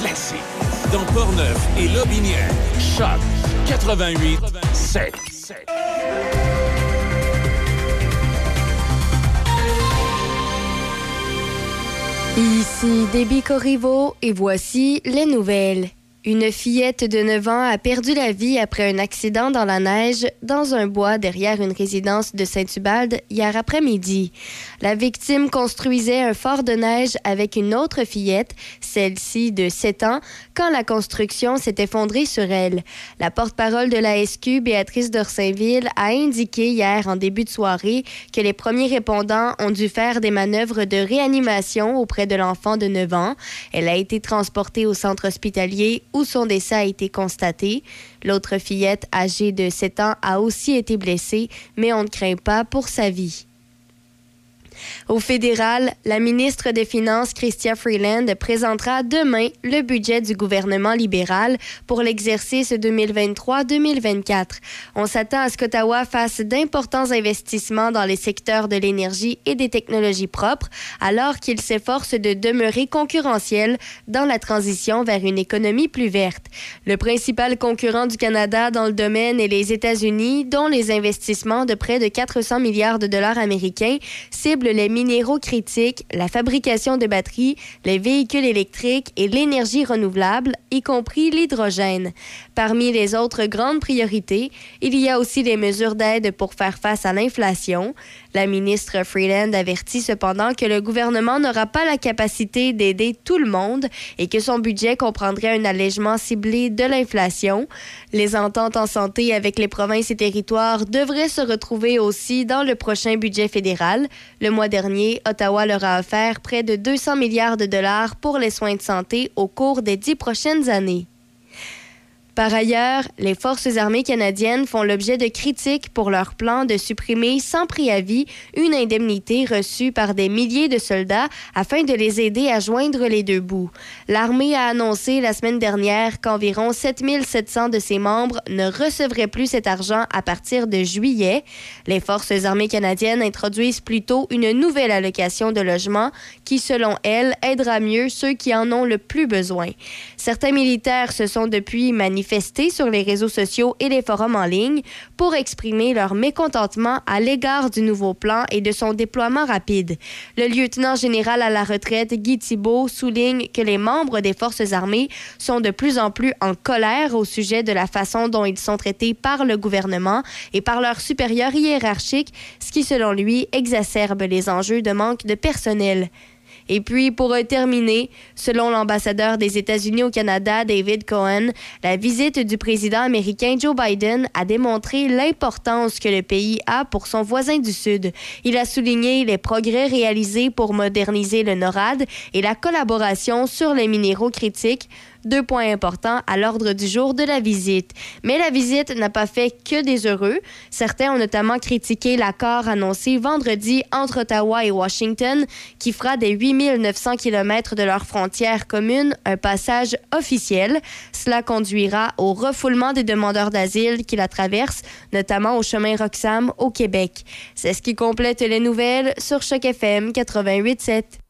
classiques. Dans Portneuf et Lobinière, Choc 88 7. Ici Déby Corriveau et voici les nouvelles. Une fillette de 9 ans a perdu la vie après un accident dans la neige dans un bois derrière une résidence de Saint-Ubalde hier après-midi. La victime construisait un fort de neige avec une autre fillette, celle-ci de 7 ans, quand la construction s'est effondrée sur elle. La porte-parole de la SQ, Béatrice d'Orsainville, a indiqué hier en début de soirée que les premiers répondants ont dû faire des manœuvres de réanimation auprès de l'enfant de 9 ans. Elle a été transportée au centre hospitalier où son décès a été constaté. L'autre fillette, âgée de 7 ans, a aussi été blessée, mais on ne craint pas pour sa vie. Au fédéral, la ministre des Finances, Chrystia Freeland, présentera demain le budget du gouvernement libéral pour l'exercice 2023-2024. On s'attend à ce qu'Ottawa fasse d'importants investissements dans les secteurs de l'énergie et des technologies propres, alors qu'il s'efforce de demeurer concurrentiel dans la transition vers une économie plus verte. Le principal concurrent du Canada dans le domaine est les États-Unis, dont les investissements de près de 400 milliards de dollars américains ciblent les minéraux critiques, la fabrication de batteries, les véhicules électriques et l'énergie renouvelable, y compris l'hydrogène. Parmi les autres grandes priorités, il y a aussi les mesures d'aide pour faire face à l'inflation. La ministre Freeland avertit cependant que le gouvernement n'aura pas la capacité d'aider tout le monde et que son budget comprendrait un allègement ciblé de l'inflation. Les ententes en santé avec les provinces et territoires devraient se retrouver aussi dans le prochain budget fédéral. Le mois dernier, Ottawa leur a offert près de 200 milliards de dollars pour les soins de santé au cours des dix prochaines années. Par ailleurs, les forces armées canadiennes font l'objet de critiques pour leur plan de supprimer sans préavis une indemnité reçue par des milliers de soldats afin de les aider à joindre les deux bouts. L'armée a annoncé la semaine dernière qu'environ 7700 de ses membres ne recevraient plus cet argent à partir de juillet. Les forces armées canadiennes introduisent plutôt une nouvelle allocation de logement qui, selon elles, aidera mieux ceux qui en ont le plus besoin. Certains militaires se sont depuis manifestés sur les réseaux sociaux et les forums en ligne pour exprimer leur mécontentement à l'égard du nouveau plan et de son déploiement rapide. Le lieutenant général à la retraite, Guy Thibault, souligne que les membres des forces armées sont de plus en plus en colère au sujet de la façon dont ils sont traités par le gouvernement et par leurs supérieurs hiérarchiques, ce qui, selon lui, exacerbe les enjeux de manque de personnel. Et puis, pour terminer, selon l'ambassadeur des États-Unis au Canada, David Cohen, la visite du président américain Joe Biden a démontré l'importance que le pays a pour son voisin du Sud. Il a souligné les progrès réalisés pour moderniser le NORAD et la collaboration sur les minéraux critiques deux points importants à l'ordre du jour de la visite. Mais la visite n'a pas fait que des heureux. Certains ont notamment critiqué l'accord annoncé vendredi entre Ottawa et Washington qui fera des 8900 km de leur frontière commune un passage officiel. Cela conduira au refoulement des demandeurs d'asile qui la traversent, notamment au chemin Roxham au Québec. C'est ce qui complète les nouvelles sur Choc FM 88.7.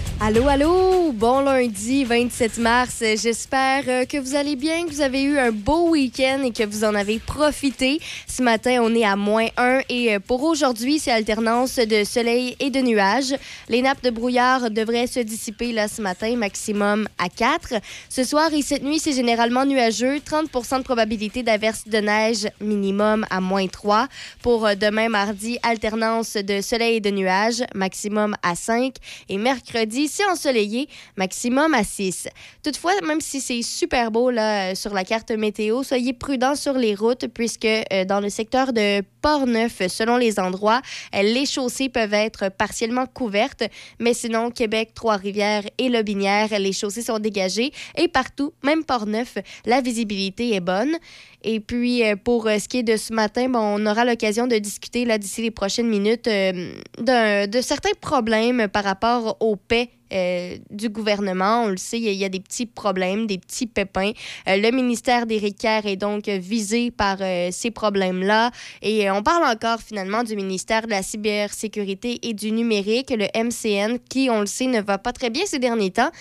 Allô, allô, bon lundi 27 mars. J'espère euh, que vous allez bien, que vous avez eu un beau week-end et que vous en avez profité. Ce matin, on est à moins 1 et euh, pour aujourd'hui, c'est alternance de soleil et de nuages. Les nappes de brouillard devraient se dissiper là ce matin, maximum à 4. Ce soir et cette nuit, c'est généralement nuageux. 30% de probabilité d'averse de neige, minimum à moins 3. Pour euh, demain, mardi, alternance de soleil et de nuages, maximum à 5. Et mercredi, c'est ensoleillé, maximum à 6. Toutefois, même si c'est super beau là, sur la carte météo, soyez prudents sur les routes puisque euh, dans le secteur de Port-Neuf, selon les endroits, euh, les chaussées peuvent être partiellement couvertes, mais sinon, Québec, Trois-Rivières et Lobinière, les chaussées sont dégagées et partout, même Port-Neuf, la visibilité est bonne. Et puis, euh, pour ce qui est de ce matin, bon, on aura l'occasion de discuter d'ici les prochaines minutes de certains problèmes par rapport aux paix euh, du gouvernement. On le sait, il y, a des petits problèmes, des petits pépins. Euh, le ministère d'Éric Kerr est donc visé par ces problèmes-là. Et on parle encore finalement du ministère de la cybersécurité et du numérique, le MCN, qui, on le sait, ne va pas très bien ces derniers temps.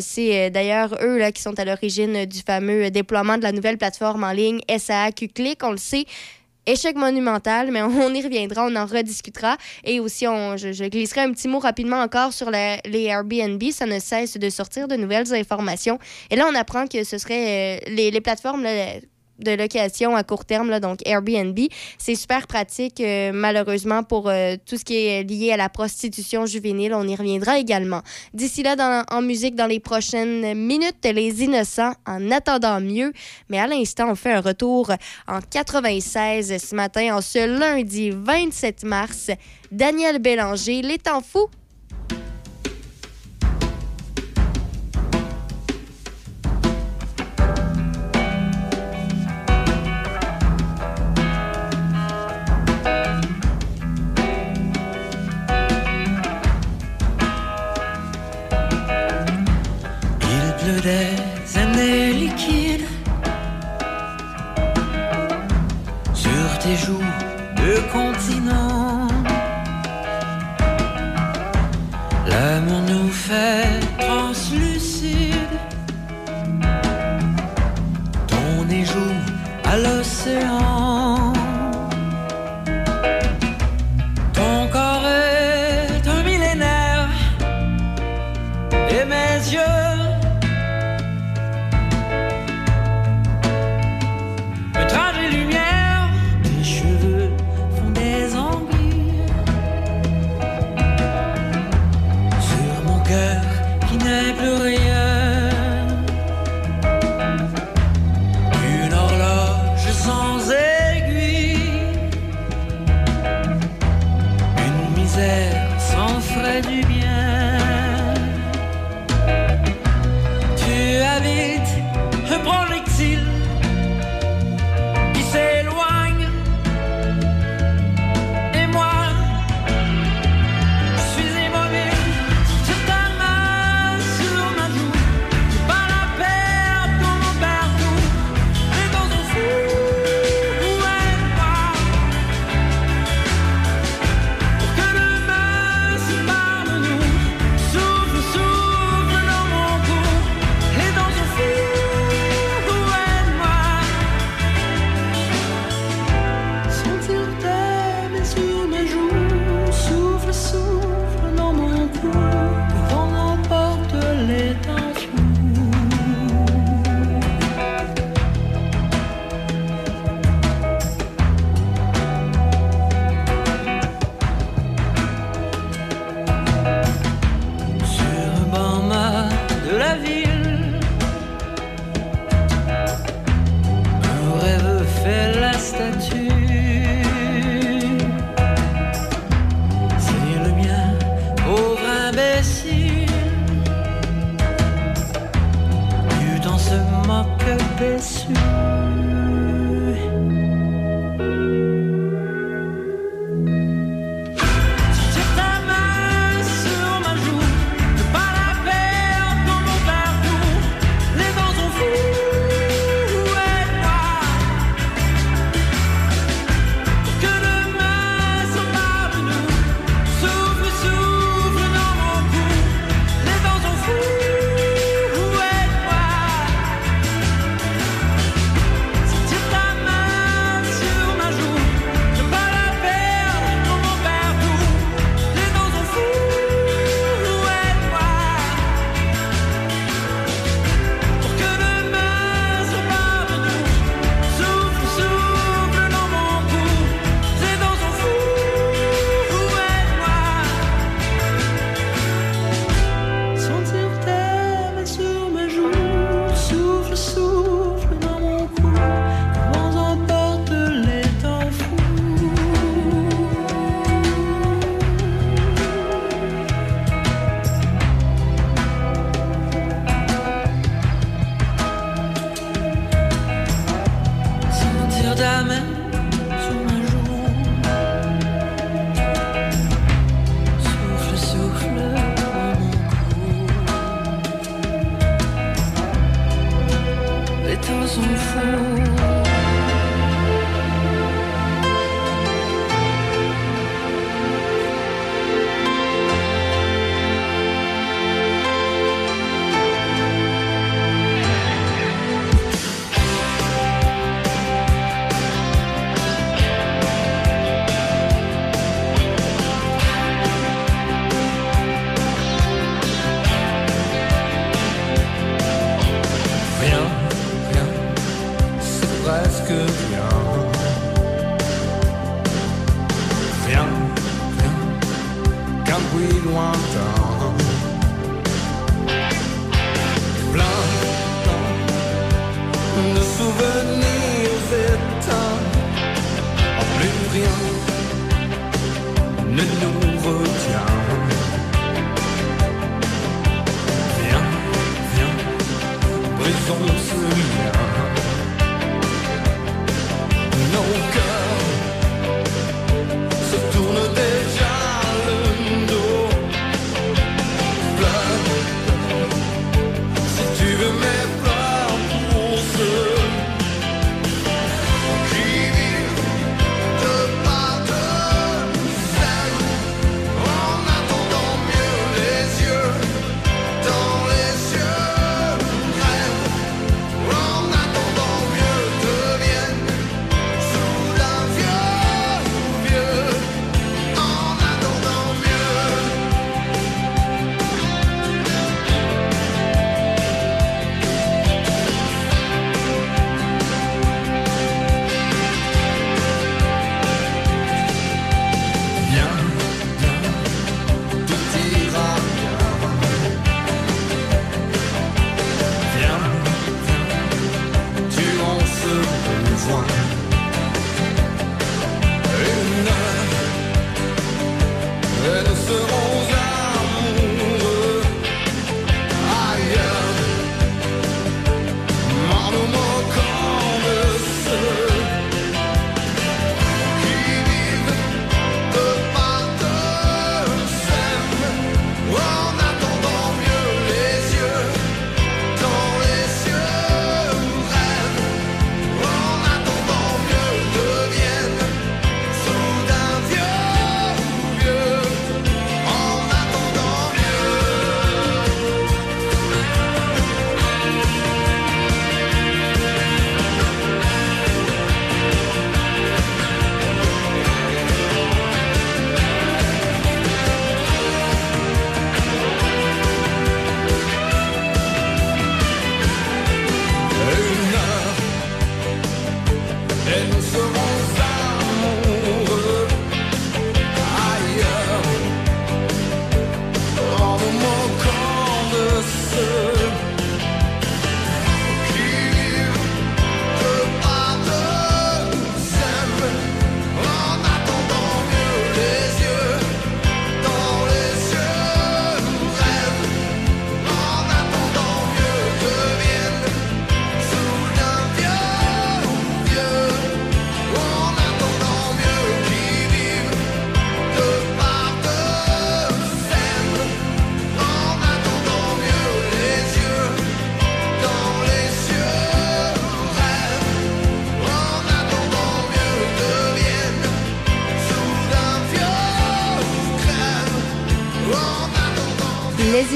C'est d'ailleurs eux là, qui sont à l'origine du fameux déploiement de la nouvelle plateforme en ligne SAQ Click. On le sait, échec monumental, mais on y reviendra, on en rediscutera. Et aussi, on, je, glisserai un petit mot rapidement encore sur les Airbnb. Ça ne cesse de sortir de nouvelles informations. Et là, on apprend que ce serait euh, les, les, plateformes de location à court terme, là, donc Airbnb. C'est super pratique, euh, malheureusement, pour euh, tout ce qui est lié à la prostitution juvénile. On y reviendra également. D'ici là, dans, en musique, dans les prochaines minutes, Les Innocents, en attendant mieux. Mais à l'instant, on fait un retour en 96 ce matin, en ce lundi 27 mars. Daniel Bélanger, Les temps fous des années liquides sur tes joues de continent. L'amour nous fait translucide. Ton éjoue à l'océan.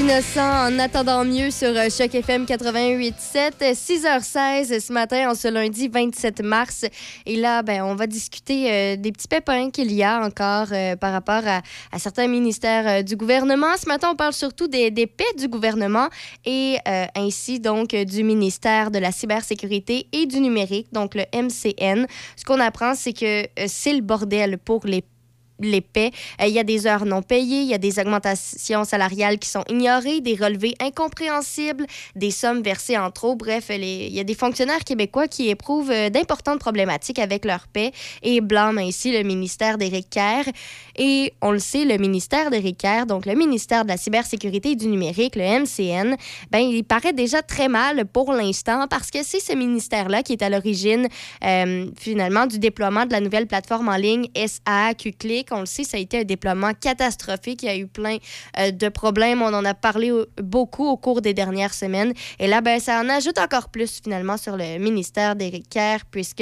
Innocents en attendant mieux sur euh, Choc FM 88.7, 6h16 ce matin, en ce lundi 27 mars. Et là, ben, on va discuter euh, des petits pépins qu'il y a encore euh, par rapport à, certains ministères du gouvernement. Ce matin, on parle surtout des, des paix du gouvernement et ainsi donc du ministère de la cybersécurité et du numérique, donc le MCN. Ce qu'on apprend, c'est que c'est le bordel pour les les paix. Euh, Il y a des heures non payées, il y a des augmentations salariales qui sont ignorées, des relevés incompréhensibles, des sommes versées en trop. Bref, il y a des fonctionnaires québécois qui éprouvent euh, d'importantes problématiques avec leur paix et blâment ainsi le ministère d'Éric Kerr. Et on le sait, le ministère d'Éric Kerr, donc le ministère de la cybersécurité et du numérique, le MCN, ben, il paraît déjà très mal pour l'instant parce que c'est ce ministère-là qui est à l'origine euh, finalement du déploiement de la nouvelle plateforme en ligne On le sait, ça a été un déploiement catastrophique. Il y a eu plein euh, de problèmes. On en a parlé au- beaucoup au cours des dernières semaines. Et là, ben, ça en ajoute encore plus finalement sur le ministère d'Éric Kerr puisque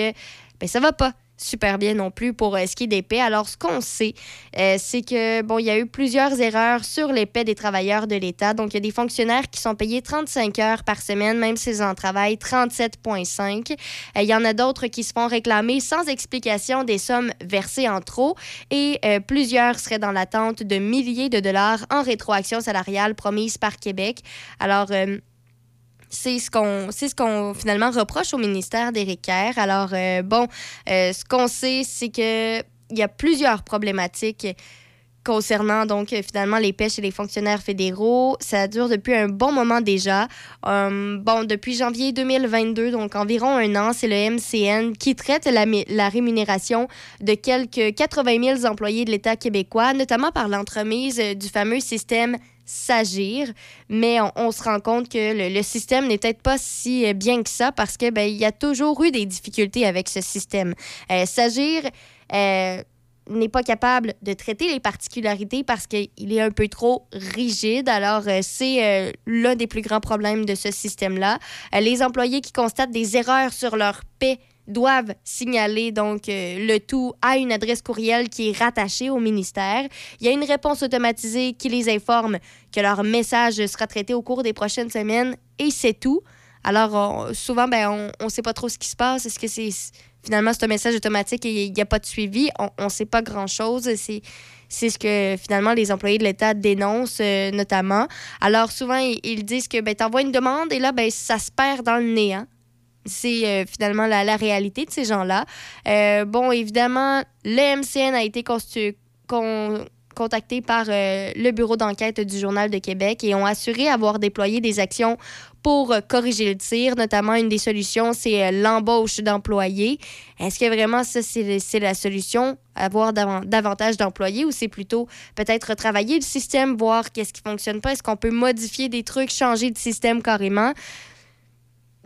ben, ça va pas super bien non plus pour euh, ce qui est des paix. Alors, ce qu'on sait, euh, c'est que, bon, il y a eu plusieurs erreurs sur les paix des travailleurs de l'État. Donc, il y a des fonctionnaires qui sont payés 35 heures par semaine, même s'ils en travaillent 37,5. Euh, Il y en a d'autres qui se font réclamer sans explication des sommes versées en trop et euh, plusieurs seraient dans l'attente de milliers de dollars en rétroaction salariale promise par Québec. Alors, c'est ce qu'on ce qu'on finalement reproche au ministère d'Éric Kerr. Alors euh, bon, euh, ce qu'on sait c'est que il y a plusieurs problématiques concernant donc euh, finalement les pêches et les fonctionnaires fédéraux. Ça dure depuis un bon moment déjà. Euh, bon, depuis janvier 2022, donc environ un an, c'est le MCN qui traite la, la, rémunération de quelques 80 000 employés de l'État québécois, notamment par l'entremise du fameux système s'agir, mais on, se rend compte que le, système n'est peut-être pas si bien que ça parce que ben, il y a toujours eu des difficultés avec ce système. Euh, s'agir euh, n'est pas capable de traiter les particularités parce qu'il est un peu trop rigide. Alors, euh, c'est euh, l'un des plus grands problèmes de ce système-là. Euh, les employés qui constatent des erreurs sur leur paie doivent signaler donc le tout à une adresse courriel qui est rattachée au ministère. Il y a une réponse automatisée qui les informe que leur message sera traité au cours des prochaines semaines et c'est tout. Alors, souvent, ben, on ne sait pas trop ce qui se passe. Est-ce que c'est finalement, c'est un message automatique et il n'y a pas de suivi? On ne sait pas grand-chose. C'est, c'est ce que finalement les employés de l'État dénoncent euh, notamment. Alors souvent, ils, disent que ben, tu envoies une demande et là, ben, ça se perd dans le néant. C'est euh, finalement la, la, réalité de ces gens-là. Euh, bon, évidemment, le MCN a été constitué contactés par euh, le bureau d'enquête du Journal de Québec et ont assuré avoir déployé des actions pour corriger le tir. Notamment, une des solutions, c'est l'embauche d'employés. Est-ce que vraiment ça, c'est la solution, avoir davantage d'employés ou c'est plutôt peut-être travailler le système, voir qu'est-ce qui fonctionne pas? Est-ce qu'on peut modifier des trucs, changer de système carrément?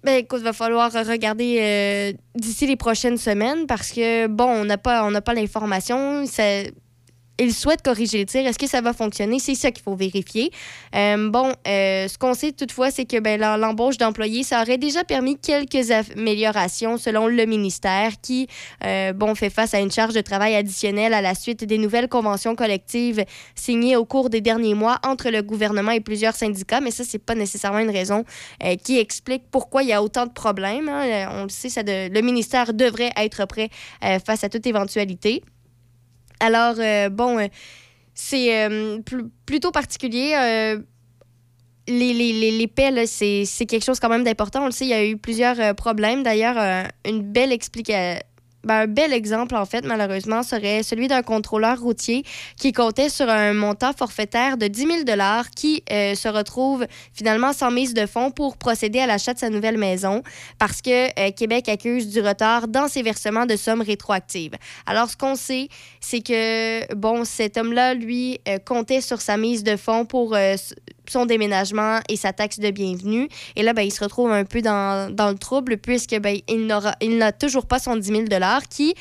Ben, écoute, va falloir regarder d'ici les prochaines semaines parce que, bon, on n'a pas, on pas l'information il souhaite corriger le tir. Est-ce que ça va fonctionner? C'est ça qu'il faut vérifier. Euh, bon, euh, ce qu'on sait toutefois, c'est que ben, l'embauche d'employés, ça aurait déjà permis quelques améliorations selon le ministère qui, euh, bon, fait face à une charge de travail additionnelle à la suite des nouvelles conventions collectives signées au cours des derniers mois entre le gouvernement et plusieurs syndicats. Mais ça, c'est pas nécessairement une raison qui explique pourquoi il y a autant de problèmes. Hein. On le sait, ça le ministère devrait être prêt face à toute éventualité. Alors, euh, bon, euh, c'est euh, plutôt particulier. les, les, les, paix, c'est quelque chose quand même d'important. On le sait, il y a eu plusieurs problèmes. D'ailleurs, une belle explication ben, un bel exemple, en fait, malheureusement, serait celui d'un contrôleur routier qui comptait sur un montant forfaitaire de 10 000 qui euh, se retrouve finalement sans mise de fonds pour procéder à l'achat de sa nouvelle maison parce que euh, Québec accuse du retard dans ses versements de sommes rétroactives. Alors, ce qu'on sait, c'est que, bon, cet homme-là, lui, euh, comptait sur sa mise de fonds pour son déménagement et sa taxe de bienvenue. Et là, ben, il se retrouve un peu dans, le trouble puisque ben, il n'a toujours pas son 10 000 qui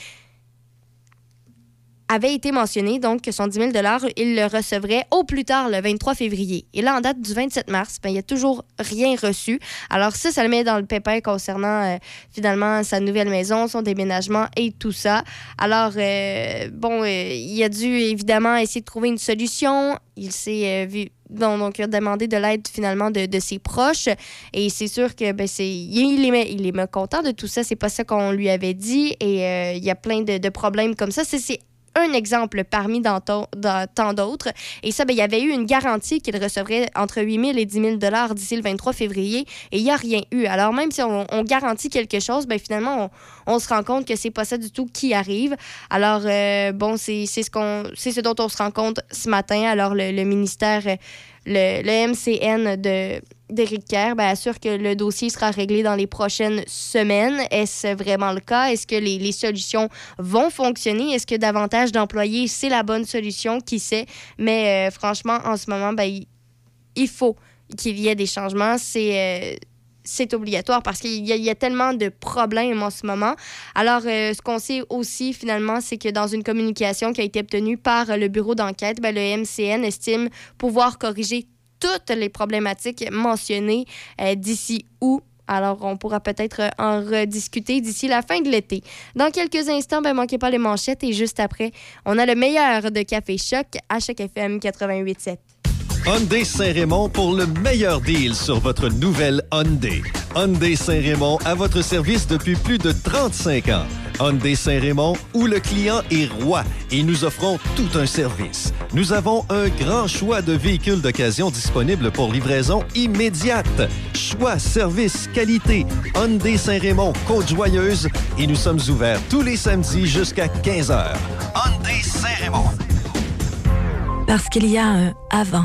avait été mentionné, donc que son 10 000 il le recevrait au plus tard le 23 février. Et là, en date du 27 mars, ben, il n'y a toujours rien reçu. Alors ça, ça le met dans le pépin concernant euh, finalement sa nouvelle maison, son déménagement et tout ça. Alors, euh, bon, euh, il a dû évidemment essayer de trouver une solution. Il s'est vu donc, il a demandé de l'aide finalement de, ses proches. Et c'est sûr que ben, c'est, il, est, il est mécontent de tout ça. C'est pas ça qu'on lui avait dit. Et il y a plein de, problèmes comme ça. Un exemple parmi tant d'autres. Et ça, ben, il y avait eu une garantie qu'il recevrait entre 8 000 et 10 000 d'ici le 23 février et il n'y a rien eu. Alors, même si on, garantit quelque chose, ben, finalement, on, se rend compte que c'est pas ça du tout qui arrive. Alors, euh, bon, c'est ce, qu'on, c'est ce dont on se rend compte ce matin. Alors, le, le ministère, le, le MCN de d'Éric Kerr ben, assure que le dossier sera réglé dans les prochaines semaines. Est-ce vraiment le cas? Est-ce que les, les, solutions vont fonctionner? Est-ce que davantage d'employés, c'est la bonne solution? Qui sait? Mais euh, franchement, en ce moment, ben, il, faut qu'il y ait des changements. C'est... Euh, c'est obligatoire parce qu'il y, y, a tellement de problèmes en ce moment. Alors, euh, ce qu'on sait aussi, finalement, c'est que dans une communication qui a été obtenue par le bureau d'enquête, ben, le MCN estime pouvoir corriger toutes les problématiques mentionnées euh, d'ici août alors, on pourra peut-être en rediscuter d'ici la fin de l'été. Dans quelques instants, ben, manquez pas les manchettes et juste après, on a le meilleur de Café Choc à Choc FM 88.7. Hyundai Saint-Raymond pour le meilleur deal sur votre nouvelle Hyundai. Hyundai Saint-Raymond à votre service depuis plus de 35 ans. Hyundai Saint-Raymond où le client est roi et nous offrons tout un service. Nous avons un grand choix de véhicules d'occasion disponibles pour livraison immédiate. Choix, service, qualité. Hyundai Saint-Raymond, Côte-Joyeuse et nous sommes ouverts tous les samedis jusqu'à 15h. Hyundai Saint-Raymond. Parce qu'il y a un avant,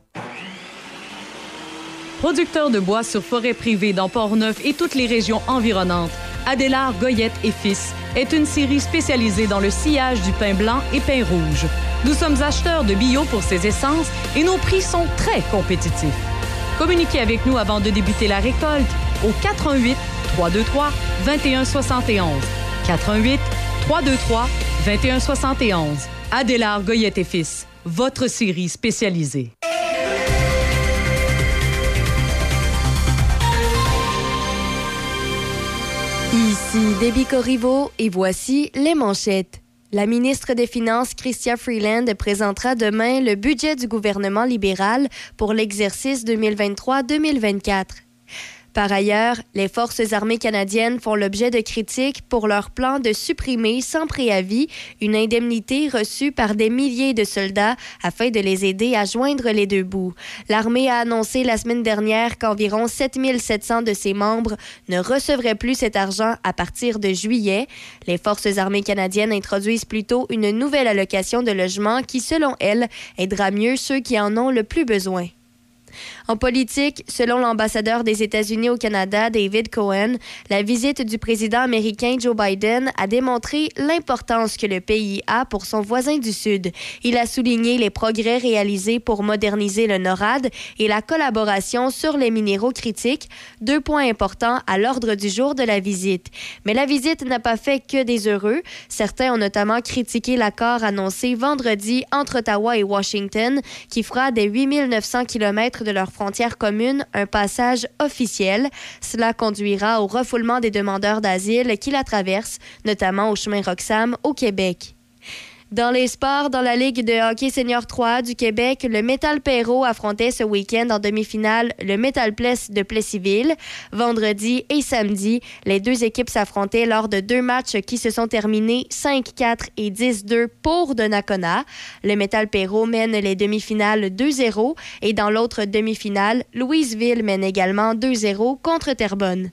Producteur de bois sur forêt privée dans Port-Neuf et toutes les régions environnantes, Adélard Goyette et Fils est une série spécialisée dans le sillage du pain blanc et pain rouge. Nous sommes acheteurs de bio pour ces essences et nos prix sont très compétitifs. Communiquez avec nous avant de débuter la récolte au 88 323 2171. 88 323 2171. Adélard Goyette et Fils, votre série spécialisée. Ici Déby Corriveau et voici les manchettes. La ministre des Finances, Chrystia Freeland, présentera demain le budget du gouvernement libéral pour l'exercice 2023-2024. Par ailleurs, les forces armées canadiennes font l'objet de critiques pour leur plan de supprimer sans préavis une indemnité reçue par des milliers de soldats afin de les aider à joindre les deux bouts. L'armée a annoncé la semaine dernière qu'environ 7700 de ses membres ne recevraient plus cet argent à partir de juillet. Les forces armées canadiennes introduisent plutôt une nouvelle allocation de logement qui, selon elles, aidera mieux ceux qui en ont le plus besoin. En politique, selon l'ambassadeur des États-Unis au Canada, David Cohen, la visite du président américain Joe Biden a démontré l'importance que le pays a pour son voisin du Sud. Il a souligné les progrès réalisés pour moderniser le NORAD et la collaboration sur les minéraux critiques, deux points importants à l'ordre du jour de la visite. Mais la visite n'a pas fait que des heureux. Certains ont notamment critiqué l'accord annoncé vendredi entre Ottawa et Washington, qui fera des 8900 km de leur frontière commune un passage officiel. Cela conduira au refoulement des demandeurs d'asile qui la traversent, notamment au chemin Roxham au Québec. Dans les sports, dans la Ligue de hockey senior 3 du Québec, le Metal Perrault affrontait ce week-end en demi-finale le Metal Place de Plessisville. Vendredi et samedi, les deux équipes s'affrontaient lors de deux matchs qui se sont terminés 5-4 et 10-2 pour Donnacona. Le Metal Perrault mène les demi-finales 2-0 et dans l'autre demi-finale, Louisville mène également 2-0 contre Terrebonne.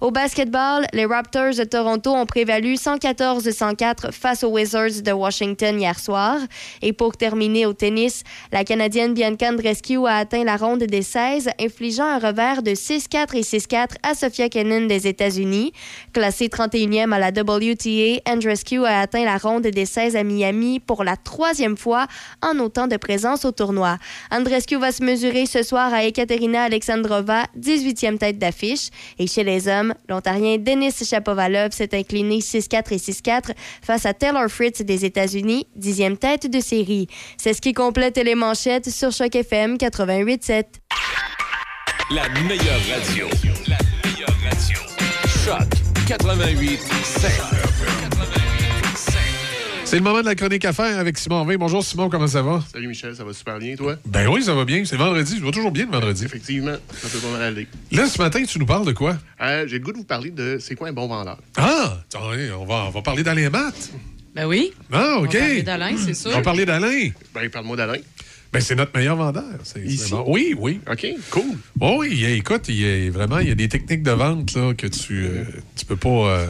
Au basketball, les Raptors de Toronto ont prévalu 114-104 face aux Wizards de Washington hier soir. Et pour terminer au tennis, la Canadienne Bianca Andreescu a atteint la ronde des 16, infligeant un revers de 6-4 et 6-4 à Sophia Kenin des États-Unis. Classée 31e à la WTA, Andreescu a atteint la ronde des 16 à Miami pour la troisième fois en autant de présence au tournoi. Andreescu va se mesurer ce soir à Ekaterina Alexandrova, 18e tête d'affiche. Et chez les hommes, l'Ontarien Denis Shapovalov s'est incliné 6-4 et 6-4 face à Taylor Fritz des États-Unis, dixième tête de série. C'est ce qui complète les manchettes sur Choc FM 88.7. La meilleure radio. La meilleure radio. Choc 88.7. C'est le moment de la chronique à faire avec Simon V. Bonjour Simon, comment ça va? Salut Michel, ça va super bien, toi? Ben oui, ça va bien. C'est vendredi. Ça va toujours bien le vendredi. Effectivement, ça peut pas mal aller. Là, ce matin, tu nous parles de quoi? Euh, J'ai le goût de vous parler de c'est quoi un bon vendeur? Ah! On va, on va parler d'Alain Matt. Ben oui. Ah, On OK. va parler d'Alain, c'est sûr. On va parler d'Alain. Ben, parle-moi d'Alain. Ben, c'est notre meilleur vendeur. Ici? bon. Oui, oui. OK, cool. Oh, oui, il y a- écoute, il y a, vraiment, il y a des techniques de vente là, que tu, euh, tu peux pas. euh,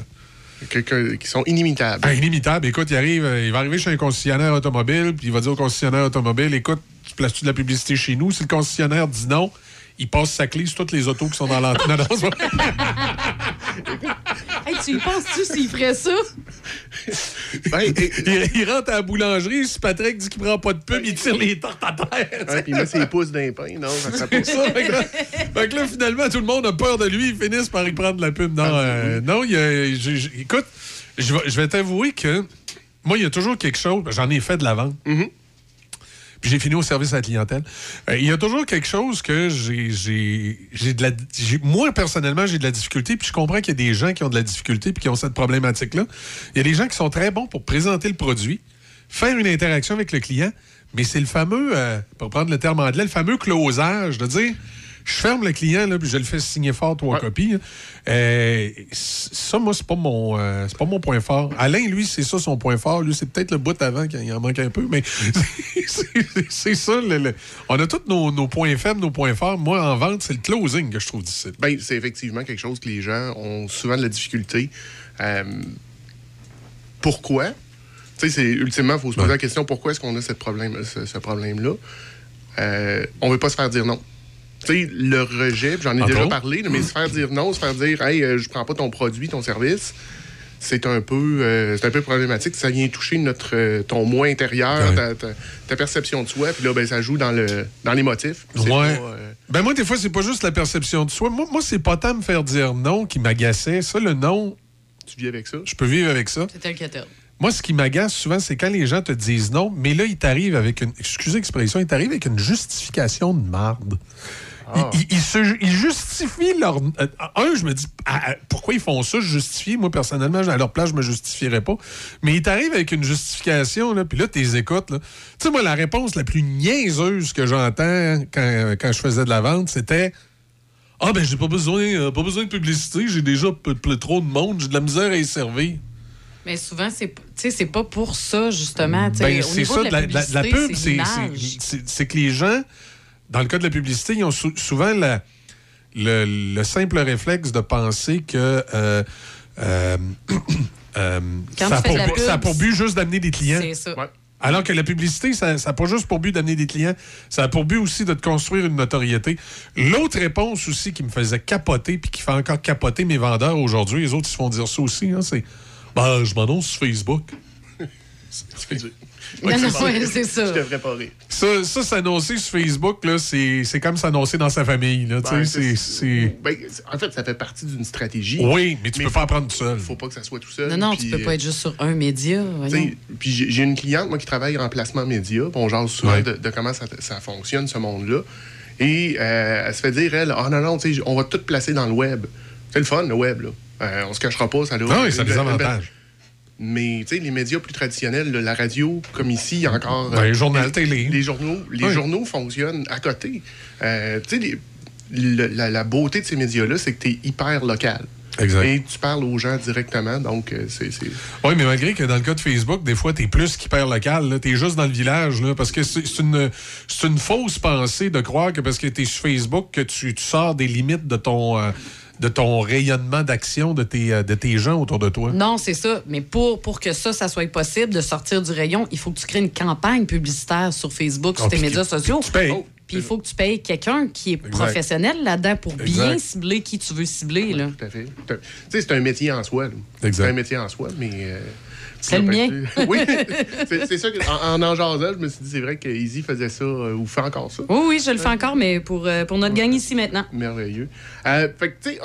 Qui sont inimitables. ben, inimitables. Écoute, il arrive, euh, il va arriver chez un concessionnaire automobile, puis il va dire au concessionnaire automobile Écoute, tu places-tu de la publicité chez nous? Si le concessionnaire dit non, il passe sa clé sur toutes les autos qui sont dans l'entrée. Hey, tu y penses-tu s'il ferait ça? Ben, et- il, il rentre à la boulangerie, si Patrick dit qu'il prend pas de pub, il tire les tortes à terre. ouais, il met ses pouces d'un pain. Non, ça ça, fait que, là, fait que là, finalement, tout le monde a peur de lui. Ils finissent par y prendre la pub. Non, euh, non il écoute, je vais, je vais t'avouer que moi, il y a toujours quelque chose. J'en ai fait de la vente. Puis j'ai fini au service à la clientèle. Euh, il y a toujours quelque chose que j'ai. de la, j'ai- moi, personnellement, j'ai de la difficulté. Puis je comprends qu'il y a des gens qui ont de la difficulté puis qui ont cette problématique-là. Il y a des gens qui sont très bons pour présenter le produit. faire une interaction avec le client, mais c'est le fameux, euh, pour prendre le terme anglais, le fameux closage, de dire je ferme le client, là, puis je le fais signer fort trois copies. Euh, ça, moi, c'est pas mon euh, c'est pas mon point fort. Alain, lui, c'est ça son point fort. Lui, c'est peut-être le bout avant qu'il en manque un peu, mais c'est- ça. le- le- On a tous nos, nos points faibles, nos points forts. Moi, en vente, c'est le closing que je trouve difficile. Ben, c'est effectivement quelque chose que les gens ont souvent de la difficulté. Euh, pourquoi? Tu sais, c'est ultimement, il faut se poser Ouais. la question pourquoi est-ce qu'on a cette problème, ce, ce problème-là? Euh, on veut pas se faire dire non. Tu sais, le rejet, j'en ai Entre déjà autres. parlé, mais se faire dire non, se faire dire Hey, euh, je prends pas ton produit, ton service, c'est un peu euh, c'est un peu problématique. Ça vient toucher notre euh, ton moi intérieur, Ouais. ta, ta- ta perception de soi, puis là, ben, ça joue dans le dans l'émotif. C'est Ouais. pas, euh, Ben moi, des fois, c'est pas juste la perception de soi. Moi, moi c'est pas tant me faire dire non qui m'agaçait. Ça, le non, tu vis avec ça? je peux vivre avec ça. C'est tel que tel. Moi, ce qui m'agace souvent, c'est quand les gens te disent non, mais là, ils t'arrivent avec une. Excusez l'expression, ils t'arrivent avec une justification de marde. Ah. Ils, ils- ils se, ils justifient leur. euh, un, je me dis, pourquoi ils font ça? Je justifie. Moi, personnellement, à leur place, je me justifierais pas. Mais ils t'arrivent avec une justification, là, puis là, tu les écoutes. là. Tu sais, moi, la réponse la plus niaiseuse que j'entends quand, quand je faisais de la vente, c'était. Ah, ben, j'ai pas besoin, euh, pas besoin de publicité, j'ai déjà p- p- trop de monde, j'ai de la misère à y servir. Mais souvent, c'est tu sais, c'est pas pour ça, justement. tu sais, Ben, au c'est niveau ça, de la, pub, c'est c'est- l'image. c'est- c'est c'est que les gens, dans le cas de la publicité, ils ont sou- souvent la- le, le simple réflexe de penser que euh, euh, euh, ça, a pour, de la pub, ça a pour but juste d'amener des clients. C'est ça. Ouais. Alors que la publicité, ça n'a pas juste pour but d'amener des clients, ça a pour but aussi de te construire une notoriété. L'autre réponse aussi qui me faisait capoter puis qui fait encore capoter mes vendeurs aujourd'hui, les autres ils se font dire ça aussi, hein, c'est ben, je m'annonce sur Facebook. Non, non, c'est ouais, c'est ça. Je devrais pas rire. Ça, ça s'annoncer sur Facebook, là, c'est c'est comme s'annoncer dans sa famille. Là, tu sais, Ben, c'est- c'est... Ben, en fait, ça fait partie d'une stratégie. Oui, mais tu Mais peux faut- pas apprendre tout seul. faut pas que ça soit tout seul. Non, non, puis, tu peux pas être juste sur un média. tu Puis j'ai une cliente, moi, qui travaille en placement média. puis On jase souvent Ouais. de, de comment ça, ça fonctionne, ce monde-là. Et euh, elle se fait dire, elle, ah non, non, tu sais, on va tout placer dans le web. C'est le fun, le web, là. Euh, on se cachera pas, ça a Ah ça a des une- avantages. Mais tu sais, les médias plus traditionnels, là, la radio, comme ici, il y a encore. Ben, euh, les journaux les, télé. Les journaux, les Oui. journaux fonctionnent à côté. Euh, tu sais, la, la beauté de ces médias-là, c'est que tu es hyper local. Exact. Et tu parles aux gens directement, donc euh, c'est. Oui, mais malgré que dans le cas de Facebook, des fois, t'es plus qu'hyper local. T'es juste dans le village. Là, parce que c'est une, une fausse pensée de croire que parce que t'es sur Facebook, que tu, tu sors des limites de ton, euh, de ton rayonnement d'action de tes, euh, de tes gens autour de toi? Non, c'est ça. Mais pour, pour que ça, ça soit possible de sortir du rayon, il faut que tu crées une campagne publicitaire sur Facebook, Ah, sur tes puis médias sociaux. tu payes. Oh, Puis il faut que tu payes quelqu'un qui est Exact. professionnel là-dedans pour bien Exact. cibler qui tu veux cibler. Là. Tout à fait. Tu sais, c'est un métier en soi. C'est un métier en soi, mais. euh, C'est le mien. oui, c'est ça. En en, jasant, je me suis dit, c'est vrai que Easy faisait ça euh, ou fait encore ça. Oui, oui, je le fais encore, mais pour, euh, pour notre gang ici maintenant. Merveilleux. Euh, fait que, tu sais,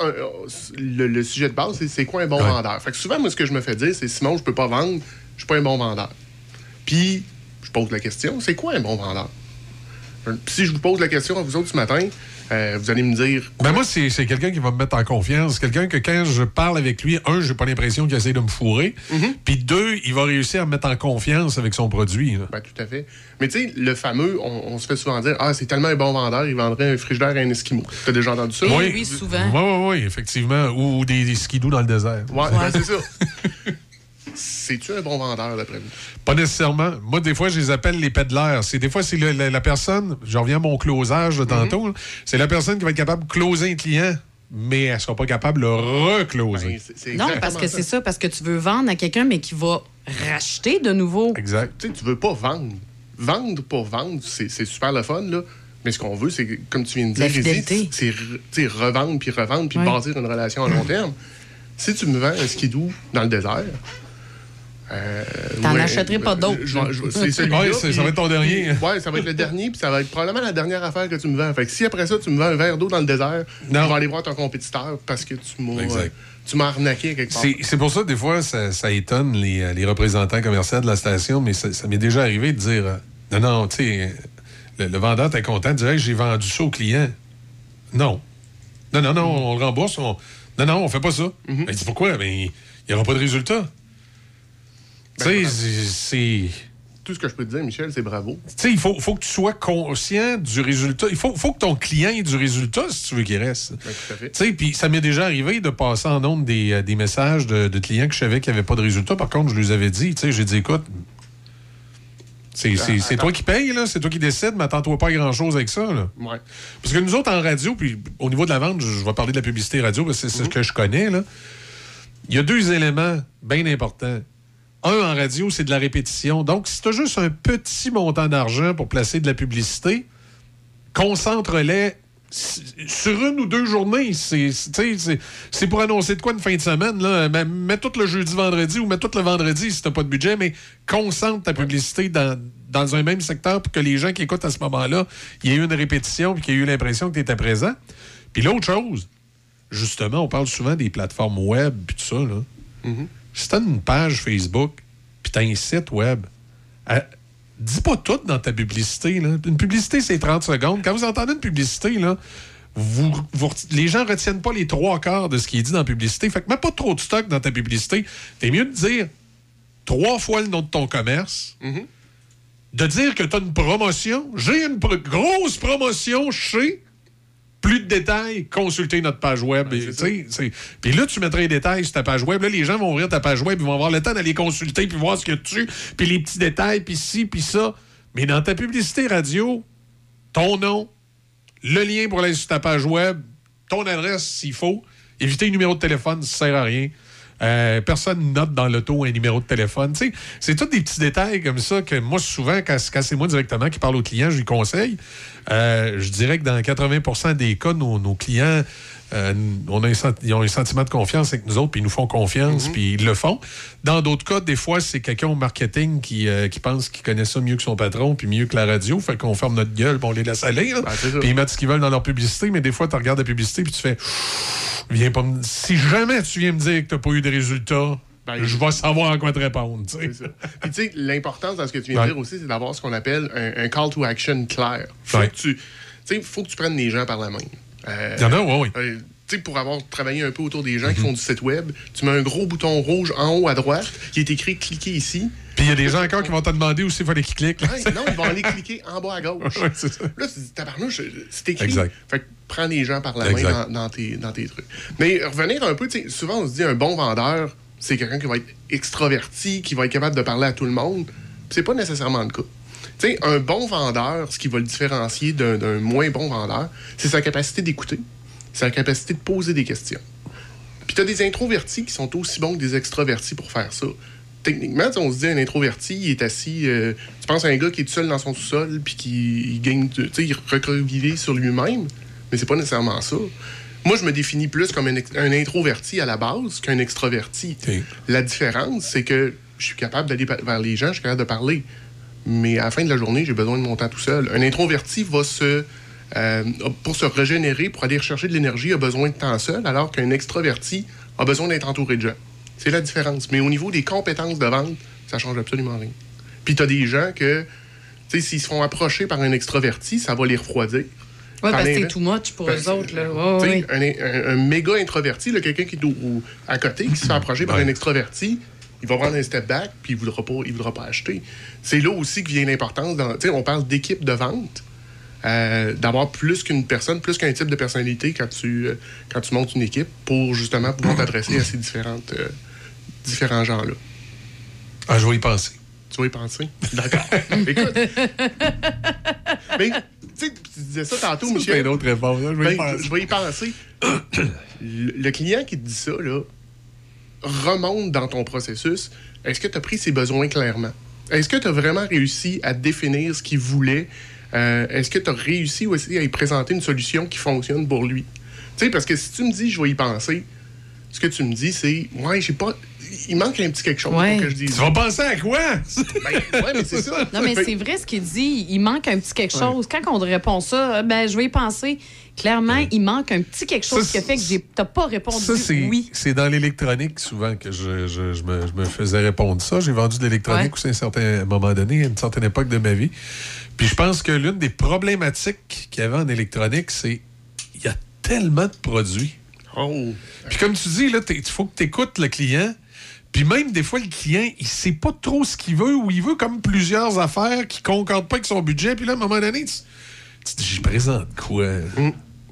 le, le sujet de base, c'est c'est quoi un bon Ouais. vendeur? Fait que souvent, moi, ce que je me fais dire, c'est Simon, je peux pas vendre, je suis pas un bon vendeur. Puis, je pose la question, c'est quoi un bon vendeur? Puis si je vous pose la question à vous autres ce matin, euh, vous allez me dire. Ben moi, c'est c'est quelqu'un qui va me mettre en confiance. Quelqu'un que quand je parle avec lui, un, j'ai pas l'impression qu'il essaie de me fourrer. Puis deux, il va réussir à me mettre en confiance avec son produit. là. Ben, tout à fait. Mais tu sais, le fameux, on, on se fait souvent dire Ah, c'est tellement un bon vendeur, il vendrait un frigidaire à un Esquimau. T'as déjà entendu ça? Oui, oui, souvent. Oui, oui, oui, effectivement. Ou, ou des, des dans le désert. Ouais, ben, c'est ça. C'est-tu un bon vendeur, d'après vous? Pas nécessairement. Moi, des fois, je les appelle les pédaleurs. C'est des fois, c'est le- la, la personne, je reviens à mon closage de tantôt, là. c'est la personne qui va être capable de closer un client, mais elle sera pas capable de le recloser. Ben, Non, parce que c'est ça, parce que tu veux vendre à quelqu'un, mais qui va racheter de nouveau. Exact. Tu sais, tu veux pas vendre. Vendre pour vendre, c'est super le fun, là. Mais ce qu'on veut, c'est, comme tu viens de dire, c'est revendre, puis revendre, puis Ouais. bâtir une relation à long terme. Si tu me vends un skidoo dans le désert... euh, T'en ouais, achèterais pas d'autres, C'est celui-là. Ouais, ça va être ton dernier. Ouais, ça va être le dernier, puis ça va être probablement la dernière affaire que tu me vends. Fait que si après ça, tu me vends un verre d'eau dans le désert, Non. je vais aller voir ton compétiteur parce que tu m'as, euh, tu m'as arnaqué quelque part. C'est c'est pour ça, des fois, ça, ça étonne les, euh, les représentants commerciaux de la station, mais ça, ça m'est déjà arrivé de dire euh, Non, non, tu sais, le, le vendeur était content de dire Hey, j'ai vendu ça au client. Non. Non, non, non, on le rembourse. on- Non, non, on fait pas ça. Mhm. Il dit Pourquoi? Ben, il n'y aura pas de résultat. Ben, tu sais, c'est- tout ce que je peux te dire, Michel, c'est bravo. Tu sais, il faut, faut que tu sois conscient du résultat. Il faut, faut que ton client ait du résultat si tu veux qu'il reste. Ben, tout à fait. Tu sais, puis ça m'est déjà arrivé de passer en nombre des, euh, des messages de, de clients que je savais qu'il n'y avait pas de résultat. Par contre, je lui avais dit, tu sais, j'ai dit, écoute, c'est c'est toi qui paye, là, c'est toi qui décides, mais attends-toi pas à grand-chose avec ça. Là. Ouais. Parce que nous autres, en radio, puis au niveau de la vente, je, vais parler de la publicité radio, parce que c'est c'est ce que je connais. là. Il y a deux éléments bien importants. Un, en radio, c'est de la répétition. Donc, si tu as juste un petit montant d'argent pour placer de la publicité, concentre-les sur une ou deux journées. C'est pour annoncer de quoi une fin de semaine. Là. Mets, tout le jeudi, vendredi ou mets tout le vendredi si tu pas de budget, mais concentre ta publicité dans, un même secteur pour que les gens qui écoutent à ce moment-là, il y eu une répétition puis qu'il y ait eu l'impression que tu étais présent. Puis l'autre chose, justement, on parle souvent des plateformes web puis tout ça. Là. Si tu as une page Facebook puis tu as un site web, euh, dis pas tout dans ta publicité. Là. Une publicité, c'est 30 secondes. Quand vous entendez une publicité, là, vous, vous ret- les gens retiennent pas les trois quarts de ce qui est dit dans la publicité. Fait que mets pas trop de stock dans ta publicité. T'es mieux de dire trois fois le nom de ton commerce, de dire que tu as une promotion. J'ai une pro- grosse promotion chez. Plus de détails, consultez notre page web. Tu Puis là, tu mettrais les détails sur ta page web. Là, les gens vont ouvrir ta page web, ils vont avoir le temps d'aller consulter, puis voir ce qu'il y a dessus, puis les petits détails, puis ci, puis ça. Mais dans ta publicité radio, ton nom, le lien pour aller sur ta page web, ton adresse s'il faut. Éviter le numéro de téléphone, ça sert à rien. Euh, personne note dans l'auto un numéro de téléphone. C'est tous des petits détails comme ça que moi, souvent, quand, c'est moi directement qui parle au client, je lui conseille. Euh, je dirais que dans 80% des cas, nos clients euh, on a un ils ont un sentiment de confiance avec nous autres, puis ils nous font confiance, puis ils le font. Dans d'autres cas, des fois, c'est quelqu'un au marketing qui, euh, qui pense qu'il connaît ça mieux que son patron, puis mieux que la radio. Fait qu'on ferme notre gueule, puis on les laisse aller. là. puis ils mettent ce qu'ils veulent dans leur publicité, mais des fois, tu regardes la publicité, puis tu fais. Viens pas me- Si jamais tu viens me dire que tu n'as pas eu de résultats, je vais savoir à quoi te répondre. Puis tu sais, l'importance dans ce que tu viens de dire aussi, c'est d'avoir ce qu'on appelle un, un call to action clair. Faut Ouais. que tu, faut que tu prennes les gens par la main. Euh, Il y en a, ouais, oui. euh, tu sais, pour avoir travaillé un peu autour des gens qui Mhm. font du site web, tu mets un gros bouton rouge en haut à droite qui est écrit cliquez ici. Puis il y a des gens encore qui vont te demander où c'est fallait qu'ils cliquent. là. Ouais, non, ils vont aller cliquer en bas à gauche. Ouais, c'est ça. Là, tu te dis, tabarnouche, c'est écrit. Exact. Fait que prends les gens par la Exact. main dans, dans tes, dans tes trucs. Mais revenir un peu, tu sais, souvent on se dit un bon vendeur, c'est quelqu'un qui va être extraverti, qui va être capable de parler à tout le monde. C'est pas nécessairement le cas. Tu sais, un bon vendeur, ce qui va le différencier d'un moins bon vendeur, c'est sa capacité d'écouter, sa capacité de poser des questions. Puis tu as des introvertis qui sont aussi bons que des extravertis pour faire ça. Techniquement, on se dit un introverti, il est assis. euh, tu penses à un gars qui est tout seul dans son sous-sol, puis qui il gagne. Tu sais, il recroquevillé sur lui-même, mais c'est pas nécessairement ça. Moi, je me définis plus comme un, introverti à la base qu'un extraverti. La différence, c'est que je suis capable d'aller vers les gens, je suis capable de parler. Mais à la fin de la journée, j'ai besoin de mon temps tout seul. Un introverti va se. euh, pour se régénérer, pour aller rechercher de l'énergie, a besoin de temps seul, alors qu'un extraverti a besoin d'être entouré de gens. C'est la différence. Mais au niveau des compétences de vente, ça change absolument rien. Puis tu as des gens que, tu sais, s'ils se font approcher par un extraverti, ça va les refroidir. Ouais, Par parce que c'est too much pour eux autres. Là. tu Ouais, sais, ouais. un, un- un méga introverti, quelqu'un qui est au- au- à côté, qui se fait approcher par un extraverti, il va prendre un step back, puis il ne voudra, pas- il voudra pas acheter. C'est là aussi que vient l'importance. On parle d'équipe de vente, euh, d'avoir plus qu'une personne, plus qu'un type de personnalité quand tu, euh, quand tu montes une équipe pour justement pouvoir t'adresser à ces différentes, euh, différents gens-là. Ah, je vais y penser. Tu vas y penser? D'accord. Écoute. Mais, tu sais, tu disais ça tantôt, Michel. Ben, penser. je vais y penser. le, le client qui te dit ça, là, remonte dans ton processus. Est-ce que tu as pris ses besoins clairement? Est-ce que tu as vraiment réussi à définir ce qu'il voulait? Euh, Est-ce que tu as réussi aussi à lui présenter une solution qui fonctionne pour lui? Tu sais, parce que si tu me dis je vais y penser, ce que tu me dis, c'est Ouais, j'ai pas. Il manque un petit quelque chose Ouais. pour que je dise. Tu vas penser à quoi? Ben, ouais, mais c'est ça. Non, mais c'est vrai ce qu'il dit. Il manque un petit quelque chose. Quand on te répond ça, ben, je vais y penser. Clairement, il manque un petit quelque chose Ça, qui a fait que j'ai- t'as pas répondu Ça, c'est, oui. c'est dans l'électronique souvent que je, je- je me, je me faisais répondre ça. J'ai vendu de l'électronique Ouais. aussi à un certain moment donné, à une certaine époque de ma vie. Puis je pense que l'une des problématiques qu'il y avait en électronique, c'est il y a tellement de produits. Oh. Puis comme tu dis, là, il faut que tu écoutes le client. Puis même des fois, le client, il sait pas trop ce qu'il veut ou il veut comme plusieurs affaires qui concordent pas avec son budget. Puis là, à un moment donné, tu, tu te dis, j'y présente quoi?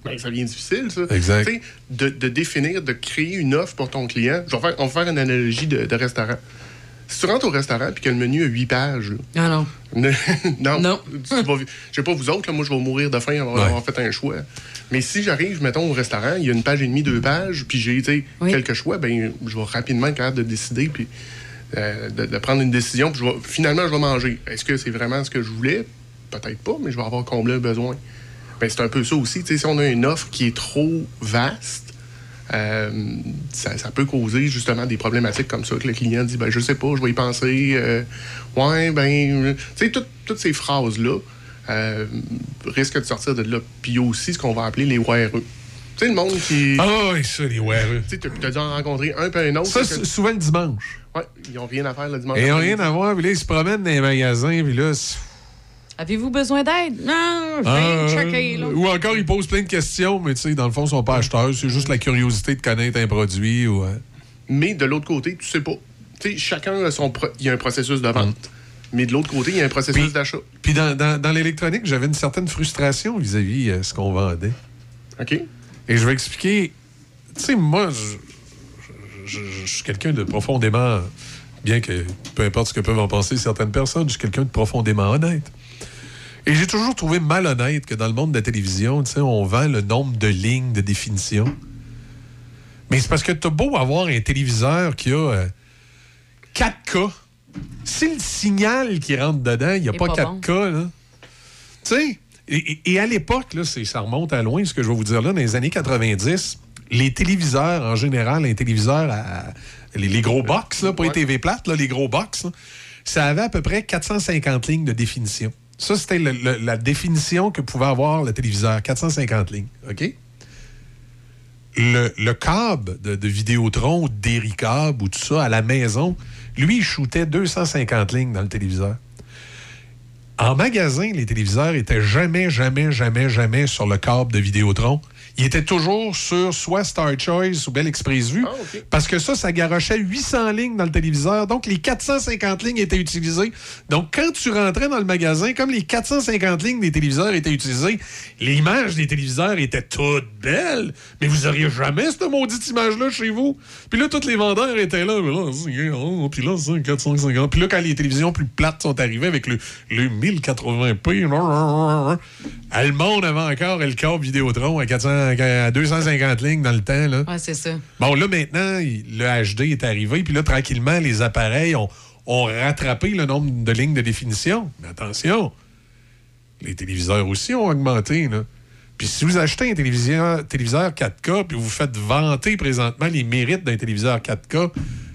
Ben, ça devient difficile, ça. Exact. Tu sais, De, de définir, de créer une offre pour ton client. Je vais faire, on va faire une analogie de, de restaurant. Si tu rentres au restaurant et que le menu a 8 pages, Ah non. non. Non. Tu vas- Je sais pas vous autres, là, moi je vais mourir de faim avant Ouais. d'avoir fait un choix. Mais si j'arrive, mettons, au restaurant, il y a une page et demie, deux pages, puis j'ai Oui. quelques choix, ben je vais rapidement être capable de décider, puis euh, de, de prendre une décision, puis je vais- finalement je vais manger. Est-ce que c'est vraiment ce que je voulais? Peut-être pas, mais je vais avoir comblé un besoin. Ben, c'est un peu ça aussi. Si on a une offre qui est trop vaste, euh, ça, ça peut causer justement des problématiques comme ça, que le client dit ben, Je sais pas, je vais y penser. euh, ouais, ben. euh, Tu sais, tout- toutes ces phrases-là euh, risquent de sortir de là. Puis aussi ce qu'on va appeler les WRE. Tu sais, le monde qui. Ah oui, ça, les WRE. Tu sais, t'as dû en rencontrer un peu un autre. Ça, que- souvent le dimanche. Ouais, ils n'ont rien à faire le dimanche. Et ils n'ont rien à voir. Puis là, ils se promènent dans les magasins. Puis là, c'est- Avez-vous besoin d'aide? Non, je checker, là. Ou encore, ils posent plein de questions, mais tu sais, dans le fond, ils sont pas acheteurs. C'est juste la curiosité de connaître un produit. Ou, euh, Mais de l'autre côté, tu sais pas. Tu sais, chacun a son. pro- Il y a un processus de vente. Mais de l'autre côté, il y a un processus Puis- d'achat. Puis dans, dans- dans l'électronique, j'avais une certaine frustration vis-à-vis euh, ce qu'on vendait. OK? Et je vais expliquer. Tu sais, moi, je, je- je- je suis quelqu'un de profondément. Bien que peu importe ce que peuvent en penser certaines personnes, je suis quelqu'un de profondément honnête. Et j'ai toujours trouvé malhonnête que dans le monde de la télévision, on vend le nombre de lignes de définition. Mais c'est parce que t'as beau avoir un téléviseur qui a euh, 4K. Si le signal qui rentre dedans, il n'y a pas, pas 4K, là. Tu sais, et, à l'époque, ça remonte à loin, ce que je vais vous dire là, dans les années 90, les téléviseurs, en général, un téléviseur à. Les, les gros box, là, pas les. TV plates, là, les gros box, là, ça avait à peu près 450 lignes de définition. Ça, c'était la définition que pouvait avoir le téléviseur, 450 lignes. OK? Le, le câble de, Vidéotron ou de Dericab ou tout ça à la maison, lui, il shootait 250 lignes dans le téléviseur. En magasin, les téléviseurs étaient jamais, jamais, jamais, jamais sur le câble de Vidéotron. Ils étaient toujours sur soit Star Choice ou Bell Express Vue. Ah. Parce que ça, ça garochait 800 lignes dans le téléviseur. Donc, les 450 lignes étaient utilisées. Donc, quand tu rentrais dans le magasin, comme les 450 lignes des téléviseurs étaient utilisées, l'image des téléviseurs était toute belle, mais vous auriez jamais cette maudite image-là chez vous. Puis là, tous les vendeurs étaient là. Là, oh, puis là, c'est 450. Puis là, quand les télévisions plus plates sont arrivées avec le, le 1080p, ah, le monde avait encore le câble Vidéotron à, 400, à 250 lignes dans le temps. Là. Ouais, c'est ça. Bon, là, maintenant, le HD est arrivé, puis là, tranquillement, les appareils ont, ont rattrapé le nombre de lignes de définition. Mais attention, les téléviseurs aussi ont augmenté, là. Puis si vous achetez un téléviseur, téléviseur 4K, puis vous faites vanter présentement les mérites d'un téléviseur 4K,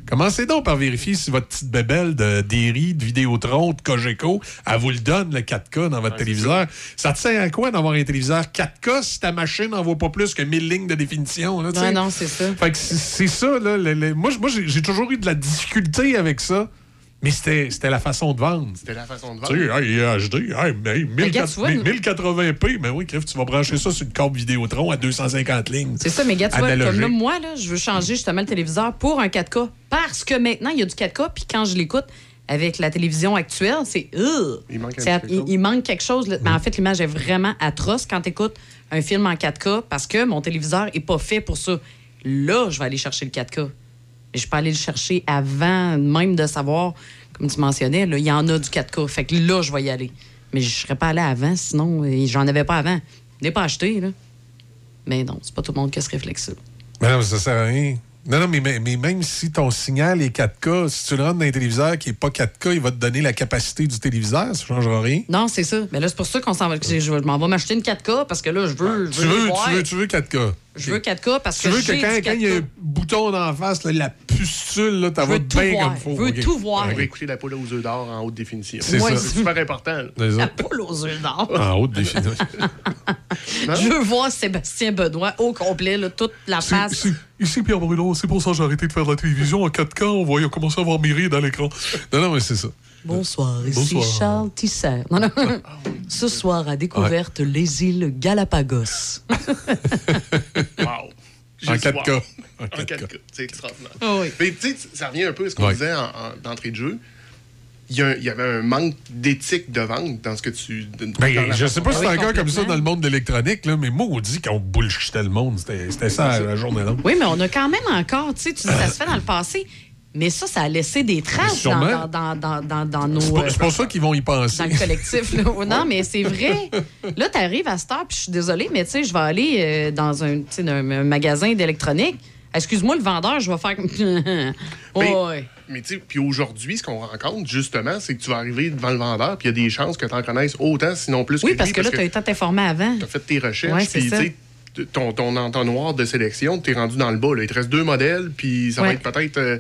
commencez donc par vérifier si votre petite bébelle de Derry, de Vidéotron, de Cogeco, elle vous le donne, le 4K, dans votre téléviseur. Ça te sert à quoi d'avoir un téléviseur 4K si ta machine n'en vaut pas plus que 1000 lignes de définition? Là? Ouais, non, c'est ça. Fait que c'est ça, là. le- le- moi, j'ai toujours eu de la difficulté avec ça, mais c'était c'était la façon de vendre. C'était la façon de Tu sais, vendre. hey, il est HD, hey, mais regarde, 1004 tu vois, nous- 1080p, mais oui, crève, tu vas brancher ça sur une carte Vidéotron à 250 lignes. C'est ça, mais gars, tu vois, comme là, moi, là, je veux changer justement le téléviseur pour un 4K. Parce que maintenant, il y a du 4K, puis quand je l'écoute avec la télévision actuelle, c'est. Il manque quelque il, chose. il manque quelque chose. Mais en fait, l'image est vraiment atroce quand tu écoutes un film en 4K parce que mon téléviseur est pas fait pour ça. Là, je vais aller chercher le 4K. Je peux aller le chercher avant même de savoir, comme tu mentionnais, là, il y en a du 4K. Fait que là, je vais y aller. Mais je serais pas allé avant, sinon, euh, j'en avais pas avant. Je l'ai pas acheté, là. Mais non, c'est pas tout le monde qui a ce réflexe-là. Mais non, ça sert à rien. Non, non, mais, mais- même si ton signal est 4K, si tu le rentres dans un téléviseur qui n'est pas 4K, il va te donner la capacité du téléviseur, ça ne changera rien. Non, c'est ça. Mais là, c'est pour ça qu'on s'en va. Je, m'en vais m'acheter une 4K parce que là, je veux. Je Tu veux, les veux, voir. tu veux, tu veux 4K. Je veux 4K parce Tu que veux j'ai que quand, il y a 4K. un bouton d'en face, là, la pustule, là, t'as Je veux va tout bien voir. comme faut. Je veux tout voir. On va écouter la poule aux œufs d'or en haute définition. C'est Ouais, super important. là. La poule aux œufs d'or. En haute définition. Je veux voir Sébastien Benoît au complet, là, toute la face. c'est- Ici, Pierre Bruno, c'est pour ça que j'ai arrêté de faire de la télévision en 4K. On voit commencer à voir mes rides à l'écran. Non, non, mais c'est ça. Bonsoir, ici Bonsoir. Charles Tisser. Non, non. Ce soir, à découverte les îles Galapagos. Wow. En J'ai 4K. soif. En En 4K. 4K. C'est extraordinaire. Ah oui. Mais tu sais, ça revient un peu à ce qu'on Ouais. disait en- en- d'entrée de jeu. Il y, a un- il y avait un manque d'éthique de vente dans ce que tu. Ben, je sais pas si Ah c'est oui, encore comme ça dans le monde de l'électronique, là, mais maudit qu'on bullshitait le monde. C'était c'était ça la journée longue. Oui, mais on a quand même encore, tu sais, ça se fait dans le passé, mais ça, ça a laissé des traces dans, dans, dans, dans, dans nos. C'est euh, pas ça qu'ils vont y penser. dans le collectif. Là. Non, mais c'est vrai. Là, tu arrives à cette heure, puis je suis désolée, mais tu sais, je vais aller euh, dans un, un, un magasin d'électronique. Excuse-moi, le vendeur, je vais faire comme. Mais, ouais. mais tu sais, puis aujourd'hui, ce qu'on rencontre, justement, c'est que tu vas arriver devant le vendeur, puis il y a des chances que tu en connaisses autant, sinon plus Oui, que parce lui, que là, tu as de t'informer avant. tu as fait tes recherches, puis tu sais, ton, ton entonnoir de sélection, tu es rendu dans le bas. Là. Il te reste deux modèles, puis ça va être peut-être euh,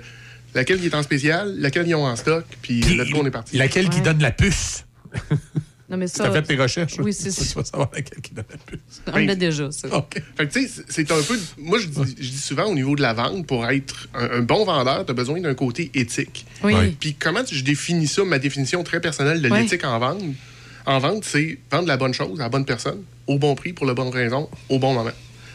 laquelle qui est en spécial, laquelle ils ont en stock, puis Puis, là, on est parti. Laquelle qui donne la puce? Non, mais Tu ça. as fait tes recherches? Oui, c'est Tu ça. vas savoir laquelle qui donne la puce. On l'a déjà, ça. OK. Fait que, tu sais, c'est un peu. Moi, je dis, je dis souvent au niveau de la vente, pour être un, un bon vendeur, tu as besoin d'un côté éthique. Oui. Ouais. Puis comment je définis ça, ma définition très personnelle de Ouais. l'éthique en vente? En vente, c'est vendre la bonne chose à la bonne personne, au bon prix, pour la bonne raison, au bon moment.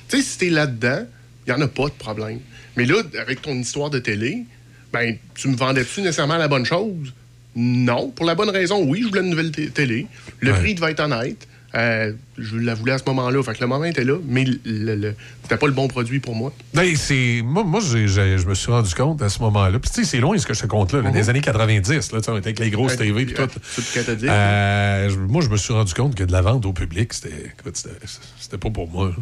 Tu sais, si t'es là-dedans, il n'y en a pas de problème. Mais là, avec ton histoire de télé, ben, tu me vendais-tu nécessairement la bonne chose? Non. Pour la bonne raison, oui, je voulais une nouvelle té- télé. Le Ouais. prix devait être honnête. Euh, je la voulais à ce moment-là. Fait que le moment était là, mais c'était pas le bon produit pour moi. Ben, c'est... Moi, moi je me suis rendu compte à ce moment-là. Puis, tu sais, c'est loin ce que je te compte là, là, des années 90, là, on était avec les grosses Ouais, TV euh, tout. Euh, je- moi, je me suis rendu compte que de la vente au public, c'était c'était pas pour moi. là.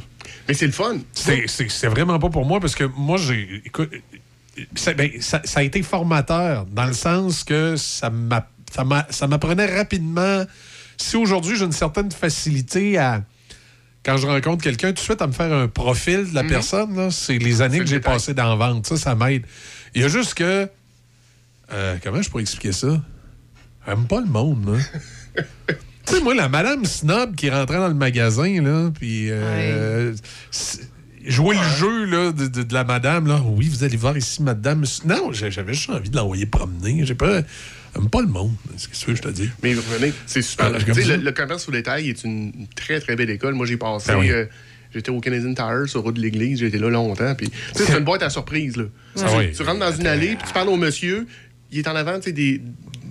Mais c'est le fun. C'est vraiment pas pour moi parce que moi, j'ai. Écoute, ça, ben, ça- ça a été formateur dans le sens que ça m'a- ça m'a- ça m'apprenait rapidement. Si aujourd'hui j'ai une certaine facilité à. Quand je rencontre quelqu'un, tout de suite à me faire un profil de la personne, là, c'est les années que j'ai passées dans la vente. Ça, ça m'aide. Il y a juste que. euh, comment je pourrais expliquer ça? J'aime pas le monde, là. tu sais, moi, la madame snob qui rentrait dans le magasin, là, puis. euh, Jouer le jeu là, de, de- de la madame, là. Oui, vous allez voir ici, madame. Non, j'avais juste envie de l'envoyer promener. J'ai pas. J'aime pas le monde. C'est ce que je te dis. Mais revenez, c'est super. Ah, le, le commerce au détail est une très, très belle école. Moi, j'ai passé. Ah oui. euh, J'étais au Canadian Tire sur route de l'église, été là longtemps. Puis, tu sais, c'est une boîte à surprise. Là. Ah tu, oui. tu rentres dans une allée, puis tu parles au monsieur, il est en avant tu sais, des,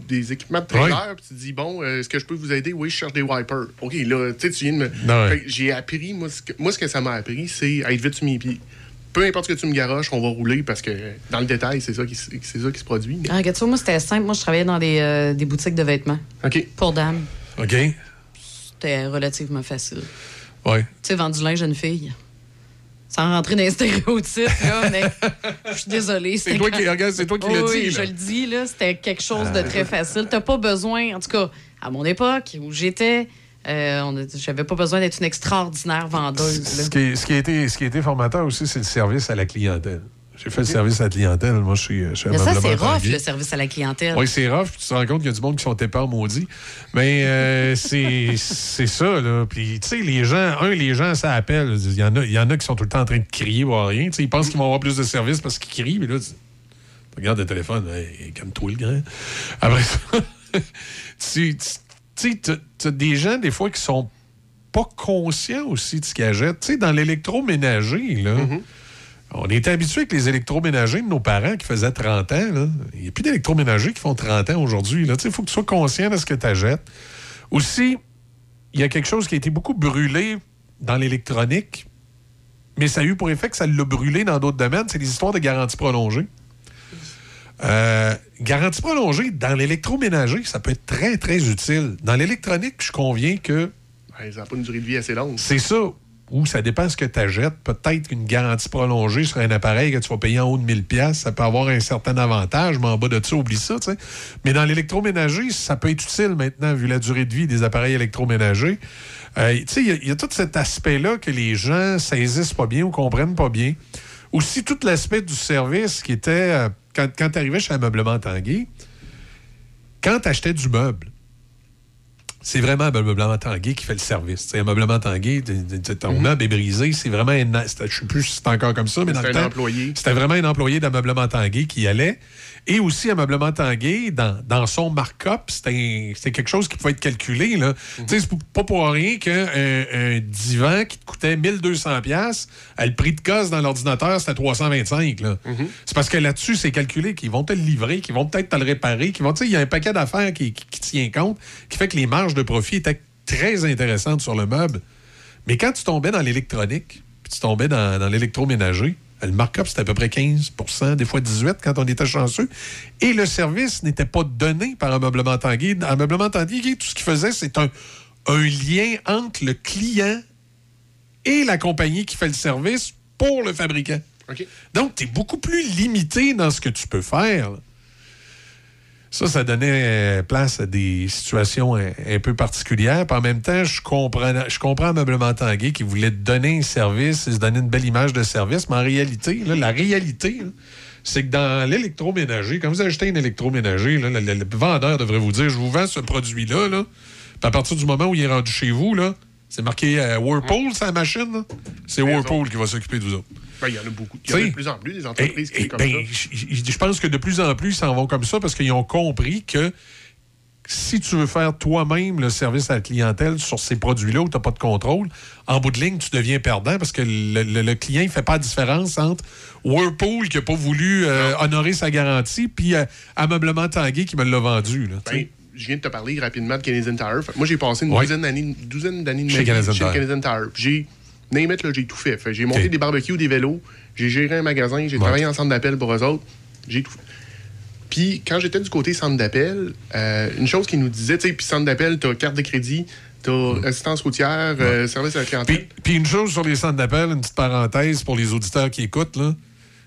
des équipements de trailer, puis tu dis Bon, euh, est-ce que je peux vous aider? Oui, je cherche des wipers. OK, là, tu sais, tu viens de me. Fait que j'ai appris, moi ce, que, moi, ce que ça m'a appris, c'est être vite sur mes pieds. Peu importe ce que tu me garoches, on va rouler parce que dans le détail, c'est ça qui, se- c'est ça qui se produit. Ah, regarde ça, moi, c'était simple. Moi, je travaillais dans des, euh, des boutiques de vêtements OK. pour dames. OK? C'était relativement facile. Ouais. Tu sais, vendre du linge à une fille. Sans rentrer dans les stéréotypes, là, mais je suis désolée. C'est toi quand- qui, c'est toi qui l'as oui, dit. je le dis, là, c'était quelque chose de très facile. T'as pas besoin, en tout cas, à mon époque, où j'étais, euh, j'avais pas besoin d'être une extraordinaire vendeuse. là. Ce qui, est- ce qui a été, ce qui a été formateur aussi, c'est le service à la clientèle. J'ai fait le service à la clientèle. Moi, je suis, je suis Mais ça, c'est rough, le service à la clientèle. Oui, c'est rough. Puis tu te rends compte qu'il y a du monde qui sont épais maudits. Mais euh, c'est c'est ça, là. Puis, tu sais, les gens, un, les gens, ça appelle. Il y, en a, il y en a qui sont tout le temps en train de crier ou rien. Tu sais, ils pensent qu'ils vont avoir plus de services parce qu'ils crient. Mais là, tu, tu regardes le téléphone. Hey, calme-toi, le grand. Après ça, tu tu- tu sais, t'as- t'as des gens, des fois, qui sont pas conscients aussi de ce qu'ils achètent. Tu sais, dans l'électroménager, là. On était habitué avec les électroménagers de nos parents qui faisaient 30 ans. là. Il n'y a plus d'électroménagers qui font 30 ans aujourd'hui. Il faut que tu sois conscient de ce que tu achètes. Aussi, il y a quelque chose qui a été beaucoup brûlé dans l'électronique, mais ça a eu pour effet que ça l'a brûlé dans d'autres domaines. C'est les histoires de garantie prolongée. Euh, garantie prolongée, dans l'électroménager, ça peut être très, très utile. Dans l'électronique, je conviens que Ouais, ça n'a pas une durée de vie assez longue. c'est ça. Ou ça dépend ce que tu achètes. Peut-être qu'une garantie prolongée sur un appareil que tu vas payer en haut de 1000 pièces, ça peut avoir un certain avantage, mais en bas de ça, oublie ça. Mais dans l'électroménager, ça peut être utile maintenant, vu la durée de vie des appareils électroménagers. Euh, tu sais, il y a- il y, a tout cet aspect-là que les gens saisissent pas bien ou comprennent pas bien. Aussi, tout l'aspect du service qui était, euh, quand, quand tu arrivais chez Ameublement Tanguy, quand tu achetais du meuble, c'est vraiment Ameublement Tanguay qui fait le service. C'est Ameublement Tanguay, ton Mhm. meuble est brisé, c'est vraiment Je sais plus si c'est encore comme ça, mais dans C'était le un temps, employé. C'était vraiment un employé d'Ameublement Tanguay qui y allait. Et aussi, Ameublement Tanguay, dans, dans son markup, c'était quelque chose qui pouvait être calculé. là. Tu sais, c'est pas pour rien qu'un un divan qui te coûtait 1200 pièces, le prix de casse dans l'ordinateur, c'était 325. là. Mhm. C'est parce que là-dessus, c'est calculé qu'ils vont te le livrer, qu'ils vont peut-être te le réparer, qu'ils vont... Il y a un paquet d'affaires qui, qui- qui tient compte, qui fait que les marges de profit étaient très intéressantes sur le meuble. Mais quand tu tombais dans l'électronique, puis tu tombais dans, dans l'électroménager, le markup, c'était à peu près 15% des fois 18 quand on était chanceux. Et le service n'était pas donné par Ameublement Tanguay. Ameublement Tanguay, tout ce qu'il faisait, c'est un, un lien entre le client et la compagnie qui fait le service pour le fabricant. Donc, tu es beaucoup plus limité dans ce que tu peux faire. Ça, ça donnait euh, place à des situations un, un peu particulières. Puis en même temps, je comprends, je comprends Ameublement Tanguay qui voulait donner un service et se donner une belle image de service. Mais en réalité, là, la réalité, là, c'est que dans l'électroménager, quand vous achetez un électroménager, là, le, le- le vendeur devrait vous dire, je vous vends ce produit-là. Là, puis à partir du moment où il est rendu chez vous, là, c'est marqué euh, Whirlpool, sa machine. là. C'est Whirlpool qui va s'occuper de vous autres. Ben, il y en a beaucoup. Il y en a de plus en plus des entreprises qui sont comme ben, ça. Je pense que de plus en plus, ils s'en vont comme ça parce qu'ils ont compris que si tu veux faire toi-même le service à la clientèle sur ces produits-là où tu n'as pas de contrôle, en bout de ligne, tu deviens perdant parce que le, le- le client ne fait pas la différence entre Whirlpool qui n'a pas voulu euh, honorer sa garantie puis euh, Ameublement Tanguay qui me l'a vendu. Là. Ben, je viens de te parler rapidement de Canadian Tire. Moi, j'ai passé une Ouais. douzaine d'années de Chez ma vie chez. Canadian Tire. J'ai, name it, là, j'ai tout fait. J'ai monté des barbecues, des vélos, j'ai géré un magasin, j'ai travaillé en centre d'appel pour eux autres. J'ai tout fait. Puis quand j'étais du côté centre d'appel, euh, une chose qu'ils nous disaient, tu sais, puis centre d'appel, t'as carte de crédit, t'as assistance routière, euh, service à la clientèle. Puis, puis une chose sur les centres d'appel, une petite parenthèse pour les auditeurs qui écoutent, là.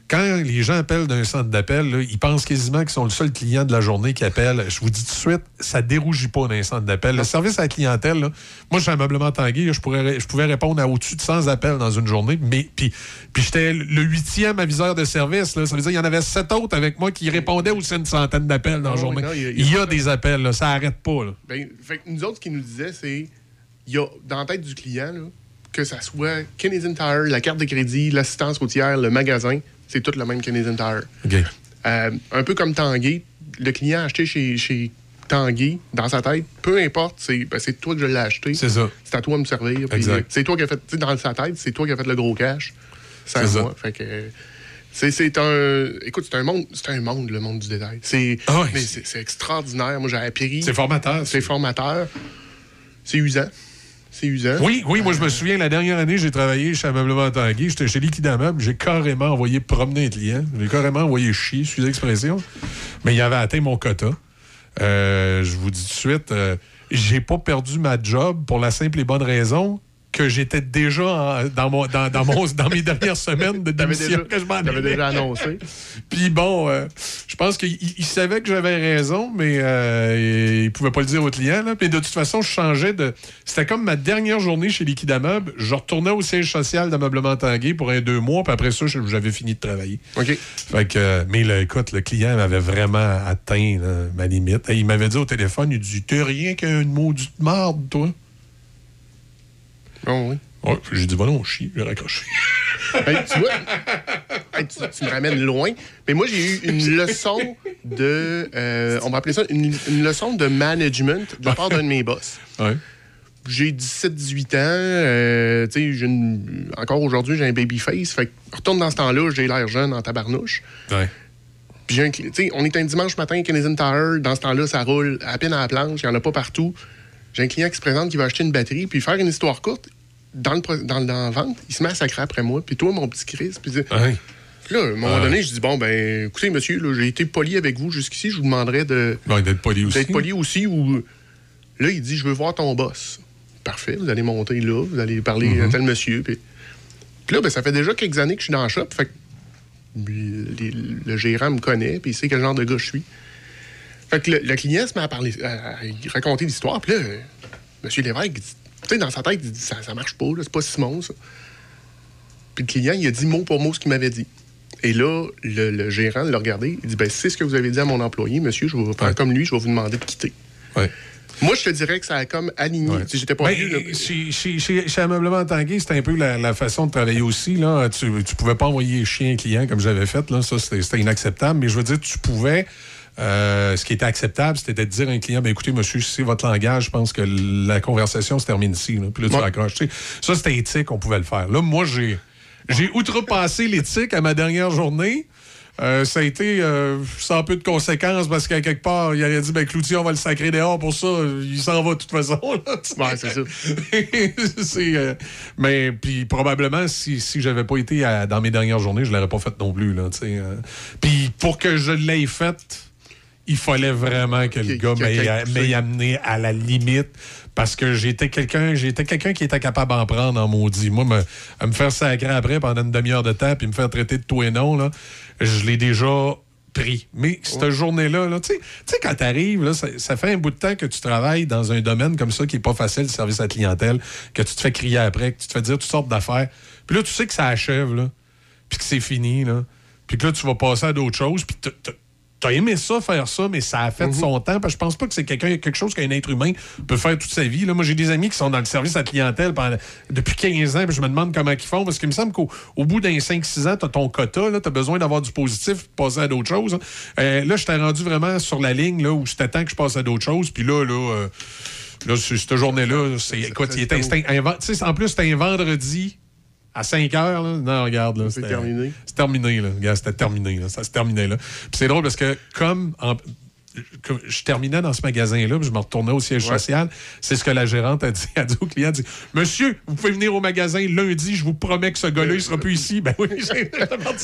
Quand les gens appellent d'un centre d'appel, ils pensent quasiment qu'ils sont le seul client de la journée qui appelle. Je vous dis tout de suite, ça dérougit pas d'un centre d'appel. Le service à la clientèle, là, moi, je suis ameublement Tanguay, là, je, pourrais, je pouvais répondre à au-dessus de 100 appels dans une journée, mais puis, puis j'étais le huitième aviseur de service. Là, ça veut dire qu'il y en avait sept autres avec moi qui répondaient aussi à une centaine d'appels dans la Ah journée. non, il y a- il y a des appels, là, ça arrête pas. Là. Ben, fait que nous autres, ce qu'ils nous disaient, c'est il y a dans la tête du client, que ça soit Canadian Tire, la carte de crédit, l'assistance routière, le magasin, c'est tout le même Canadian Tire. Euh, un peu comme Tanguay, le client a acheté chez, chez Tanguay, dans sa tête, peu importe, c'est ben, toi que je l'ai acheté. C'est ça. C'est à toi de me servir. Exact. C'est toi qui as fait, dans sa tête, c'est toi qui as fait le gros cash. C'est ça. moi. Fait que, euh, c'est, un. Écoute, c'est un monde, c'est un monde, le monde du détail. C'est, Ah extraordinaire. Moi, j'ai appris. C'est formateur. C'est formateur. C'est usant. Oui, oui, moi je me souviens, la dernière année, j'ai travaillé chez Ameublement Tanguay, j'étais chez Liquida Meuble, j'ai carrément envoyé promener un client, j'ai carrément envoyé chier, excusez l'expression, mais il avait atteint mon quota. Euh, je vous dis tout de suite, euh, j'ai pas perdu ma job pour la simple et bonne raison que j'étais déjà en- dans, mon, dans, dans, mon, dans mes dernières semaines de démission déjà, que je m'en déjà annoncé. Puis bon, euh, je pense qu'il il savait que j'avais raison, mais euh, il pouvait pas le dire au client. Là. Puis de toute façon, je changeais de. C'était comme ma dernière journée chez Liquida Meuble. Je retournais au siège social d'Ameublement Tanguay pour un deux mois, puis après ça, j'avais fini de travailler. OK. Fait que, euh, mais là, écoute, le client m'avait vraiment atteint là, ma limite. Et il m'avait dit au téléphone, il dit T'es rien qu'une maudite marde, toi. Oh, oui. Ouais, j'ai dit, va non, chie, j'ai raccroché. Ben, tu vois, hey, tu, tu me ramènes loin. Mais moi, j'ai eu une leçon de. euh, on va appeler ça une, une leçon de management de la part d'un de mes boss. Ouais. J'ai 17-18 ans. euh, une- encore aujourd'hui, j'ai un baby face. Fait que, retourne dans ce temps-là, j'ai l'air jeune en tabarnouche. Ouais. Puis j'ai un on est un dimanche matin à Canadian Tire. Dans ce temps-là, ça roule à peine à la planche. Il n'y en a pas partout. J'ai un client qui se présente qui va acheter une batterie. Puis faire une histoire courte, dans, le, dans, dans la vente, il se met à sacrer après moi. Puis toi, mon petit Chris. Puis puis là, à un moment Ouais. donné, je dis bon, ben, écoutez, monsieur, j'ai été poli avec vous jusqu'ici. Je vous demanderais de d'être poli aussi. d'être poli aussi. Ou là, il dit je veux voir ton boss. Parfait, vous allez monter là, vous allez parler à tel monsieur. Puis, puis là, ben, ça fait déjà quelques années que je suis dans le shop. Fait que lui, les- le gérant me connaît, puis il sait quel genre de gars je suis. Fait que le, le client se met à parler, à, à raconter l'histoire. Puis là, euh, monsieur Lévesque, il dit- tu sais, dans sa tête, il dit ça, ça marche pas, là, c'est pas Simon, ça. Puis le client, il a dit mot pour mot ce qu'il m'avait dit. Et là, le, le gérant l'a regardé. Il dit ben, c'est ce que vous avez dit à mon employé, monsieur, je vais faire Ouais. comme lui, je vais vous demander de quitter. Ouais. Moi, je te dirais que ça a comme aligné. Si j'étais pas Ben, venu, là, chez, chez, chez, chez Ameublement Tanguay, c'était un peu la, la façon de travailler aussi. Là. Tu, tu pouvais pas envoyer chien client comme j'avais fait. Là. Ça, c'était c'était inacceptable. Mais je veux dire, tu pouvais. Euh, ce qui était acceptable, c'était de dire à un client, ben écoutez, monsieur, si c'est votre langage, je pense que la conversation se termine ici. Là. Puis là, tu Ouais. raccroches. Tu sais, Ça, c'était éthique, on pouvait le faire. Là, moi, j'ai j'ai outrepassé l'éthique à ma dernière journée. Euh, ça a été euh, sans peu de conséquences parce qu'à quelque part, il aurait dit ben Cloutier, on va le sacrer dehors pour ça. Il s'en va de toute façon. Ouais, c'est ça. Euh, mais puis probablement si, si j'avais pas été à- dans mes dernières journées, je l'aurais pas fait non plus là. Puis pour que je l'ai faite, il fallait vraiment que le gars m'ait amené à la limite parce que j'étais quelqu'un j'étais quelqu'un qui était capable d'en prendre en maudit. Moi, me, à me faire sacrer après pendant une demi-heure de temps puis me faire traiter de tout et non, là, je l'ai déjà pris. Mais cette journée-là, là, tu sais- tu sais, quand tu arrives, ça, ça fait un bout de temps que tu travailles dans un domaine comme ça qui est pas facile, le service à la clientèle, que tu te fais crier après, que tu te fais dire toutes sortes d'affaires. Puis là, tu sais que ça achève, là, puis que c'est fini, là. Puis que là, tu vas passer à d'autres choses, puis t'as- t'as- T'as aimé ça, faire ça, mais ça a fait Mhm. son temps. Parce que je pense pas que c'est quelqu'un, quelque chose qu'un être humain peut faire toute sa vie. Là, moi, j'ai des amis qui sont dans le service à la clientèle pendant- depuis 15 ans, puis je me demande comment ils font. Parce qu'il me semble qu'au au bout d'un 5-6 ans, tu as ton quota, tu as besoin d'avoir du positif pour passer à d'autres choses. hein. Euh, là, je t'ai rendu vraiment sur la ligne là, où c'était temps que je passe à d'autres choses. Puis là, là, euh, là cette journée-là, c'est, écoute, il tu sais, en plus, c'était un vendredi à 5 heures. Là. Non, regarde. Là, C'est terminé. c'est terminé, là. Regarde, c'était terminé, là. Ça se terminait, là. Puis c'est drôle parce que comme, en- je terminais dans ce magasin-là, puis je me retournais au siège Ouais. social, c'est ce que la gérante a dit, a dit au client, elle dit, Monsieur, vous pouvez venir au magasin lundi, je vous promets que ce gars-là, il sera plus ici. Ben oui, j'ai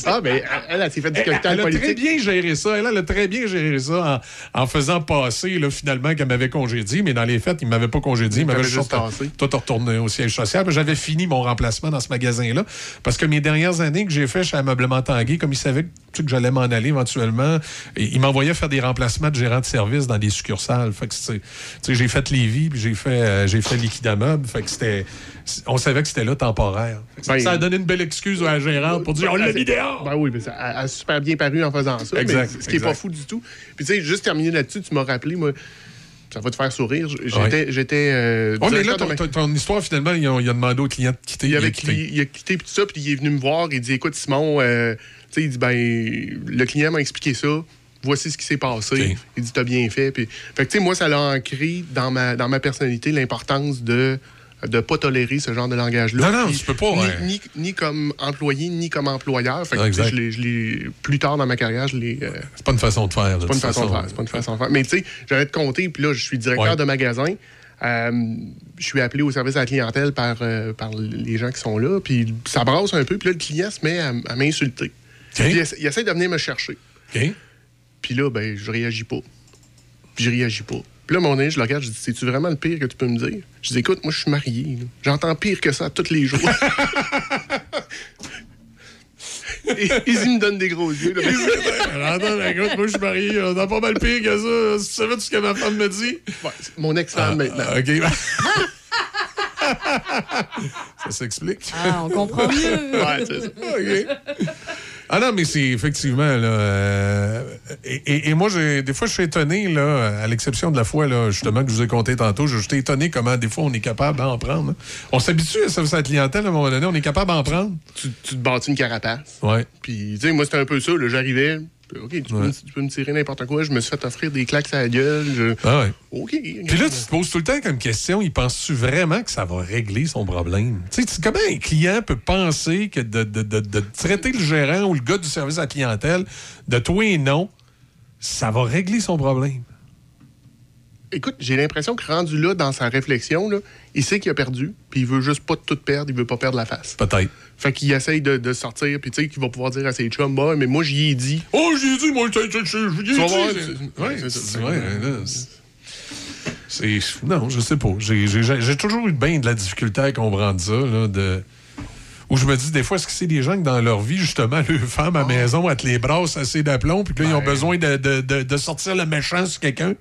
Ah, ben, elle, elle s'est fait du elle, a très bien géré ça. Elle, elle a très bien géré ça en, en faisant passer, là, finalement, qu'elle m'avait congédié. Mais dans les faits, il ne m'avait pas congédié. Il m'avait juste tassé. tout retourné au siège social. Mais J'avais fini mon remplacement dans ce magasin-là. Parce que mes dernières années que j'ai fait chez Ameublement Tanguay, comme il savait que, tu que j'allais m'en aller éventuellement, il m'envoyait faire des remplacements de gérants de service dans des succursales. Fait que, j'ai fait Lévis, puis j'ai fait, euh, j'ai fait. Fait que c'était... On savait que c'était là temporaire. Ben, ça a donné une belle excuse à la gérante pour dire on l'a mis dehors. Ben oui, mais ça a, a super bien paru en faisant ça. Exact, mais ce qui est exact. pas fou du tout. Puis tu sais, juste terminer là-dessus, tu m'as rappelé, moi, ça va te faire sourire. J'étais. J'étais euh, Ouais, mais là, ton, ton- ton histoire, finalement, il a, il a demandé au client de quitter. il, avait quitté. il a quitté puis tout ça, puis il est venu me voir, il dit écoute Simon, euh, tu sais, il dit ben le client m'a expliqué ça, voici ce qui s'est passé. Il dit t'as bien fait. Puis, fait que tu sais, moi ça l'a ancré dans ma dans ma personnalité l'importance de de pas tolérer ce genre de langage-là. Non, non, tu peux pas, Ni, ni, ni comme employé, ni comme employeur. Fait que, Ah, je plus tard dans ma carrière, je l'ai. euh, C'est pas une façon de faire. c'est pas une façon de faire. C'est pas une façon de faire. Mais tu sais, j'allais te compter, puis là, je suis directeur Ouais. de magasin. Euh, je suis appelé au service à la clientèle par, euh, par les gens qui sont là, puis ça brasse un peu, puis là, le client se met à, à m'insulter. Il, essa- il essaie de venir me chercher. OK. Puis là, ben, je réagis pas. Puis je réagis pas. Puis là, mon donné, je le regarde, je dis, c'est-tu vraiment le pire que tu peux me dire? Je dis, écoute, moi, je suis marié. J'entends pire que ça tous les jours. Et il me donne des gros yeux. là. Attends, écoute, moi, je suis marié. On a pas mal pire que ça. Tu savais tout ce que ma femme me dit? Ouais, mon ex-femme maintenant. Ah, OK. ça s'explique. Ah, on comprend mieux. Ouais, c'est ça. OK. Ah non, mais c'est effectivement, là. euh, et, et- et moi, j'ai, des fois, je suis étonné, là, à l'exception de la fois, là, justement, que je vous ai conté tantôt, je- j'étais étonné comment, des fois, on est capable d'en prendre. hein. On s'habitue à la clientèle, à un moment donné, on est capable d'en prendre. tu, tu te bâtis une carapace. Ouais. Puis, tu sais, moi, c'était un peu ça. là, OK, tu, peux Ouais. me, tu peux me tirer n'importe quoi. Je me suis fait offrir des claques à la gueule. je- Ah ouais. OK. Puis là, tu te poses tout le temps comme question, il pense-tu vraiment que ça va régler son problème? Tu sais, comment un client peut penser que de, de- de- de traiter le gérant ou le gars du service à la clientèle de toi et non, ça va régler son problème? Écoute, j'ai l'impression que rendu là, dans sa réflexion, là, il sait qu'il a perdu, puis il veut juste pas tout perdre, il veut pas perdre la face. Peut-être. Fait qu'il essaye de, de sortir, puis tu sais, qu'il va pouvoir dire à ses chums, bah, mais moi, j'y ai dit. Oh, j'ai dit, moi, voir, j'ai dit. ouais, c'est ça. ouais, Non, je sais pas. J'ai- toujours eu bien de la difficulté à comprendre ça, là, de... Où je me dis, des fois, est-ce que c'est des gens qui, dans leur vie, justement, leur femme à maison, elles te les brasses assez d'aplomb, puis que là, ils ont Ben. besoin de, de- de- de sortir le méchant sur quelqu'un?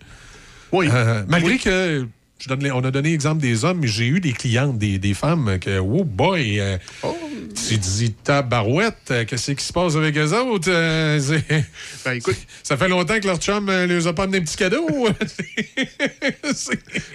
Oui. Euh, malgré Oui. que, je donne les- on a donné l'exemple des hommes, mais j'ai eu des clientes, des, des femmes, que, oh boy, euh, Oh. tu Tu dis tabarouette, euh, qu'est-ce qui se passe avec eux autres? Euh, Ben, écoute, ça fait longtemps que leur chum euh, les a pas amené un petit cadeau.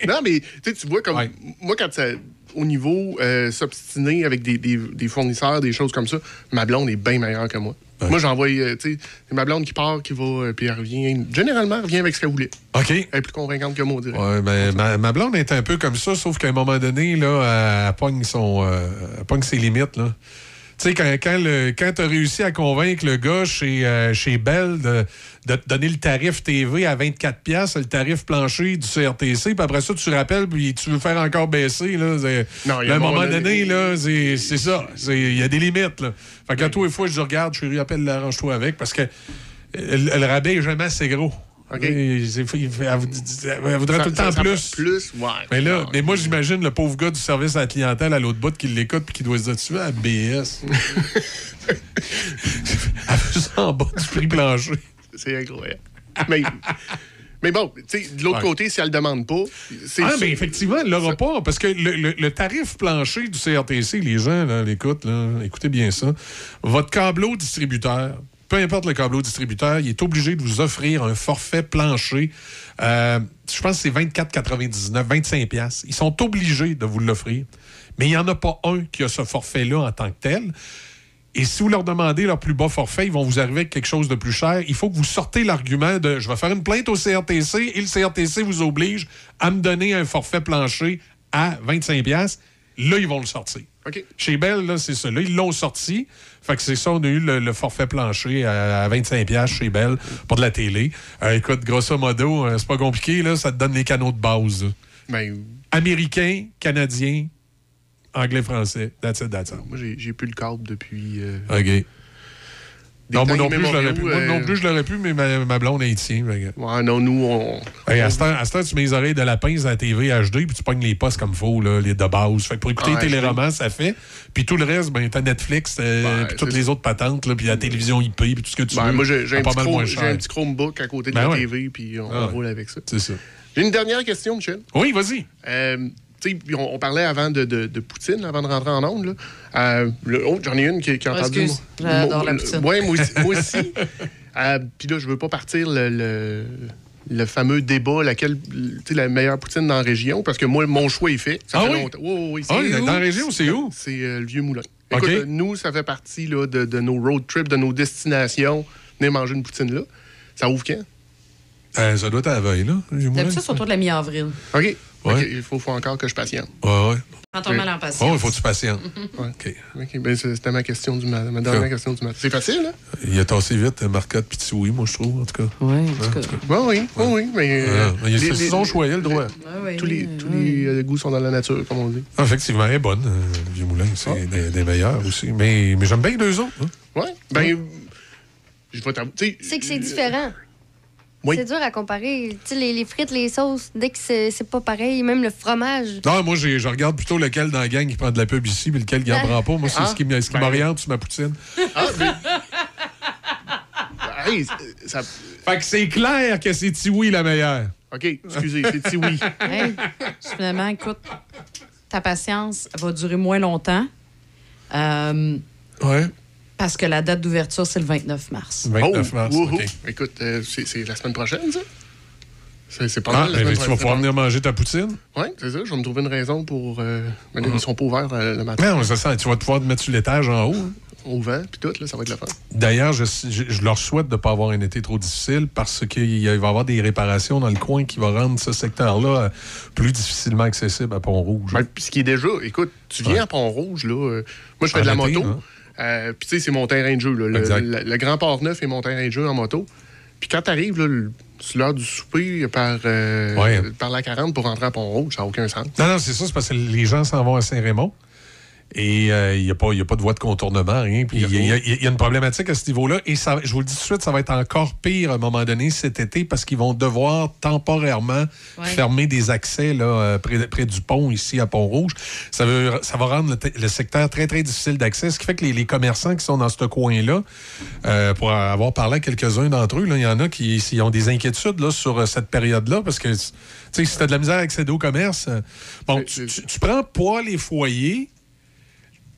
Non, mais tu tu vois, comme Ouais. moi, quand ça, au niveau s'obstiner avec des, des- des fournisseurs, des choses comme ça, ma blonde est bien meilleure que moi. Moi, j'envoie, euh, tu sais, c'est ma blonde qui part, qui va, euh, puis elle revient. Généralement, elle revient avec ce qu'elle voulait. OK. Elle est plus convaincante que moi, on dirait. Ouais, ben, ma, ma blonde est un peu comme ça, sauf qu'à un moment donné, là, elle, pogne, son, euh, elle pogne ses limites. Là. Tu sais, quand, quand, le- quand tu as réussi à convaincre le gars chez, euh, chez Bell de, de te donner le tarif TV à 24$, piastres, le tarif plancher du CRTC, puis après ça, tu rappelles, puis tu veux faire encore baisser. Là, Non, y a à un moment donné, c'est c'est ça. Il y a des limites. Là. Fait que à tous les fois, je regarde, chérie, appelle l'arrange-toi avec, parce que le, le rabais est jamais assez gros. OK? Il Elle, elle voudrait Ça- tout le temps ça- plus. Plus, ouais. Mais là, Non, mais moi, j'imagine le pauvre gars du service à la clientèle à l'autre bout qui l'écoute puis qui doit se dire Tu veux à BS Elle veut ça en bas du prix plancher. C'est incroyable. mais, mais bon, tu sais, de l'autre Ouais. côté, si elle le demande pas, c'est Ah, mais effectivement, elle l'aura pas. Parce que le, le- le tarif plancher du CRTC, les gens, là, l'écoutent, là, écoutez bien ça. Votre câbleau distributeur, peu importe le câbleau distributeur, il est obligé de vous offrir un forfait plancher. Euh, je pense que c'est 24,99, 25 pièces. Ils sont obligés de vous l'offrir. Mais il n'y en a pas un qui a ce forfait-là en tant que tel. Et si vous leur demandez leur plus bas forfait, ils vont vous arriver avec quelque chose de plus cher. Il faut que vous sortez l'argument de je vais faire une plainte au CRTC et le CRTC vous oblige à me donner un forfait plancher à 25$. piastres. Là, ils vont le sortir. Chez Bell, là, c'est ça. Là, ils l'ont sorti. Fait que c'est ça, on a eu le, le forfait plancher à, à 25$ piastres chez Bell pour de la télé. Euh, écoute, grosso modo, euh, c'est pas compliqué, là, ça te donne les canaux de base. Ben, Américain, canadien, anglais, français. That's it, that's it. moi, j'ai j'ai plus le câble depuis. euh, OK. Non, moi non plus, je l'aurais pu. Moi euh, non plus, je l'aurais pu, mais ma, ma blonde est ici. Ouais, non, nous, on. Hey, à ce temps, à ce temps, tu mets les oreilles de lapin à la TV HD, puis tu pognes les postes comme faut, là, les de base. Fait que pour écouter Ah, les téléromans, ça fait. Puis tout le reste, ben, t'as Netflix, euh, puis toutes les autres patentes, là, puis la télévision IP, puis tout ce que tu Ben, veux. moi, j'ai un, un petit Chromebook à côté de Ben la ouais. TV, puis on, Ah roule avec ça. C'est ça. J'ai une dernière question, Michel. Oui, vas-y. Euh, on, on parlait avant de, de- de Poutine, avant de rentrer en onde. Euh, oh, J'en ai une qui, qui a Oh, entendu. excuse, j'adore la poutine. ouais, moi aussi. moi aussi. Euh, puis là, je veux pas partir le, le, le fameux débat, laquelle, tu sais, la meilleure poutine dans la région, parce que moi, mon choix est fait. Ça Ah fait oui? longtemps. Oui, oui, oui, Ah, c'est dans la région, c'est où? C'est euh, le Vieux Moulin. Écoute, OK. euh, nous, ça fait partie là, de, de nos road trips, de nos destinations. Venez manger une poutine là. Ça ouvre quand? Euh, ça doit être à la veille, là. D'habitude, c'est autour de la mi-avril. OK. Ouais. OK, Il faut, faut encore que je patiente. Ouais, ouais. Prends ton mal en Oh, il faut que tu patientes. Ouais. OK. OK, ben, c'était ma question du matin. Ma dernière question du matin. C'est facile, hein? Il a tassé vite, Marcotte puis Tioui, moi, je trouve, en tout cas. Oui, en tout cas. Oui, oui, oui, oui, mais... euh, Ah, mais les- c'est les- son choix, il a le droit. Tous les, tous ouais. les euh, goûts sont dans la nature, comme on dit. Ah, effectivement, elle est bonne, euh, le Vieux Moulin. C'est Ah. des, des meilleurs aussi. Mais, mais j'aime bien les deux autres. hein. Oui, ben... Je vais t'avouer... tu sais, C'est que c'est euh, différent. Oui. C'est dur à comparer. Tu sais, les, les frites, les sauces, dès que c'est c'est pas pareil, même le fromage. Non, moi, j'ai- je regarde plutôt lequel dans la gang qui prend de la pub ici, mais lequel qui en prend pas. Moi, c'est Ah. ce qui me- ce qui Ben. m'oriente sur ma poutine. Ah, mais... Hey, ça... Fait que c'est clair que c'est Tiwi la meilleure. OK, excusez, c'est Tiwi. Hey, finalement, écoute, ta patience va durer moins longtemps. euh, Ouais. Parce que la date d'ouverture, c'est le 29 mars. 29 mars. OK. Écoute, euh, c'est la semaine prochaine, ça? C'est pas Ah, mal, la ben, semaine tu vas pouvoir venir manger ta poutine? Oui, c'est ça. Je vais me trouver une raison pour... Euh... mais là, Ils sont pas ouverts euh, le matin. Non, mais ça sent. Tu vas pouvoir te mettre sur l'étage en haut. hein. Au vent, puis tout, là, ça va être la fin. D'ailleurs, je, je- je leur souhaite de ne pas avoir un été trop difficile parce qu'il va y avoir des réparations dans le coin qui vont rendre ce secteur-là euh, plus difficilement accessible à Pont-Rouge. Ben, puis ce qui est déjà, écoute, tu viens Ouais. à Pont-Rouge, là. euh, moi, je fais En de la été, moto. hein. Euh, puis, tu sais, c'est mon terrain de jeu, là. Le, Exact. le- le Grand Port-Neuf est mon terrain de jeu en moto. Puis, quand t'arrives, là, sur l'heure du souper par, euh, Ouais. par la 40 pour rentrer à Pont-Rouge, ça n'a aucun sens. Non, non, c'est ça, c'est parce que les gens s'en vont à Saint-Raymond. Et euh, il n'y a, pas- il y a pas de voie de contournement, rien. Puis Il y a y, y une problématique à ce niveau-là. Et ça, je vous le dis tout de suite, ça va être encore pire à un moment donné cet été parce qu'ils vont devoir temporairement Ouais. fermer des accès là, euh, près, près du pont ici à Pont-Rouge. Ça, veut- ça va rendre le, te- le secteur très, très difficile d'accès. Ce qui fait que les, les commerçants qui sont dans ce coin-là, euh, pour avoir parlé à quelques-uns d'entre eux, il y en a qui, ont des inquiétudes là, sur cette période-là parce que tu sais, si tu as de la misère à accéder au commerce, bon, tu- tu prends poids les foyers.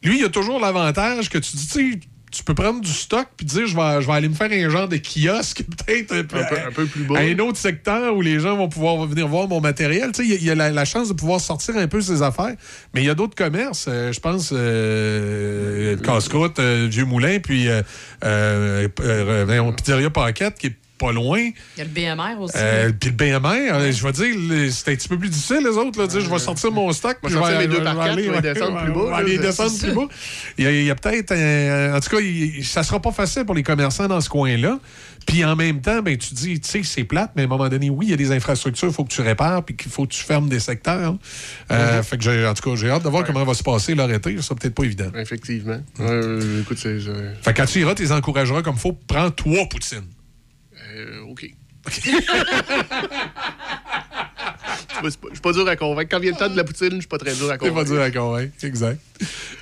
Lui, il a toujours l'avantage que tu dis, tu sais, tu peux prendre du stock puis dire je vais, je vais aller me faire un genre de kiosque peut-être un peu, Un peu- plus bas. à un autre secteur où les gens vont pouvoir venir voir mon matériel. Tu sais, il y a- il y, a la, la chance de pouvoir sortir un peu ses affaires. Mais il y a d'autres commerces, euh, je pense, euh, Casse-Croûte, euh, Vieux Moulin, puis euh, euh, euh, Pizzeria Paquette qui est pas loin. Il y a le BMR aussi. Euh, puis le BMR, euh, je vais dire, c'est un petit peu plus difficile, les autres. Là, dire, je vais sortir mon stock. Je vais sortir mes deux par quatre, aller- je vais descendre plus bas, aller descendre plus bas. Il y a, il peut-être. un- en tout cas, il- ça sera pas facile pour les commerçants dans ce coin-là. Puis en même temps, ben, tu dis, tu sais, c'est plate, mais à un moment donné, oui, il y a des infrastructures, il faut que tu répares, puis qu'il faut que tu fermes des secteurs. Euh, Fait que, j'ai- en tout cas, j'ai hâte de voir comment va se passer leur été. Ça sera peut-être pas évident. Effectivement. Euh, écoute, Fait que quand tu iras, tu les encourageras comme faut. Prends trois poutines. Euh, OK. Pas- je suis pas dur à convaincre. Quand vient le temps de la poutine, je suis pas très dur à C'est pas convaincre. dur à convaincre. Exact.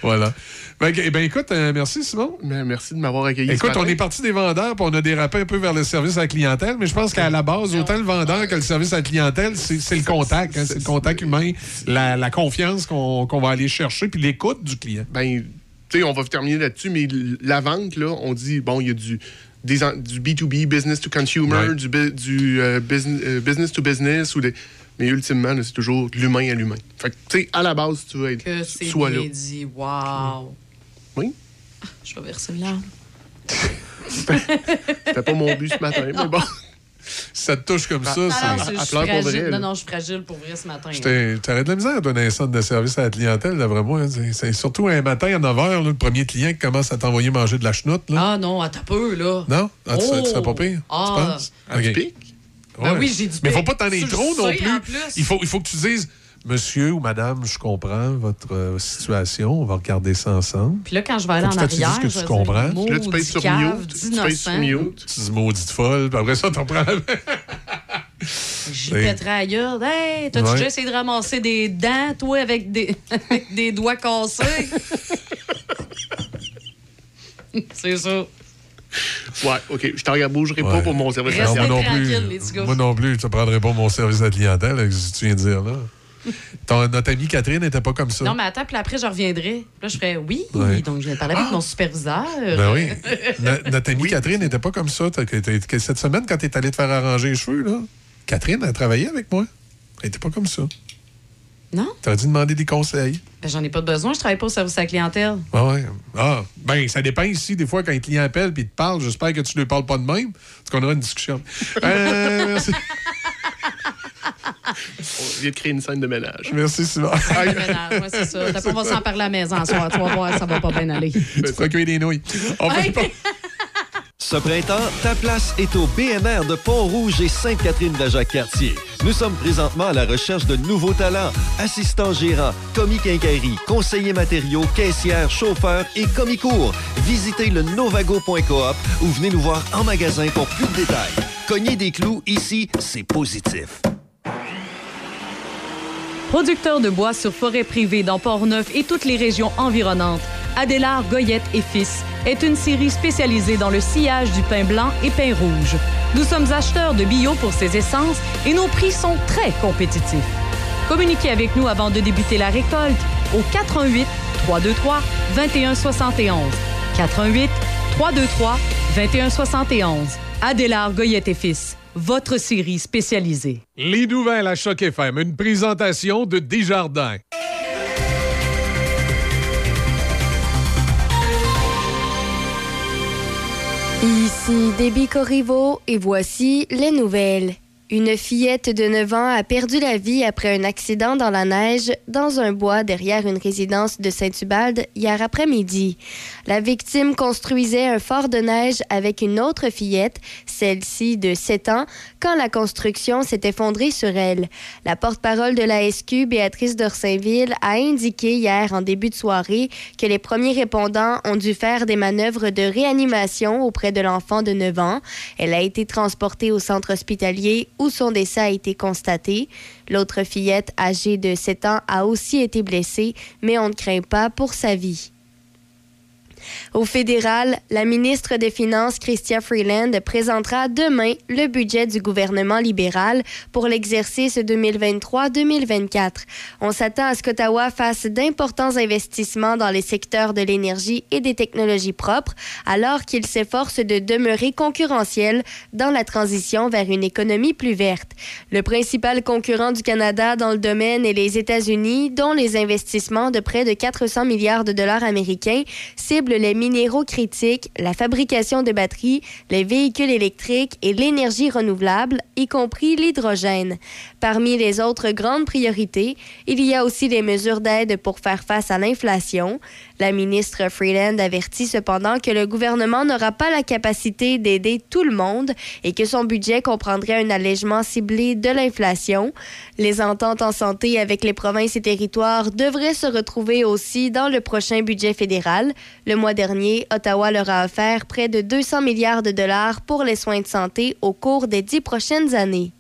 voilà. Ben, ben, écoute, euh, merci Simon. Merci de m'avoir accueilli. Écoute, on est parti des vendeurs, puis on a dérapé un peu vers le service à la clientèle, mais je pense qu'à la base, autant le vendeur que le service à la clientèle, c'est le contact, hein, c'est le contact humain, la, la confiance qu'on va aller chercher, puis l'écoute du client. Ben, tu sais, on va terminer là-dessus, mais la vente, là, on dit, bon, il y a du, des du B2B, business to consumer, Ouais. du, du euh, business, euh, business to business, ou des... mais ultimement, c'est toujours de l'humain à l'humain. Fait que, tu sais, à la base, tu veux être, Que c'est sois bien là. dit. Wow. Oui. Je vais verser une larme. C'était pas mon but ce matin, mais bon. Ça te touche comme ça, Non, non, c'est... c'est- je suis pleure pour fragile. vrai, Non, là. non, je suis fragile pour vrai ce matin. là. T'aurais de la misère à donner un centre de service à la clientèle, d'après moi. hein. C'est- surtout un matin à 9 h, le premier client qui commence à t'envoyer manger de la chenoute. Là. Ah non, attends peu, là. Non? Ah, tu, Oh! serais pas pire? Ah. Tu penses? Un Ok. pic? Ben Ouais. oui, j'ai du Mais faut pas t'en le trop non plus. plus. Il faut, il faut que tu dises, monsieur ou madame, je comprends votre euh, situation, on va regarder ça ensemble. Puis là, quand je vais aller Faut en que tu dises arrière, que je tu vais comprends. Puis là, tu payes sur mute. Tu payes sur mute. Tu dis maudite folle, puis après ça, t'en prends la J'y Oui. pèterais ailleurs. Hey, t'as-tu Ouais. déjà essayé de ramasser des dents, toi, avec des, avec des doigts cassés? C'est ça. Ouais, OK. Je t'en bougerai pas Ouais. pour mon service Non, moi non plus. Moi non plus, tu ne prendrais pas mon service à la clientèle avec ce que tu viens de dire là? Ton, notre amie Catherine n'était pas comme ça. Non, mais attends, puis après, je reviendrai. Là, je ferais oui. Ouais. Donc, je viens de parler avec mon superviseur. Ben oui. No- notre amie Catherine n'était pas comme ça. T'as- t'as- Cette semaine, quand tu es allé te faire arranger les cheveux, là, Catherine a travaillé avec moi. Elle n'était pas comme ça. Non? Tu as dû demander des conseils. Ben, j'en ai pas besoin. Je travaille pas au service à la clientèle. Ah ouais. Ah, ben, ça dépend ici. Des fois, quand un client appelle et te parle, j'espère que tu ne lui parles pas de même. Parce qu'on aura une discussion. Euh, merci. On vient de créer une scène de ménage. Merci, Simon. Ménage, ouais, c'est ça. T'as pas- On va s'en parler à la maison ce soir. Tu vas voir, ça va pas bien aller. tu feras cuire des nouilles. On va Hey! pas- Ce printemps, ta place est au BMR de Pont-Rouge et Sainte-Catherine de Jacques-Cartier. Nous sommes présentement à la recherche de nouveaux talents. Assistants gérants, commis quincaillerie, conseillers matériaux, caissières, chauffeurs et commis cours. Visitez le novago.coop ou venez nous voir en magasin pour plus de détails. Cogner des clous, ici, c'est positif. Producteur de bois sur forêt privée dans Port-Neuf et toutes les régions environnantes, Adélard Goyette et Fils est une série spécialisée dans le sillage du pain blanc et pain rouge. Nous sommes acheteurs de bio pour ces essences et nos prix sont très compétitifs. Communiquez avec nous avant de débuter la récolte au 88 323 2171. 88 323 2171. Adélard Goyette et Fils, votre série spécialisée. Les nouvelles à Choc FM, une présentation de Desjardins. Ici Déby Corriveau et voici les nouvelles. Une fillette de 9 ans a perdu la vie après un accident dans la neige dans un bois derrière une résidence de Saint-Ubalde hier après-midi. La victime construisait un fort de neige avec une autre fillette, celle-ci de 7 ans, quand la construction s'est effondrée sur elle. La porte-parole de la SQ, Béatrice d'Orsainville, a indiqué hier en début de soirée que les premiers répondants ont dû faire des manœuvres de réanimation auprès de l'enfant de 9 ans. Elle a été transportée au centre hospitalier son décès a été constaté. L'autre fillette, âgée de 7 ans, a aussi été blessée, mais on ne craint pas pour sa vie. Au fédéral, la ministre des Finances, Chrystia Freeland, présentera demain le budget du gouvernement libéral pour l'exercice 2023-2024. On s'attend à ce qu'Ottawa fasse d'importants investissements dans les secteurs de l'énergie et des technologies propres, alors qu'il s'efforce de demeurer concurrentiel dans la transition vers une économie plus verte. Le principal concurrent du Canada dans le domaine est les États-Unis, dont les investissements de près de 400 milliards de dollars américains ciblent les minéraux critiques, la fabrication de batteries, les véhicules électriques et l'énergie renouvelable, y compris l'hydrogène. Parmi les autres grandes priorités, il y a aussi les mesures d'aide pour faire face à l'inflation. La ministre Freeland avertit cependant que le gouvernement n'aura pas la capacité d'aider tout le monde et que son budget comprendrait un allègement ciblé de l'inflation. Les ententes en santé avec les provinces et territoires devraient se retrouver aussi dans le prochain budget fédéral. Mois dernier, Ottawa leur a offert près de 200 milliards de dollars pour les soins de santé au cours des dix prochaines années.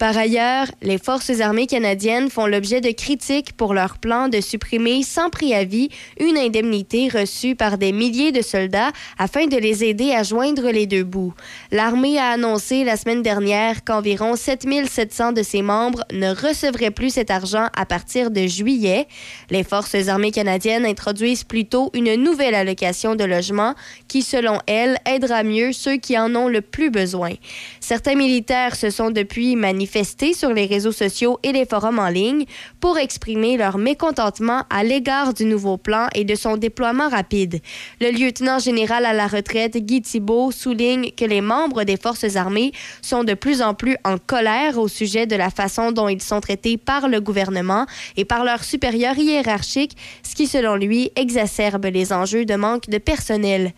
Par ailleurs, les forces armées canadiennes font l'objet de critiques pour leur plan de supprimer sans préavis une indemnité reçue par des milliers de soldats afin de les aider à joindre les deux bouts. L'armée a annoncé la semaine dernière qu'environ 7700 de ses membres ne recevraient plus cet argent à partir de juillet. Les forces armées canadiennes introduisent plutôt une nouvelle allocation de logement qui, selon elles, aidera mieux ceux qui en ont le plus besoin. Certains militaires se sont depuis manifestés sur les réseaux sociaux et les forums en ligne pour exprimer leur mécontentement à l'égard du nouveau plan et de son déploiement rapide. Le lieutenant général à la retraite, Guy Thibault, souligne que les membres des forces armées sont de plus en plus en colère au sujet de la façon dont ils sont traités par le gouvernement et par leurs supérieurs hiérarchiques, ce qui, selon lui, exacerbe les enjeux de manque de personnel.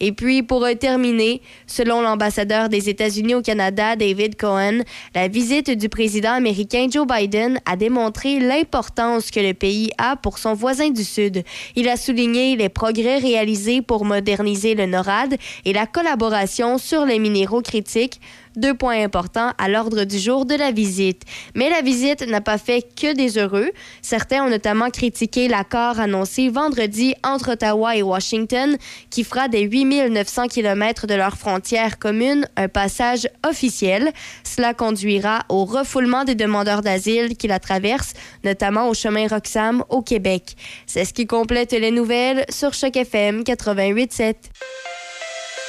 Et puis, pour terminer, selon l'ambassadeur des États-Unis au Canada, David Cohen, la visite du président américain Joe Biden a démontré l'importance que le pays a pour son voisin du Sud. Il a souligné les progrès réalisés pour moderniser le NORAD et la collaboration sur les minéraux critiques, deux points importants à l'ordre du jour de la visite. Mais la visite n'a pas fait que des heureux. Certains ont notamment critiqué l'accord annoncé vendredi entre Ottawa et Washington qui fera des 8900 km de leur frontière commune un passage officiel. Cela conduira au refoulement des demandeurs d'asile qui la traversent, notamment au chemin Roxham au Québec. C'est ce qui complète les nouvelles sur Choc FM 88.7.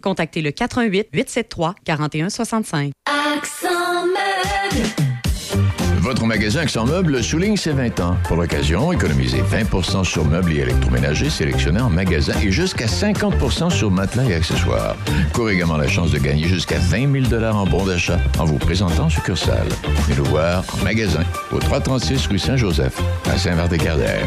contactez le 88 873 4165. Accent meuble. Votre magasin Accent Meubles souligne ses 20 ans. Pour l'occasion, économisez 20% sur meubles et électroménagers sélectionnés en magasin et jusqu'à 50% sur matelas et accessoires. Courez également la chance de gagner jusqu'à 20 000 en bons d'achat en vous présentant en succursale. Venez nous voir en magasin au 336 rue Saint-Joseph à Saint-Vert-des-Cardères.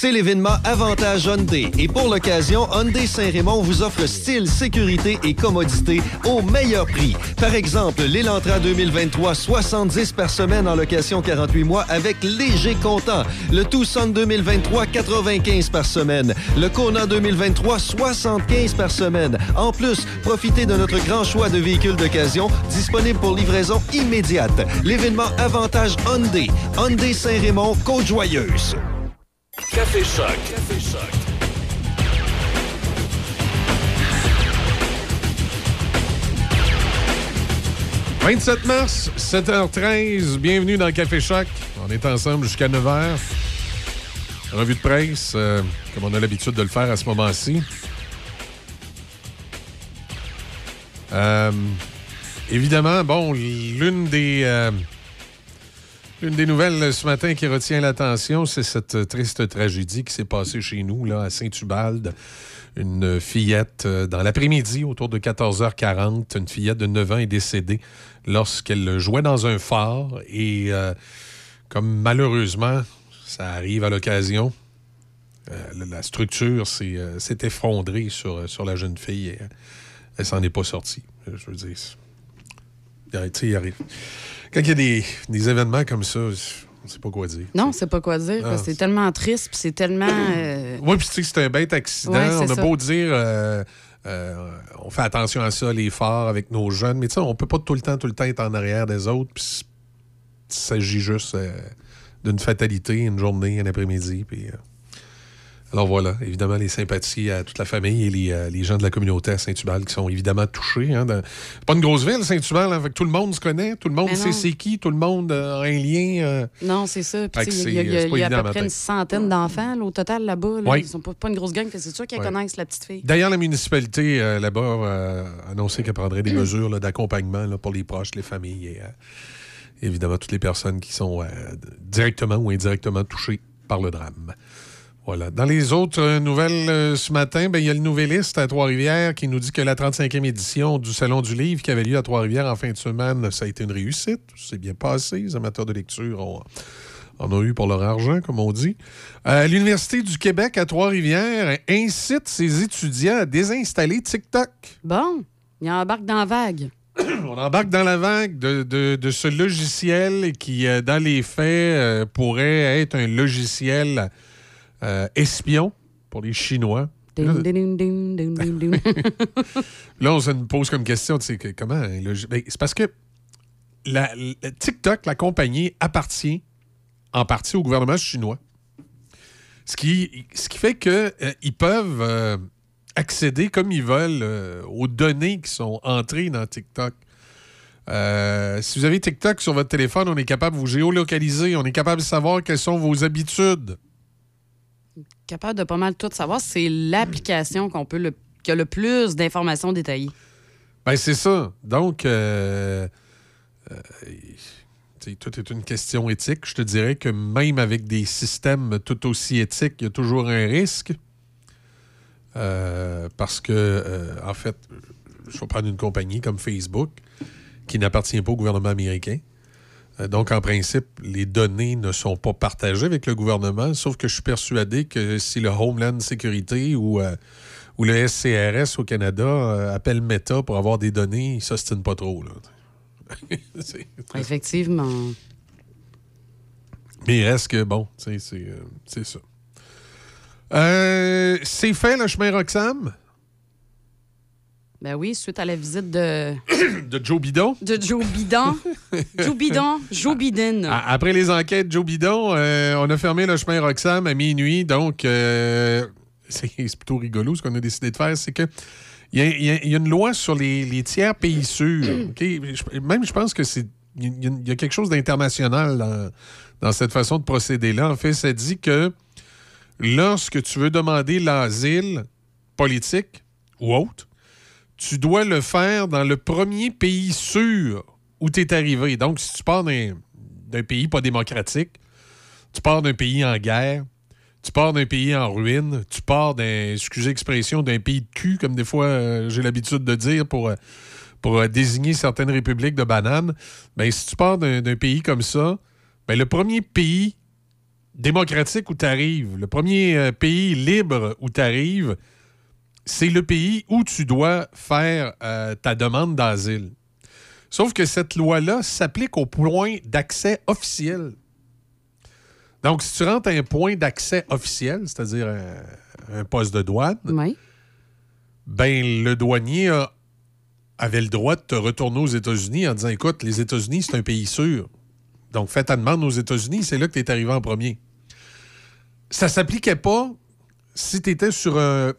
C'est l'événement Avantage Hyundai. Et pour l'occasion, Hyundai Saint-Raymond vous offre style, sécurité et commodité au meilleur prix. Par exemple, l'Elantra 2023, 70 par semaine en location 48 mois avec léger comptant. Le Tucson 2023, 95 par semaine. Le Kona 2023, 75 par semaine. En plus, profitez de notre grand choix de véhicules d'occasion disponibles pour livraison immédiate. L'événement Avantage Hyundai. Hyundai Saint-Raymond, Côte-Joyeuse. Café Choc. Café Choc. « 27 mars, 7h13. Bienvenue dans Café Choc. On est ensemble jusqu'à 9h. Revue de presse, euh, comme on a l'habitude de le faire à ce moment-ci. Euh, évidemment, bon, l'une des, euh, l'une des nouvelles ce matin qui retient l'attention, c'est cette triste tragédie qui s'est passée chez nous, là, à Saint-Ubalde. Une fillette, euh, dans l'après-midi, autour de 14h40, une fillette de 9 ans est décédée lorsqu'elle jouait dans un phare. Et euh, comme malheureusement, ça arrive à l'occasion, euh, la- structure s'est effondrée sur, sur la jeune fille. Et, elle s'en est pas sortie. Je veux dire, il arrive. Quand il y a des, des événements comme ça, on ne sait pas quoi dire. Non, c'est pas quoi dire. Ah, c'est tellement triste, puis c'est tellement. euh, Oui, puis tu sais que c'est un bête accident. Ouais, on a ça. beau dire, euh, euh, on fait attention à ça, les phares avec nos jeunes, mais tu sais, on peut pas tout le temps, tout le temps être en arrière des autres. Puis il s'agit juste d'une fatalité, une journée, un après-midi. Puis, alors voilà, évidemment, les sympathies à toute la famille et les, euh, les gens de la communauté à Saint-Hubal qui sont évidemment touchés. Hein, dans- pas une grosse ville, Saint-Hubal, hein, tout le monde se connaît, tout le monde sait c'est qui, tout le monde euh, a un lien. euh, Non, c'est ça. Il y a, y a- a à peu près une centaine d'enfants là, au total là-bas. là. Oui. Ils sont pas, pas une grosse gang. C'est sûr qu'ils connaissent la petite fille. D'ailleurs, la municipalité euh, là-bas euh, a annoncé qu'elle prendrait des mesures là, d'accompagnement pour les proches, les familles et euh, évidemment toutes les personnes qui sont euh, directement ou indirectement touchées par le drame. Voilà. Dans les autres euh, nouvelles euh, ce matin, ben, il y a le Nouvelliste à Trois-Rivières qui nous dit que la 35e édition du Salon du Livre qui avait lieu à Trois-Rivières en fin de semaine, ça a été une réussite. C'est bien passé. Les amateurs de lecture ont, en ont eu pour leur argent, comme on dit. Euh, L'Université du Québec à Trois-Rivières incite ses étudiants à désinstaller TikTok. Bon, il embarque dans la vague. On embarque dans la vague de, de- de ce logiciel qui, dans les faits, euh, pourrait être un logiciel euh, espion pour les Chinois. Là, on se pose comme question, tu sais, que- comment logi- Ben, C'est parce que la, la- TikTok, la compagnie, appartient en partie au gouvernement chinois. Ce qui, ce qui fait qu'ils peuvent euh, accéder comme ils veulent euh, aux données qui sont entrées dans TikTok. Euh, si vous avez TikTok sur votre téléphone, on est capable de vous géolocaliser, on est capable de savoir quelles sont vos habitudes. Capable de pas mal tout savoir. C'est l'application qu'on peut qui a le plus d'informations détaillées. Ben, c'est ça. Donc, euh, euh, tout est une question éthique. Je te dirais que même avec des systèmes tout aussi éthiques, il y a toujours un risque. Euh, parce que, en fait, je vais prendre une compagnie comme Facebook qui n'appartient pas au gouvernement américain. Euh, Donc, en principe, les données ne sont pas partagées avec le gouvernement, sauf que je suis persuadé que si le Homeland Security ou, euh, ou le SCRS au Canada euh, appelle Meta pour avoir des données, ils s'ostinent pas trop. Là. Effectivement. Mais il reste que, bon, euh, c'est ça. Euh, c'est fait, le chemin Roxham? Ben oui, suite à la visite de, de Joe Bidon? de Joe Bidon. Joe Bidon, Joe Biden. Après les enquêtes Joe Bidon, euh, on a fermé le chemin Roxham à minuit. Donc, euh, c'est plutôt rigolo ce qu'on a décidé de faire. C'est que il y, a- y y une loi sur les, les tiers pays sûrs. Même, je pense que c'est. Il y, a- il y a quelque chose d'international dans, dans cette façon de procéder-là. En fait, ça dit que lorsque tu veux demander l'asile politique ou autre, tu dois le faire dans le premier pays sûr où tu es arrivé. Donc, si tu pars d'un pays pas démocratique, tu pars d'un pays en guerre, tu pars d'un pays en ruine, tu pars d'un, excusez l'expression, d'un pays de cul, comme des fois euh, j'ai l'habitude de dire pour, euh, euh, désigner certaines républiques de bananes, ben, si tu pars d'un pays comme ça, ben, le premier pays démocratique où tu arrives, le premier pays libre où tu arrives, c'est le pays où tu dois faire euh, ta demande d'asile. Sauf que cette loi-là s'applique au point d'accès officiel. Donc, si tu rentres à un point d'accès officiel, c'est-à-dire un, un poste de douane, ben le douanier a- avait le droit de te retourner aux États-Unis en disant écoute, les États-Unis, c'est un pays sûr. Donc, fais ta demande aux États-Unis, c'est là que tu es arrivé en premier. Ça s'appliquait pas si tu étais sur un,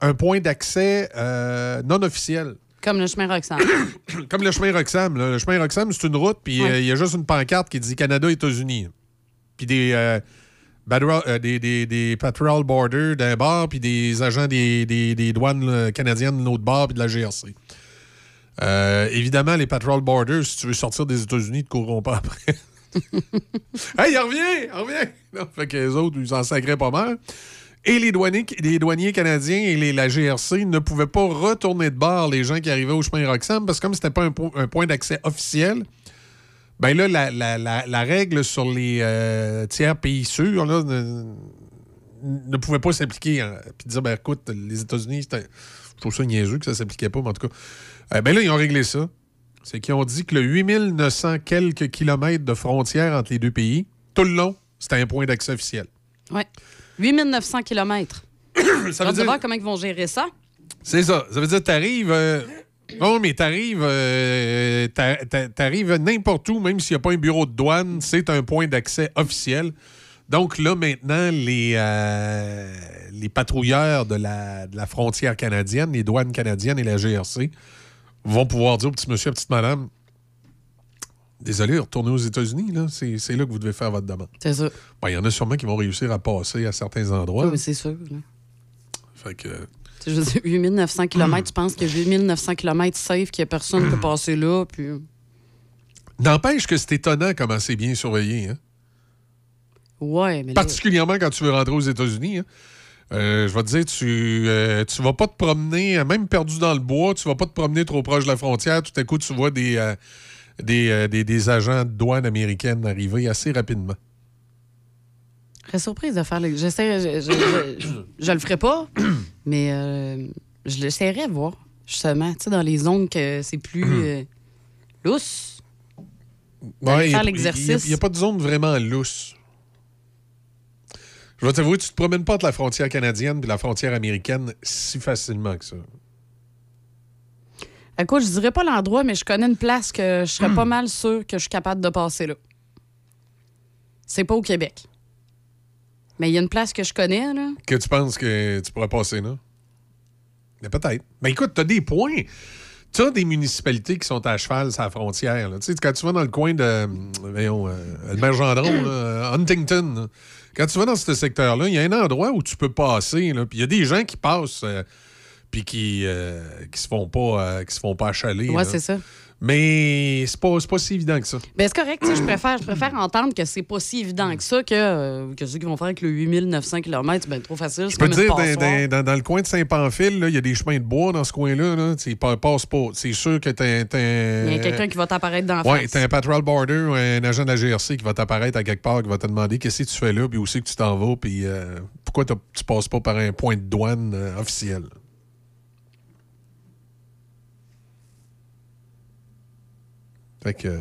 un point d'accès euh, non officiel. Comme le chemin Roxane. Comme le chemin Roxham. là. Le chemin Roxham, c'est une route, puis euh, il y a juste une pancarte qui dit Canada, États-Unis. Puis des, euh, badro- euh, des, des, des patrol borders d'un bord, puis des agents des, des- des douanes là, canadiennes de l'autre bord, puis de la GRC. Évidemment, les patrol borders, si tu veux sortir des États-Unis, ils te courront pas après. hey, il revient! Il revient! Non, fait que les autres, ils s'en sacraient pas mal. Et les douaniers, canadiens et les- la GRC ne pouvaient pas retourner de bord les gens qui arrivaient au chemin Roxham parce que comme c'était pas un, po- un point d'accès officiel, ben là, la, règle sur les euh, tiers pays sûrs ne, ne pouvait pas s'appliquer. hein. Puis dire, ben écoute, les États-Unis, je trouve ça niaiseux que ça s'appliquait pas, mais en tout cas. Euh, ben là, ils ont réglé ça. C'est qu'ils ont dit que le 8900 quelques kilomètres de frontières entre les deux pays, tout le long, c'était un point d'accès officiel. Oui. 8900 km. Ça veut dire- voir comment ils vont gérer ça. C'est ça. Ça veut dire que t'arrives. euh, Oh, mais t'arrives. euh, t'arrives n'importe où, même s'il n'y a pas un bureau de douane, c'est un point d'accès officiel. Donc là, maintenant, les, euh, les patrouilleurs de la, de la frontière canadienne, les douanes canadiennes et la GRC vont pouvoir dire au petit monsieur, à petite madame, désolé, retournez aux États-Unis, là. C'est c'est là que vous devez faire votre demande. C'est ça. Ben, Il y en a sûrement qui vont réussir à passer à certains endroits. Oui, mais c'est sûr. là. Fait que. Je veux dire, 8900 km, tu penses que 8900 km safe, qu'il n'y a personne qui peut passer là, puis... N'empêche que c'est étonnant comment c'est bien surveillé. Hein? Ouais, mais là, Particulièrement quand tu veux rentrer aux États-Unis. hein. Euh, je vais te dire, tu, euh, tu vas pas te promener, euh, même perdu dans le bois, tu vas pas te promener trop proche de la frontière. Tout à coup, tu vois des, euh, des, euh, des, des agents de douane américaine arriver assez rapidement. je serais surprise de faire le... J'essaie... Je, je, je- je- je le ferai pas, mais euh, je l'essaierai de voir, justement, tu sais, dans les zones que c'est plus euh, lousse. Faire l'exercice. Il n'y a, pas de zone vraiment lousse. Je vais t'avouer, tu te promènes pas entre la frontière canadienne et la frontière américaine si facilement que ça. Écoute, je dirais pas l'endroit, mais je connais une place que je serais pas mal sûr que je suis capable de passer là. C'est pas au Québec. Mais il y a une place que je connais, là. Que tu penses que tu pourrais passer là? Mais peut-être. Mais écoute, tu as des points. Tu as des municipalités qui sont à cheval sur la frontière. là. Tu sais, quand tu vas dans le coin de. euh, Voyons, euh, le maire Gendron, là, euh, Huntington, là. quand tu vas dans ce secteur-là, il y a un endroit où tu peux passer. Puis il y a des gens qui passent. euh, puis qui, euh, qui se font pas euh, qui se font pas achaler. Ouais, là. c'est ça. Mais c'est pas, pas si évident que ça. Ben, c'est correct, tu sais, je préfère, je préfère entendre que c'est pas si évident que ça, que, euh, que ceux qui vont faire avec le 8900 km, c'est ben trop facile. Je peux dire, dans, dans- le coin de Saint-Pamphile, là, il y a des chemins de bois dans ce coin-là. Là. Tu pa- passes pas. C'est sûr que t'as Il y a quelqu'un qui va t'apparaître dans la Ouais, face. t'as un patrol border ou un agent de la GRC qui va t'apparaître à quelque part, qui va te demander qu'est-ce que tu fais là, puis où c'est que tu t'en vas, puis euh, pourquoi tu passes pas par un point de douane euh, officiel. Fait que.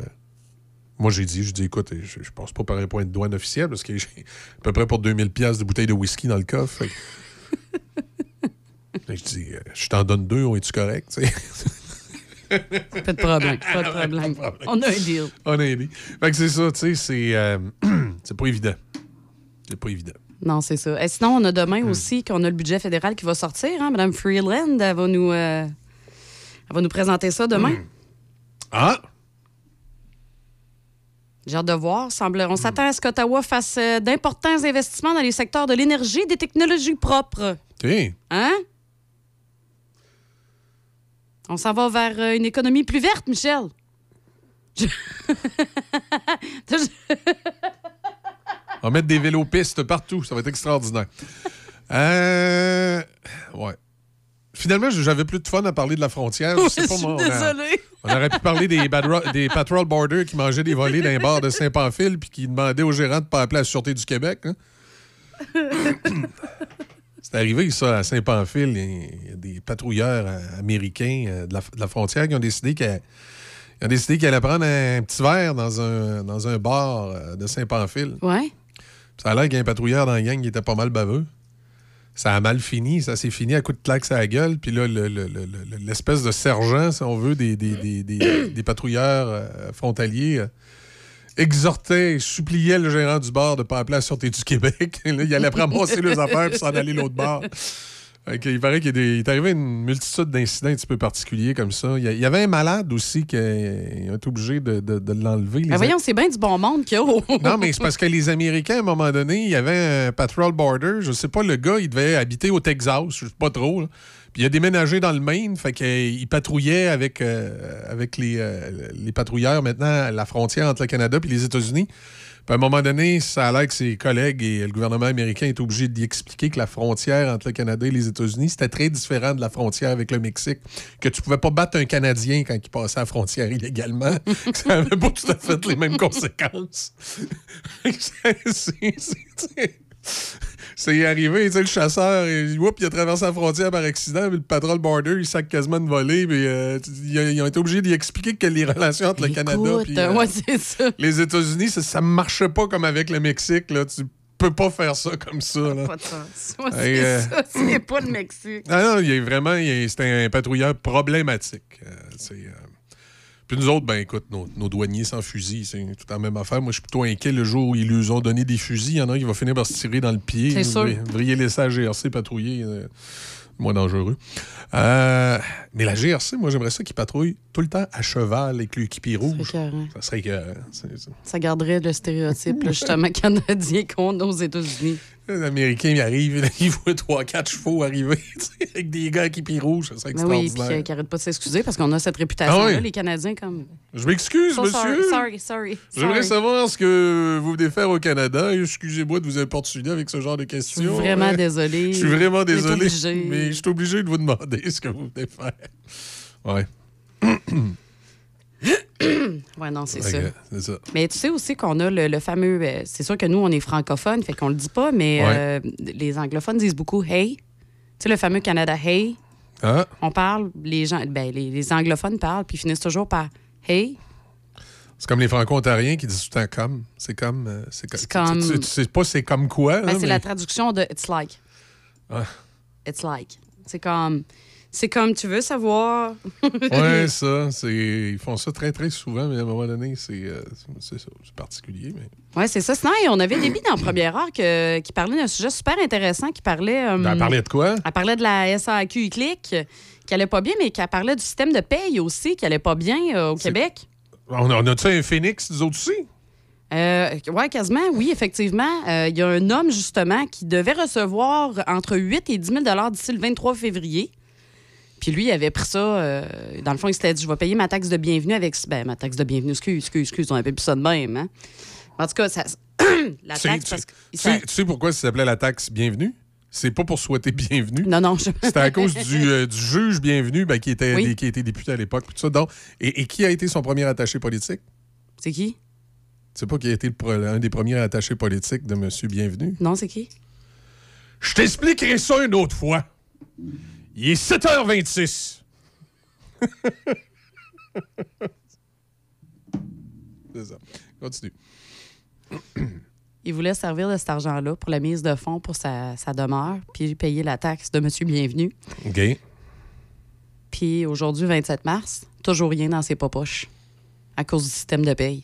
moi, j'ai dit, je dis, écoute, je, je passe pas par un point de douane officiel parce que j'ai à peu près pour 2000 pièces de bouteilles de whisky dans le coffre. Je dis, euh, je t'en donne deux, on est-tu correct? Pas de problème, pas de problème. On a un deal. On a aidé. Fait que c'est ça, tu sais, c'est euh, c'est pas évident. C'est pas évident. Non, c'est ça. Et sinon, on a Hmm. demain aussi qu'on a le budget fédéral qui va sortir. Hein? Madame Freeland, elle va nous, euh, elle va nous présenter ça demain. Ah! J'ai hâte de voir. Semble... On s'attend à ce qu'Ottawa fasse euh, d'importants investissements dans les secteurs de l'énergie et des technologies propres. OK. Hein? On s'en va vers euh, une économie plus verte, Michel. Je- On va mettre des vélos pistes partout. Ça va être extraordinaire. Euh, ouais. Finalement, j'avais plus de fun à parler de la frontière. Oui, pas, je suis moi, on aurait pu parler des, des patrol borders qui mangeaient des volets d'un bar de Saint-Pamphile puis qui demandaient aux gérants de pas appeler la Sûreté du Québec. hein. C'est arrivé, ça, à Saint-Pamphile. Il y a des patrouilleurs euh, américains euh, de la, de la frontière qui ont décidé qu'ils ils ont décidé qu'ils allaient prendre un petit verre dans un, dans un bar euh, de Saint-Pamphile. Ouais. Ça a l'air qu'il y a un patrouilleur dans la gang qui était pas mal baveux. Ça a mal fini. Ça s'est fini à coup de claque à la gueule. Puis là, le- le- le- le- l'espèce de sergent, si on veut, des, des, des- des- des patrouilleurs euh, frontaliers euh, exhortait et suppliait le gérant du bar de ne pas appeler la Sûreté du Québec. là, il allait ramasser les affaires puis s'en aller l'autre bar. Il paraît qu'il est arrivé une multitude d'incidents un petit peu particuliers comme ça. Il y, avait un malade aussi qui a, été obligés de, de- de l'enlever. Ben voyons, c'est bien du bon monde qu'il y a. non, mais c'est parce que les Américains, à un moment donné, il y avait un patrol border. Je sais pas, le gars, il devait habiter au Texas, je sais pas trop. là. Puis il a déménagé dans le Maine, fait qu'il patrouillait avec, euh, avec les, euh, les patrouilleurs maintenant à la frontière entre le Canada et les États-Unis. Puis à un moment donné, ça a l'air que ses collègues et le gouvernement américain est obligé d'y expliquer que la frontière entre le Canada et les États-Unis, c'était très différent de la frontière avec le Mexique. Que tu pouvais pas battre un Canadien quand il passait à la frontière illégalement. que ça n'avait pas tout à fait les mêmes conséquences. C'est- c'est- c'est- c'est arrivé, tu sais, le chasseur, il, whoop, il a traversé la frontière par accident, puis le patrol border, il sac quasiment de voler, puis euh, ils, ont été obligés d'y expliquer que les relations entre le Canada puis, euh, ouais, c'est ça. les États-Unis, ça, ça marchait pas comme avec le Mexique, là. Tu peux pas faire ça comme ça, là. Pas de sens. Ouais, c'est euh, ça, c'est pas le Mexique. Ah non, il est vraiment, il est- c'était un patrouilleur problématique. C'est, euh, Puis nous autres, ben écoute, nos, nos douaniers sans fusil, c'est tout la même affaire. Moi, je suis plutôt inquiet le jour où ils lui ont donné des fusils. Il y en a un qui va finir par se tirer dans le pied. C'est Vous sûr. devriez laisser la GRC patrouiller. euh, moins dangereux. Euh, mais la GRC, moi, j'aimerais ça qu'ils patrouillent tout le temps à cheval avec l'équipier rouge. Ça serait que. Ça garderait le stéréotype, là, justement, canadien qu'on a aux États-Unis. Les Américains, ils arrivent, là, ils voient 3-4 chevaux arriver avec des gars qui pied rouge. Serait Ben oui, puis extraordinaire. euh, qui arrête pas de s'excuser parce qu'on a cette réputation-là, Ah oui. les Canadiens, comme. Je m'excuse, So monsieur. Sorry, sorry, sorry. J'aimerais savoir ce que vous venez faire au Canada. Excusez-moi de vous importuner avec ce genre de questions. Je suis vraiment Ouais. désolée. Je suis vraiment désolé. obligé. Mais je suis obligé de vous demander ce que vous venez faire. Ouais. Ouais, non, c'est ça. Mais tu sais aussi qu'on a le, le fameux. euh, c'est sûr que nous, on est francophones, fait qu'on le dit pas, mais Ouais. euh, les anglophones disent beaucoup hey. Tu sais, le fameux Canada hey. Ah. On parle, les gens, ben, les, les anglophones parlent, puis ils finissent toujours par hey. C'est comme les franco-ontariens qui disent tout le temps comme. C'est comme. euh, C'est co- comme- Tu, tu- tu sais pas c'est comme quoi. Ben, hein, c'est mais- la traduction de it's like. Ah. It's like. C'est comme. C'est comme tu veux savoir. Ouais, ça. c'est- Ils font ça très, très souvent, mais à un moment donné, c'est euh, c'est ça. C'est particulier. Mais... Ouais, c'est ça. Sinon, on avait Déby dans la première heure que- qui parlait d'un sujet super intéressant, qui parlait. euh, Ben, elle parlait de quoi? Elle parlait de la SAQ clic qui allait pas bien, mais qui parlait du système de paye aussi, qui allait pas bien euh, au Québec. On a, on a-tu un phénix, nous autres aussi? Euh, oui, quasiment, oui, effectivement. Euh, Il y a un homme, justement, qui devait recevoir entre 8 et 10 000 d'ici le 23 février. Puis lui, il avait pris ça. euh, dans le fond, il s'était dit Je vais payer ma taxe de bienvenue avec. Ben, ma taxe de bienvenue, excuse, excuse, excuse, on appelle plus ça de même. Hein? En tout cas, ça, la Tu taxe, tu, parce que. tu sais- tu sais pourquoi ça s'appelait la taxe bienvenue? C'est pas pour souhaiter bienvenue. Non, non. je- C'était à cause du, euh, du juge bienvenu ben, qui, était, Oui. qui était député à l'époque. tout ça. Donc, et, et qui a été son premier attaché politique? C'est qui? Tu sais pas qui a été le un des premiers attachés politiques de M. Bienvenu? Non, c'est qui? Je t'expliquerai ça une autre fois. Il est 7h26. C'est ça. Continue. Il voulait servir de cet argent-là pour la mise de fonds pour sa, sa demeure, puis payer la taxe de Monsieur Bienvenu. OK. Puis aujourd'hui, 27 mars, toujours rien dans ses popoches à cause du système de paye.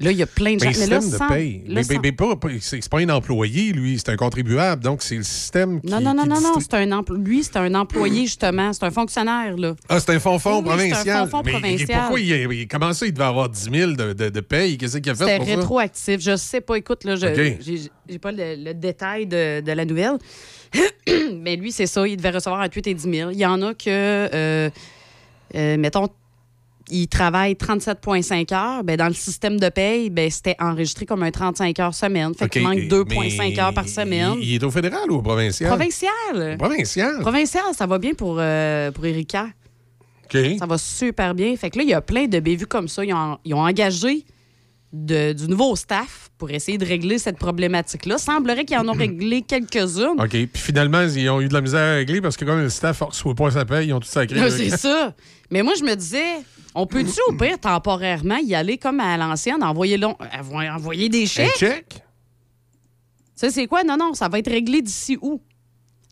Là, il y a plein de gens. Mais le mais là, sans- de paye. là, mais sans- mais- mais c'est pas un employé, lui, c'est un contribuable. Donc, c'est le système qui. Non, non, non, qui non, non, c'est un empl- lui, c'est un employé, justement. C'est un fonctionnaire, là. Ah, c'est un fonds-fonds Oui, oui, c'est un provincial. fonds-fonds mais provincial. pourquoi il, a- il- comment ça, il devait avoir 10 000 de, de, de paye? Qu'est-ce qu'il a fait pour ça? rétroactif. Je sais pas, écoute, là, je OK. j'ai j'ai pas le, le détail de, de la nouvelle. Mais lui, c'est ça, il devait recevoir entre 8 et 10 000. Il y en a que, euh, euh, mettons, il travaille 37,5 heures. Ben, dans le système de paye, ben, c'était enregistré comme un 35 heures semaine. Fait qu'il manque mais 2,5 heures par semaine. Il, il est au fédéral ou au provincial? Provincial. Provincial. Provincial, ça va bien pour, euh, pour Erika. OK. Ça va super bien. Fait que là, il y a plein de bévues comme ça. Ils ont, ils ont engagé de- du nouveau staff pour essayer de régler cette problématique-là. Semblerait qu'ils en ont réglé quelques-unes. OK. Puis finalement, ils ont eu de la misère à régler parce que comme le staff ne reçoit pas sa paye, ils ont tout sacré. C'est ça. Mais moi, je me disais, on peut-tu au pire temporairement y aller comme à l'ancienne, envoyer, long- envoyer des Un chèques? chèque? Ça, c'est quoi? Non, non, ça va être réglé d'ici où?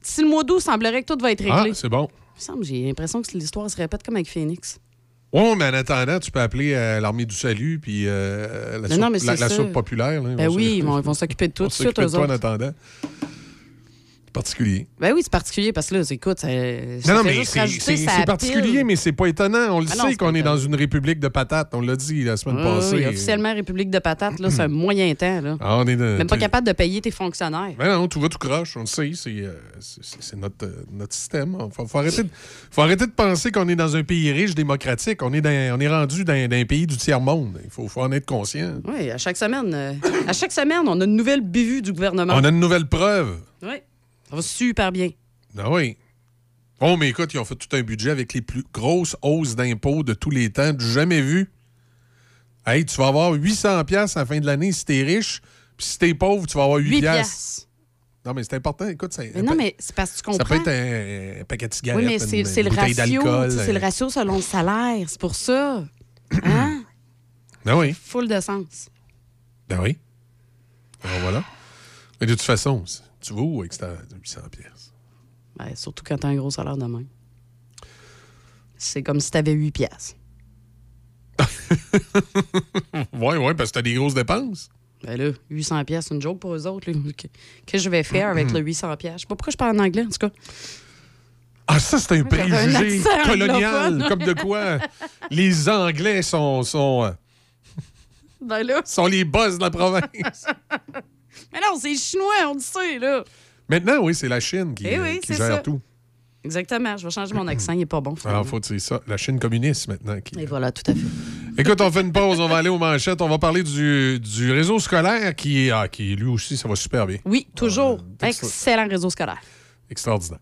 D'ici le mois d'août, semblerait que tout va être réglé. Ah, c'est bon. Il semble, J'ai l'impression que l'histoire se répète comme avec Phoenix. Oui, mais en attendant, tu peux appeler euh, l'armée du salut puis euh, la, soupe, non, la, la soupe populaire. là. Ben oui, ils vont, s'occuper de tout vont de suite, s'occuper de eux toi en attendant. C'est particulier. Ben oui, c'est particulier parce que là, écoute, ça, Non, non, mais c'est- particulier, mais c'est pas étonnant. On le Ah sait qu'on est dans une république de patates. On l'a dit la semaine Oui, passée. oui, officiellement, République de patates, là, c'est un moyen temps. Là. Ah, on est de- Même pas capable de payer tes fonctionnaires. Ben non, tout va tout croche, on le sait, c'est euh, notre, euh, notre système. Il faut, faut arrêter de, faut arrêter de penser qu'on est dans un pays riche, démocratique. On est, dans- on est rendu dans, dans un pays du tiers-monde. Il faut, faut en être conscient. Oui, à chaque semaine, euh, à chaque semaine, on a une nouvelle bévue du gouvernement. On a une nouvelle preuve. Oui, ça va super bien. Ah oui. Oh, mais écoute, ils ont fait tout un budget avec les plus grosses hausses d'impôts de tous les temps, du jamais vu. Hey, tu vas avoir 800 pièces à la fin de l'année si t'es riche, puis si t'es pauvre, tu vas avoir 8, 8 piastres. piastres. Non, mais c'est important. Écoute, ça, Mais non, mais c'est parce que tu comprends. ça peut être un, un paquet de cigarettes, oui, mais c'est une, c'est une le ratio. C'est le euh, ratio selon le salaire. C'est pour ça. Hein? Ben oui. Full de sens. Ben oui. Alors voilà. Mais de toute façon, c'est- tu vas où avec cette 800 pièces? Ouais, surtout quand t'as un gros salaire de même. C'est comme si t'avais 8 piastres. Oui, oui, parce que t'as des grosses dépenses. Ben là, 800 pièces, c'est une joke pour eux autres. Qu'est-ce que je vais faire avec le 800 pièces? Je sais pas pourquoi je parle en anglais, en tout cas. Ah, ça, c'est un préjugé colonial. Comme de quoi les Anglais sont, sont, Ben là. sont les boss de la province. Mais non, c'est les Chinois, on le sait, là. Maintenant, oui, c'est la Chine qui, Eh euh, oui, qui c'est gère ça. tout. Exactement. Je vais changer mon accent, il est pas bon. Alors, faut c'est ça. La Chine communiste maintenant. Qui... Et voilà, tout à fait. Écoute, on fait une pause, on va aller aux manchettes. On va parler du, du réseau scolaire qui, ah, qui, lui aussi, ça va super bien. Oui, toujours. ça. Excellent réseau scolaire. Extraordinaire.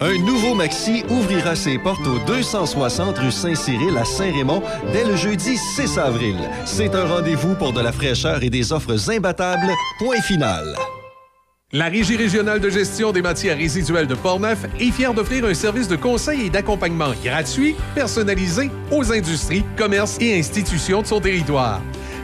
Un nouveau Maxi ouvrira ses portes au 260 rue Saint-Cyril à Saint-Raymond dès le jeudi 6 avril. C'est un rendez-vous pour de la fraîcheur et des offres imbattables. Point final. La Régie régionale de gestion des matières résiduelles de Portneuf est fière d'offrir un service de conseil et d'accompagnement gratuit, personnalisé aux industries, commerces et institutions de son territoire.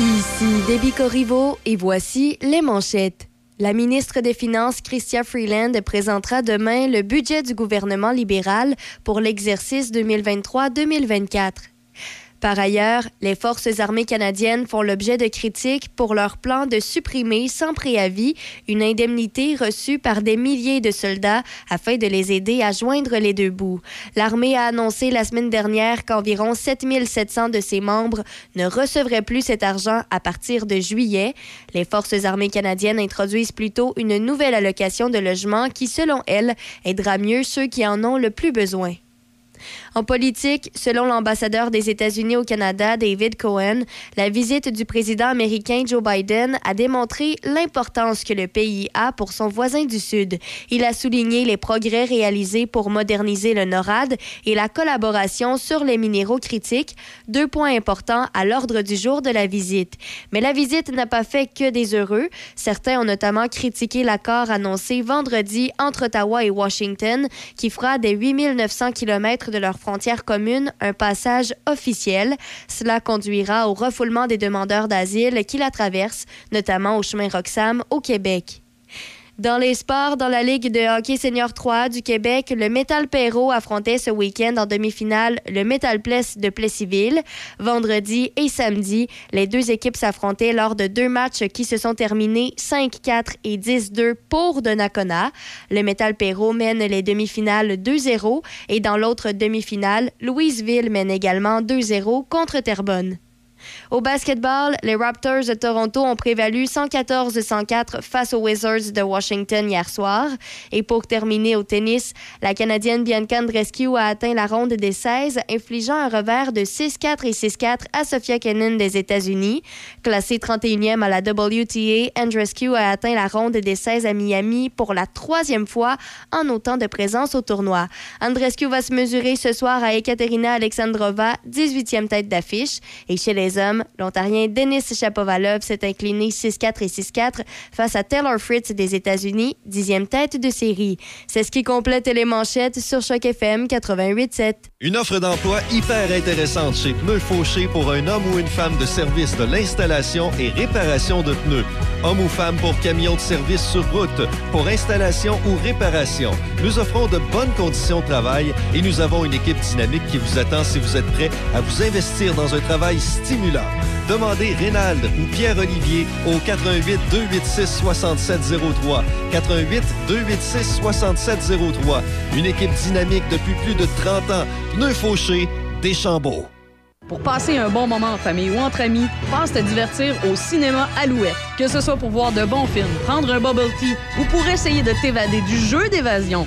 Ici Debbie Corriveau et voici les manchettes. La ministre des Finances, Chrystia Freeland, présentera demain le budget du gouvernement libéral pour l'exercice 2023-2024. Par ailleurs, les forces armées canadiennes font l'objet de critiques pour leur plan de supprimer sans préavis une indemnité reçue par des milliers de soldats afin de les aider à joindre les deux bouts. L'armée a annoncé la semaine dernière qu'environ 7700 de ses membres ne recevraient plus cet argent à partir de juillet. Les forces armées canadiennes introduisent plutôt une nouvelle allocation de logement qui, selon elles, aidera mieux ceux qui en ont le plus besoin. En politique, selon l'ambassadeur des États-Unis au Canada, David Cohen, la visite du président américain Joe Biden a démontré l'importance que le pays a pour son voisin du Sud. Il a souligné les progrès réalisés pour moderniser le NORAD et la collaboration sur les minéraux critiques, deux points importants à l'ordre du jour de la visite. Mais la visite n'a pas fait que des heureux. Certains ont notamment critiqué l'accord annoncé vendredi entre Ottawa et Washington, qui fera des 8900 km de leur frontière commune un passage officiel. Cela conduira au refoulement des demandeurs d'asile qui la traversent, notamment au chemin Roxham au Québec. Dans les sports, dans la Ligue de hockey senior 3 du Québec, le Metal Perrault affrontait ce week-end en demi-finale le Metal Place de Plessisville. Vendredi et samedi, les deux équipes s'affrontaient lors de deux matchs qui se sont terminés 5-4 et 10-2 pour Donnacona. Le Metal Perrault mène les demi-finales 2-0 et dans l'autre demi-finale, Louisville mène également 2-0 contre Terrebonne. Au basketball, les Raptors de Toronto ont prévalu 114-104 face aux Wizards de Washington hier soir. Et pour terminer au tennis, la Canadienne Bianca Andreescu a atteint la ronde des 16, infligeant un revers de 6-4 et 6-4 à Sofia Kenin des États-Unis. Classée 31e à la WTA, Andreescu a atteint la ronde des 16 à Miami pour la troisième fois en autant de présence au tournoi. Andreescu va se mesurer ce soir à Ekaterina Alexandrova, 18e tête d'affiche. Et chez les l'Ontarien Denis Shapovalov s'est incliné 6-4 et 6-4 face à Taylor Fritz des États-Unis, dixième tête de série. C'est ce qui complète les manchettes sur Choc FM 88.7. Une offre d'emploi hyper intéressante chez Pneus Fauché pour un homme ou une femme de service de l'installation et réparation de pneus. Homme ou femme pour camion de service sur route, pour installation ou réparation. Nous offrons de bonnes conditions de travail et nous avons une équipe dynamique qui vous attend si vous êtes prêt à vous investir dans un travail stimulant. Demandez Rénald ou Pierre-Olivier au 88 286 6703. 88 286 6703. Une équipe dynamique depuis plus de 30 ans. Pneus Fauché, Deschambault. Pour passer un bon moment en famille ou entre amis, passe te divertir au cinéma Alouette. Que ce soit pour voir de bons films, prendre un bubble tea ou pour essayer de t'évader du jeu d'évasion,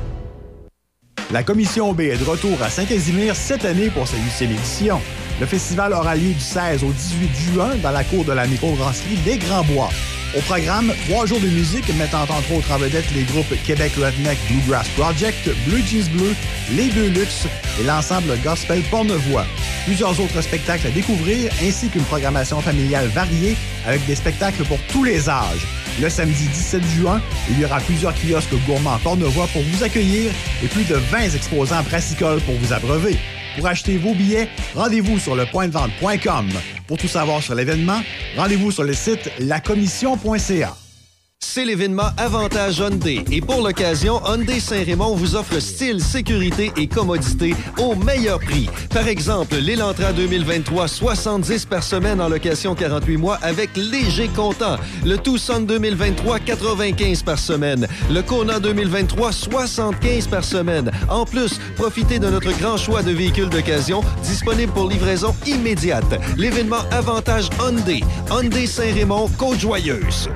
La Commission B est de retour à Saint-Casimir cette année pour sa huitième édition. Le festival aura lieu du 16 au 18 juin dans la cour de la microbrasserie Les Grands Bois. Au programme, trois jours de musique mettant entre autres en vedette les groupes Québec Redneck Bluegrass Project, Blue Jeans Bleu, Les Deux Luxe et l'ensemble gospel Pornevoix. Plusieurs autres spectacles à découvrir ainsi qu'une programmation familiale variée avec des spectacles pour tous les âges. Le samedi 17 juin, il y aura plusieurs kiosques gourmands Pornevoix pour vous accueillir et plus de 20 exposants brassicoles pour vous abreuver. Pour acheter vos billets, rendez-vous sur lepointdevente.com. Pour tout savoir sur l'événement, rendez-vous sur le site lacommission.ca. C'est l'événement Avantage Hyundai et pour l'occasion, Hyundai Saint-Raymond vous offre style, sécurité et commodité au meilleur prix. Par exemple, l'Elantra 2023, 70 par semaine en location 48 mois avec léger comptant. Le Tucson 2023, 95 par semaine. Le Kona 2023, 75 par semaine. En plus, profitez de notre grand choix de véhicules d'occasion disponibles pour livraison immédiate. L'événement Avantage Hyundai. Hyundai Saint-Raymond, Côte-Joyeuse.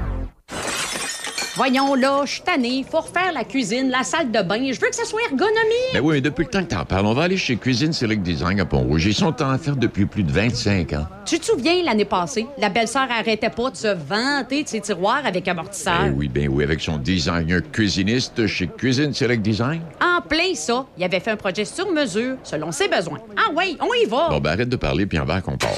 Voyons là, je suis tannée. Faut refaire la cuisine, la salle de bain. Je veux que ça soit ergonomique. Ben oui, mais depuis le temps que t'en parles, on va aller chez Cuisine Select Design à Pont-Rouge. Ils sont en affaires depuis plus de 25 ans. Tu te souviens, l'année passée, la belle-sœur arrêtait pas de se vanter de ses tiroirs avec amortisseur? Ben oui, ben oui, avec son designer cuisiniste chez Cuisine Select Design. En plein ça, il avait fait un projet sur mesure, selon ses besoins. Ah ouais, on y va. Bon, ben arrête de parler, puis en va qu'on part.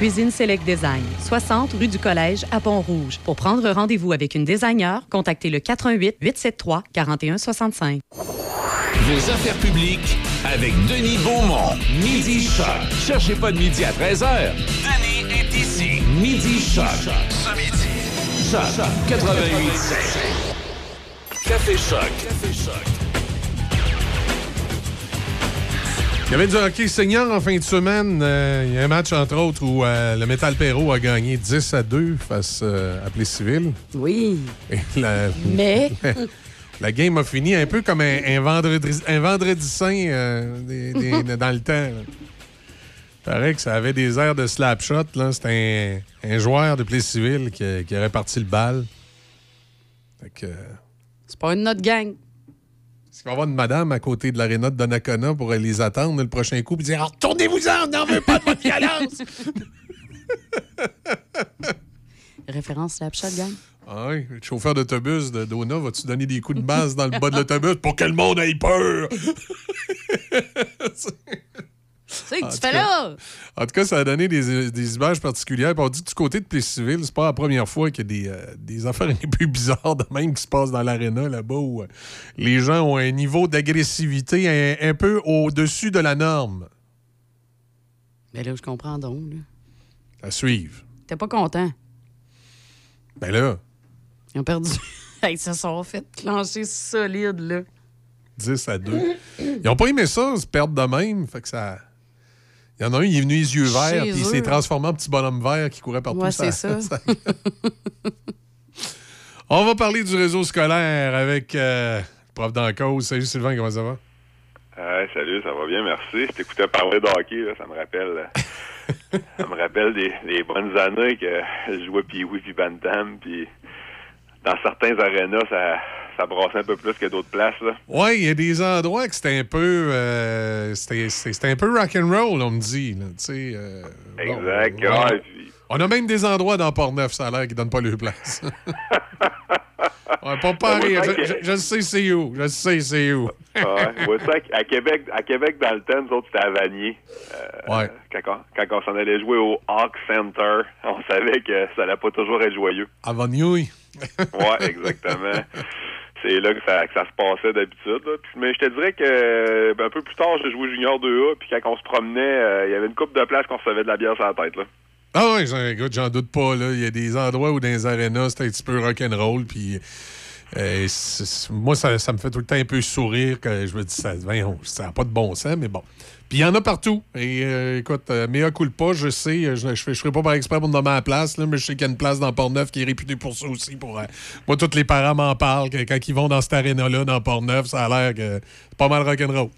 Cuisine Select Design, 60 rue du Collège à Pont-Rouge. Pour prendre rendez-vous avec une designer, contactez le 88 873 4165. Vos affaires publiques avec Denis Beaumont. Midi Choc. Cherchez pas de midi à 13h. Denis est ici. Midi Choc. Ce midi. Choc 88 Café Choc. Café Choc. Il y avait du hockey senior en fin de semaine. Euh, il y a un match, entre autres, où euh, le Metal Perro a gagné 10 à 2 face euh, à Plessisville. Oui. Et la, Mais- la game a fini un peu comme un, un vendredi, un vendredi saint euh, des- des- dans le temps. là. Paraît que ça avait des airs de slap shot. là. C'était un, un joueur de Plessisville qui, qui a réparti le bal. Fait que, C'est pas une notre gang. Est-ce qu'il va avoir une madame à côté de l'aréna de Donnacona pour les attendre le prochain coup et dire Ah, Retournez-vous-en, on n'en veut pas de votre violence! Référence Snapchat, gang. Ah oui, le chauffeur d'autobus de Dona, vas-tu donner des coups de base dans le bas de l'autobus pour que le monde ait peur? C'est que En tu tout fais cas- là? En tout cas, ça a donné des, des images particulières. Puis on dit que du côté de Plessisville, c'est pas la première fois qu'il y a des, euh, des affaires un peu bizarres de même qui se passent dans l'aréna là-bas où euh, les gens ont un niveau d'agressivité un, un peu au-dessus de la norme. Mais là, je comprends donc. là. À suivre. T'es pas content? Ben là, Ils ont perdu. Hey, Ils se sont fait clencher solide, là. 10 à 2. Ils ont pas aimé ça, se perdre de même. Fait que ça. Il y en a un, il est venu les yeux verts, puis il s'est transformé en petit bonhomme vert qui courait partout. Ouais, c'est ça. On va parler du réseau scolaire avec euh, le prof d'en cause. Salut Sylvain, comment ça va? Ouais, salut, ça va bien, merci. Je t'écoutais parler de hockey, là, ça me rappelle. euh, ça me rappelle des, des bonnes années que je jouais Pee-Wee puis Bantam, puis dans certains arénas, ça, ça brassait un peu plus que d'autres places. Ouais, il y a des endroits que c'était un peu. euh, c'était un peu rock'n'roll, on me dit. là, euh, bon, Exact, ouais. ouais, puis- On a même des endroits dans Port-Neuf, ça a l'air, qui donnent pas leur place. ouais, pas pareil. Ouais, Je, ouais, je- je sais c'est où. Je sais c'est où. Ouais, ça, à Québec, à Québec, dans le temps, nous autres, c'était à Vanier. Euh, Ouais. Quand, on, quand on s'en allait jouer au Hawk Center, on savait que ça allait pas toujours être joyeux. Avant Nuit. Ouais, exactement. C'est là que ça, se passait d'habitude. Mais je te dirais que ben, un peu plus tard, j'ai joué Junior 2A, puis quand on se promenait, euh, il y avait une coupe de place qu'on recevait de la bière sur la tête. Là. Ah ouais, j'en- doute pas. Il y a des endroits où dans les arénas, c'était un petit peu rock'n'roll. Puis euh, moi, ça, ça me fait tout le temps un peu sourire que je me dis, ça voyons, ça n'a pas de bon sens, mais bon. Puis il y en a partout. Et euh, écoute, euh, mea culpa, je sais, euh, je ne ferai pas par exprès pour me nommer à la place, là, mais je sais qu'il y a une place dans Port-Neuf qui est réputée pour ça aussi. Pour, euh, moi, tous les parents m'en parlent, que quand ils vont dans cette aréna-là, dans Port-Neuf, ça a l'air que c'est pas mal rock'n'roll.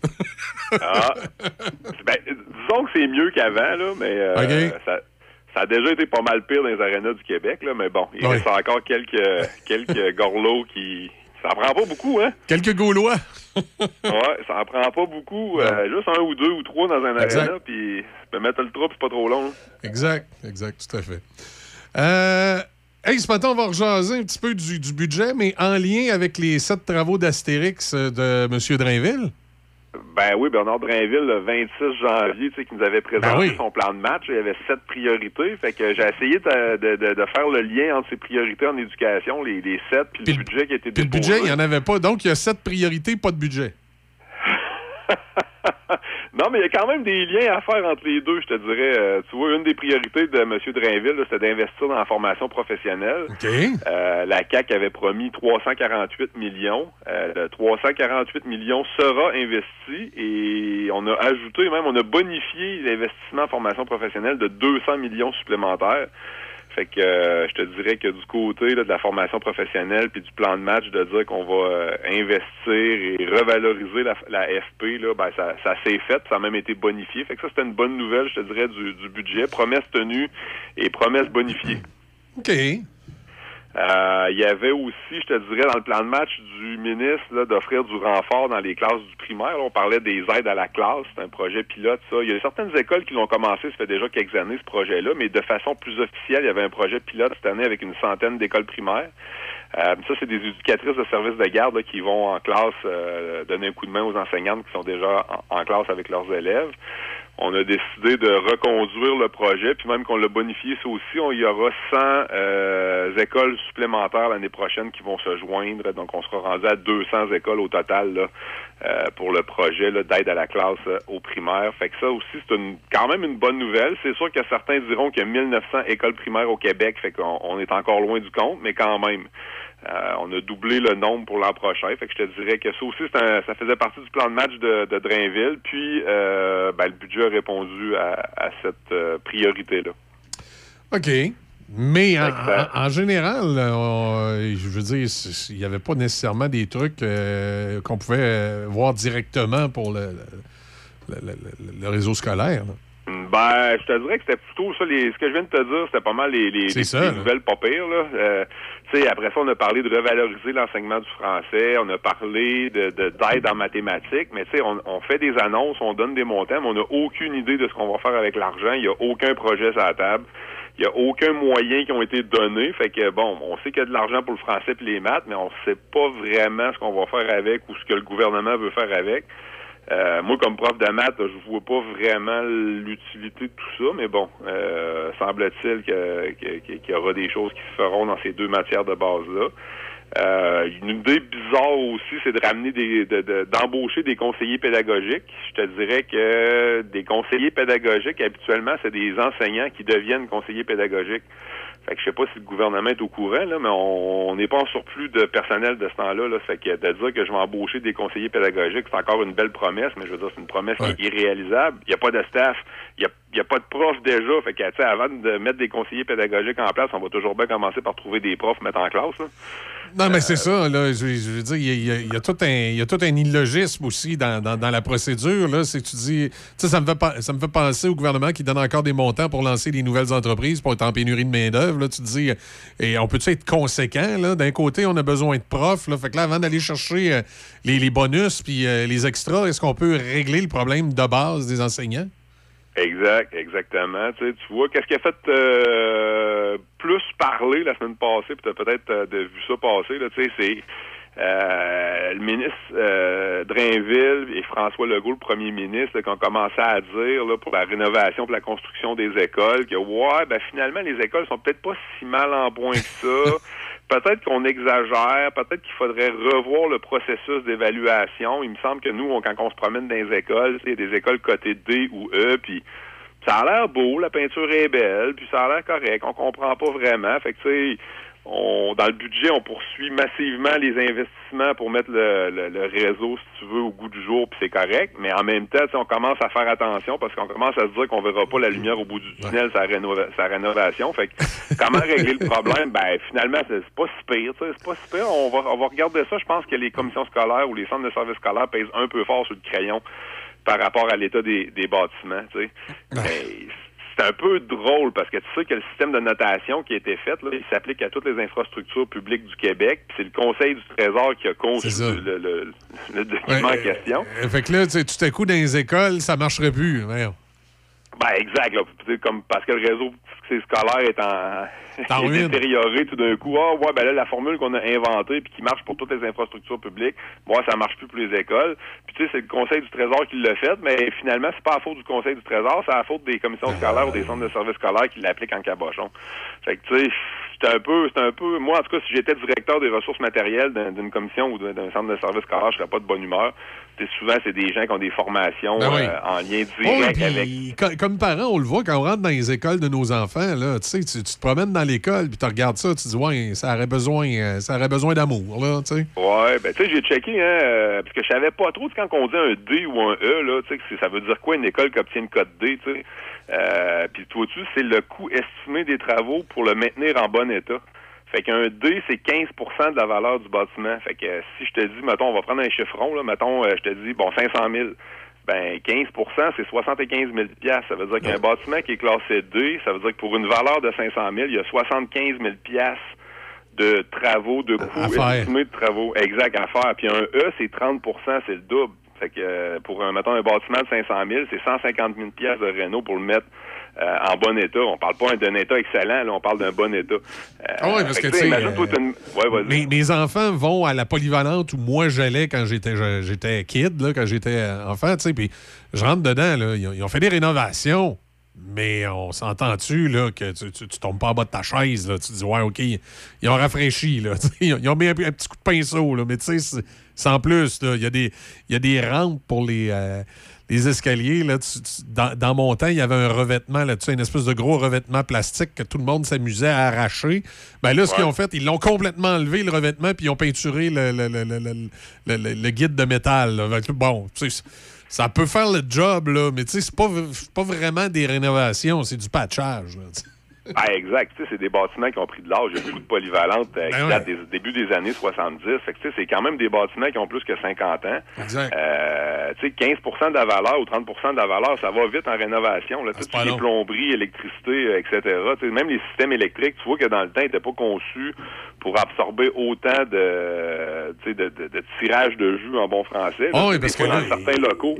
Ah. ben, disons que c'est mieux qu'avant, là, mais euh, ça, ça a déjà été pas mal pire dans les arénas du Québec. Là, mais bon, il reste encore quelques, quelques gorlots qui... Ça en prend pas beaucoup, hein? Quelques Gaulois. Ouais, ça en prend pas beaucoup. euh, juste un ou deux ou trois dans un Exact. aréna, puis peux mettre le trou, puis c'est pas trop long. là. Exact, exact, tout à fait. Euh, hey, ce matin, on va rejaser un petit peu du, du budget, mais en lien avec les sept travaux d'Astérix euh, de M. Drainville. Ben oui, Bernard Drainville, le 26 janvier, tu sais, qui nous avait présenté Ben oui. son plan de match. Il y avait sept priorités. Fait que j'ai essayé de, de- de- de faire le lien entre ces priorités en éducation, les, les sept, puis le budget qui a été Puis le déposé. budget, il n'y en avait pas. Donc, il y a sept priorités, pas de budget. Non, mais il y a quand même des liens à faire entre les deux, je te dirais. Euh, tu vois, une des priorités de M. Drainville, c'était d'investir dans la formation professionnelle. Euh, la CAC avait promis 348 millions. Euh, le 348 millions sera investi et on a ajouté, même, on a bonifié l'investissement en formation professionnelle de 200 millions supplémentaires. Fait que euh, je te dirais que du côté de la formation professionnelle puis du plan de match, de dire qu'on va euh, investir et revaloriser la, FP, là, ben, ça, s'est fait, ça a même été bonifié. Fait que ça, c'était une bonne nouvelle, je te dirais, du, du budget. Promesse tenue et promesse bonifiée. OK. Euh, il y avait aussi, je te dirais, dans le plan de match du ministre d'offrir du renfort dans les classes du primaire. On parlait des aides à la classe, c'est un projet pilote, ça. Il y a certaines écoles qui l'ont commencé, ça fait déjà quelques années, ce projet-là, mais de façon plus officielle, il y avait un projet pilote cette année avec une centaine d'écoles primaires. Euh, ça, c'est des éducatrices de services de garde là, qui vont en classe euh, donner un coup de main aux enseignantes qui sont déjà en classe avec leurs élèves on a décidé de reconduire le projet, puis même qu'on l'a bonifié, ça aussi, on, y aura 100 euh, écoles supplémentaires l'année prochaine qui vont se joindre. Donc, on sera rendu à 200 écoles au total euh, pour le projet d'aide à la classe euh, au primaire. Fait que ça aussi, c'est quand même une bonne nouvelle. C'est sûr que certains diront qu'il y a 1900 écoles primaires au Québec, fait qu'on on est encore loin du compte, mais quand même. Euh, on a doublé le nombre pour l'an prochain. Fait que je te dirais que ça aussi, un- ça faisait partie du plan de match de, de Drainville. Puis, euh, ben, le budget a répondu à, à cette euh, priorité-là. OK. Mais en, en- en général, on- je veux dire, il n'y avait pas nécessairement des trucs qu'on pouvait voir directement pour le, le- le- le- le réseau scolaire. là. Ben, je te dirais que c'était plutôt ça. Les, ce que je viens de te dire, c'était pas mal les, les, les ça, nouvelles pas pires. Là. Euh, tu sais, après ça, on a parlé de revaloriser l'enseignement du français. On a parlé de de- d'aide en mathématiques. Mais tu sais, on, on fait des annonces, on donne des montants, mais on n'a aucune idée de ce qu'on va faire avec l'argent. Il n'y a aucun projet sur la table. Il n'y a aucun moyen qui ont été donnés. Fait que bon, on sait qu'il y a de l'argent pour le français et les maths, mais on sait pas vraiment ce qu'on va faire avec ou ce que le gouvernement veut faire avec. Euh, moi, comme prof de maths, je vois pas vraiment l'utilité de tout ça, mais bon, euh, semble-t-il qu'il y aura des choses qui se feront dans ces deux matières de base-là. Euh, une idée bizarre aussi, c'est de ramener des, de- de- d'embaucher des conseillers pédagogiques. Je te dirais que des conseillers pédagogiques, habituellement, c'est des enseignants qui deviennent conseillers pédagogiques. Fait que je sais pas si le gouvernement est au courant, là, mais on n'est pas en surplus de personnel de ce temps-là. Là. Fait que de dire que je vais embaucher des conseillers pédagogiques, c'est encore une belle promesse, mais je veux dire, c'est une promesse qui est irréalisable. Il n'y a pas de staff, il n'y a, a pas de profs déjà. Fait que, tu sais, avant de mettre des conseillers pédagogiques en place, on va toujours bien commencer par trouver des profs mettre en classe. là. Non, mais c'est ça. Là, je, veux dire, il y a, tout un, illogisme aussi dans, la procédure. Là, tu dis, ça me fait ça me fait penser au gouvernement qui donne encore des montants pour lancer des nouvelles entreprises pour être en pénurie de main d'œuvre. Là, tu te dis, et on peut-tu être conséquent D'un côté, on a besoin de profs. Là, fait que là, avant d'aller chercher euh, les, les bonus puis euh, les extras, est-ce qu'on peut régler le problème de base des enseignants? Exact, exactement. Tu, sais, tu vois, qu'est-ce qui a fait euh, plus parler la semaine passée, puis tu as peut-être euh, vu ça passer, là, tu sais, c'est euh, le ministre euh, Drainville et François Legault, le premier ministre, là, qui ont commencé à dire là, pour la rénovation, pour la construction des écoles, que ouais, ben finalement, les écoles sont peut-être pas si mal en point que ça. Peut-être qu'on exagère, peut-être qu'il faudrait revoir le processus d'évaluation. Il me semble que nous, quand on se promène dans les écoles, c'est des écoles cotées D ou E, puis ça a l'air beau, la peinture est belle, puis ça a l'air correct. On comprend pas vraiment. Fait que tu sais, on, dans le budget, on poursuit massivement les investissements pour mettre le, le- le réseau, si tu veux, au goût du jour, puis c'est correct. Mais en même temps, on commence à faire attention parce qu'on commence à se dire qu'on verra pas la lumière au bout du tunnel, sa, rénova- sa rénovation. Fait que comment régler le problème? Ben finalement, c'est pas si pire. C'est pas si pire. On va, on va regarder ça. Je pense que les commissions scolaires ou les centres de services scolaires pèsent un peu fort sur le crayon par rapport à l'état des, des bâtiments. Tu sais. Mais c'est un peu drôle parce que tu sais que le système de notation qui a été fait, là, il s'applique à toutes les infrastructures publiques du Québec. puis C'est le Conseil du Trésor qui a conçu le, le- le document en question. Euh, Fait que là, tu sais, tout à coup, dans les écoles, ça marcherait plus. Voyons. Ben exact, là. Tu sais, comme parce que le réseau scolaire est en est détérioré tout d'un coup. Ah ouais, ben là, la formule qu'on a inventée puis qui marche pour toutes les infrastructures publiques, moi, ça marche plus pour les écoles. Puis tu sais, c'est le Conseil du Trésor qui l'a fait, mais finalement, c'est pas à faute du Conseil du Trésor, c'est à faute des commissions scolaires ou des centres de services scolaires qui l'appliquent en cabochon. Fait que tu sais, c'est un peu, c'est un peu. Moi, en tout cas, si j'étais directeur des ressources matérielles d'un- d'une commission ou d'un centre de services scolaire, je serais pas de bonne humeur. Souvent, c'est des gens qui ont des formations Ben oui. euh, en lien direct avec co- Comme parents, on le voit quand on rentre dans les écoles de nos enfants, là, tu sais, tu, te promènes dans l'école, puis tu regardes ça, tu te dis, ouais, ça aurait besoin, euh, ça aurait besoin d'amour, là, tu sais. Ouais, ben tu sais, j'ai checké, hein, euh, parce que je savais pas trop, quand on dit un D ou un E, là, tu sais, ça veut dire quoi une école qui obtient une cote D, tu sais? Euh, Puis toi dessus, c'est le coût estimé des travaux pour le maintenir en bon état. Fait qu'un D, c'est 15% de la valeur du bâtiment. Fait que euh, si je te dis, mettons, on va prendre un chiffron, là, mettons, euh, je te dis, bon, 500 000. Ben, 15% c'est 75 000 piastres. Ça veut dire qu'un bâtiment qui est classé D, ça veut dire que pour une valeur de 500 000, il y a 75 000 piastres de travaux, de coûts faire. estimés de travaux. Exact, à faire. Puis un E, c'est 30% c'est le double. Fait que euh, pour un, mettons, un bâtiment de 500 000, c'est 150 000 pièces de Renault pour le mettre euh, en bon état. On parle pas d'un état excellent, là, on parle d'un bon état. Euh, Ah ouais, parce que, tu une- Ouais. Mes, mes enfants vont à la polyvalente où moi j'allais quand j'étais j'étais kid, là, quand j'étais enfant, tu sais, puis je rentre dedans, là, ils, ont, ils ont fait des rénovations, mais on s'entend-tu là, que tu, tu, tu tombes pas en bas de ta chaise, là, tu dis ouais, ok, ils ont rafraîchi, là, ils, ont, ils ont mis un, un petit coup de pinceau, là, mais tu sais, c'est- sans plus, il y, a des- il y a des rampes pour les, euh, les escaliers, là, tu- tu- dans, dans mon temps, il y avait un revêtement là-dessus, une espèce de gros revêtement plastique que tout le monde s'amusait à arracher. Ben là, ce qu'ils ont fait, ils l'ont complètement enlevé, le revêtement, puis ils ont peinturé le, le- le- le- le- le- le- le guide de métal. là. Bon, ça peut faire le job, là, mais tu sais, c'est pas, pas vraiment des rénovations, c'est du patchage. là. Ah, exact. Tu sais, c'est des bâtiments qui ont pris de l'âge. Il y a beaucoup de polyvalentes euh, qui Ben ouais. datent des début des années 70. Fait que, tu sais, c'est quand même des bâtiments qui ont plus que 50 ans. Exact. Euh, tu sais, 15% de la valeur ou 30% de la valeur, ça va vite en rénovation. Là, Ah, pas est long. plomberie, électricité, euh, etc. Tu sais, même les systèmes électriques, tu vois que dans le temps, ils n'étaient pas conçus pour absorber autant de, tu sais, de, de, de tirage de jus en bon français. Ah oui, parce que dans certains locaux,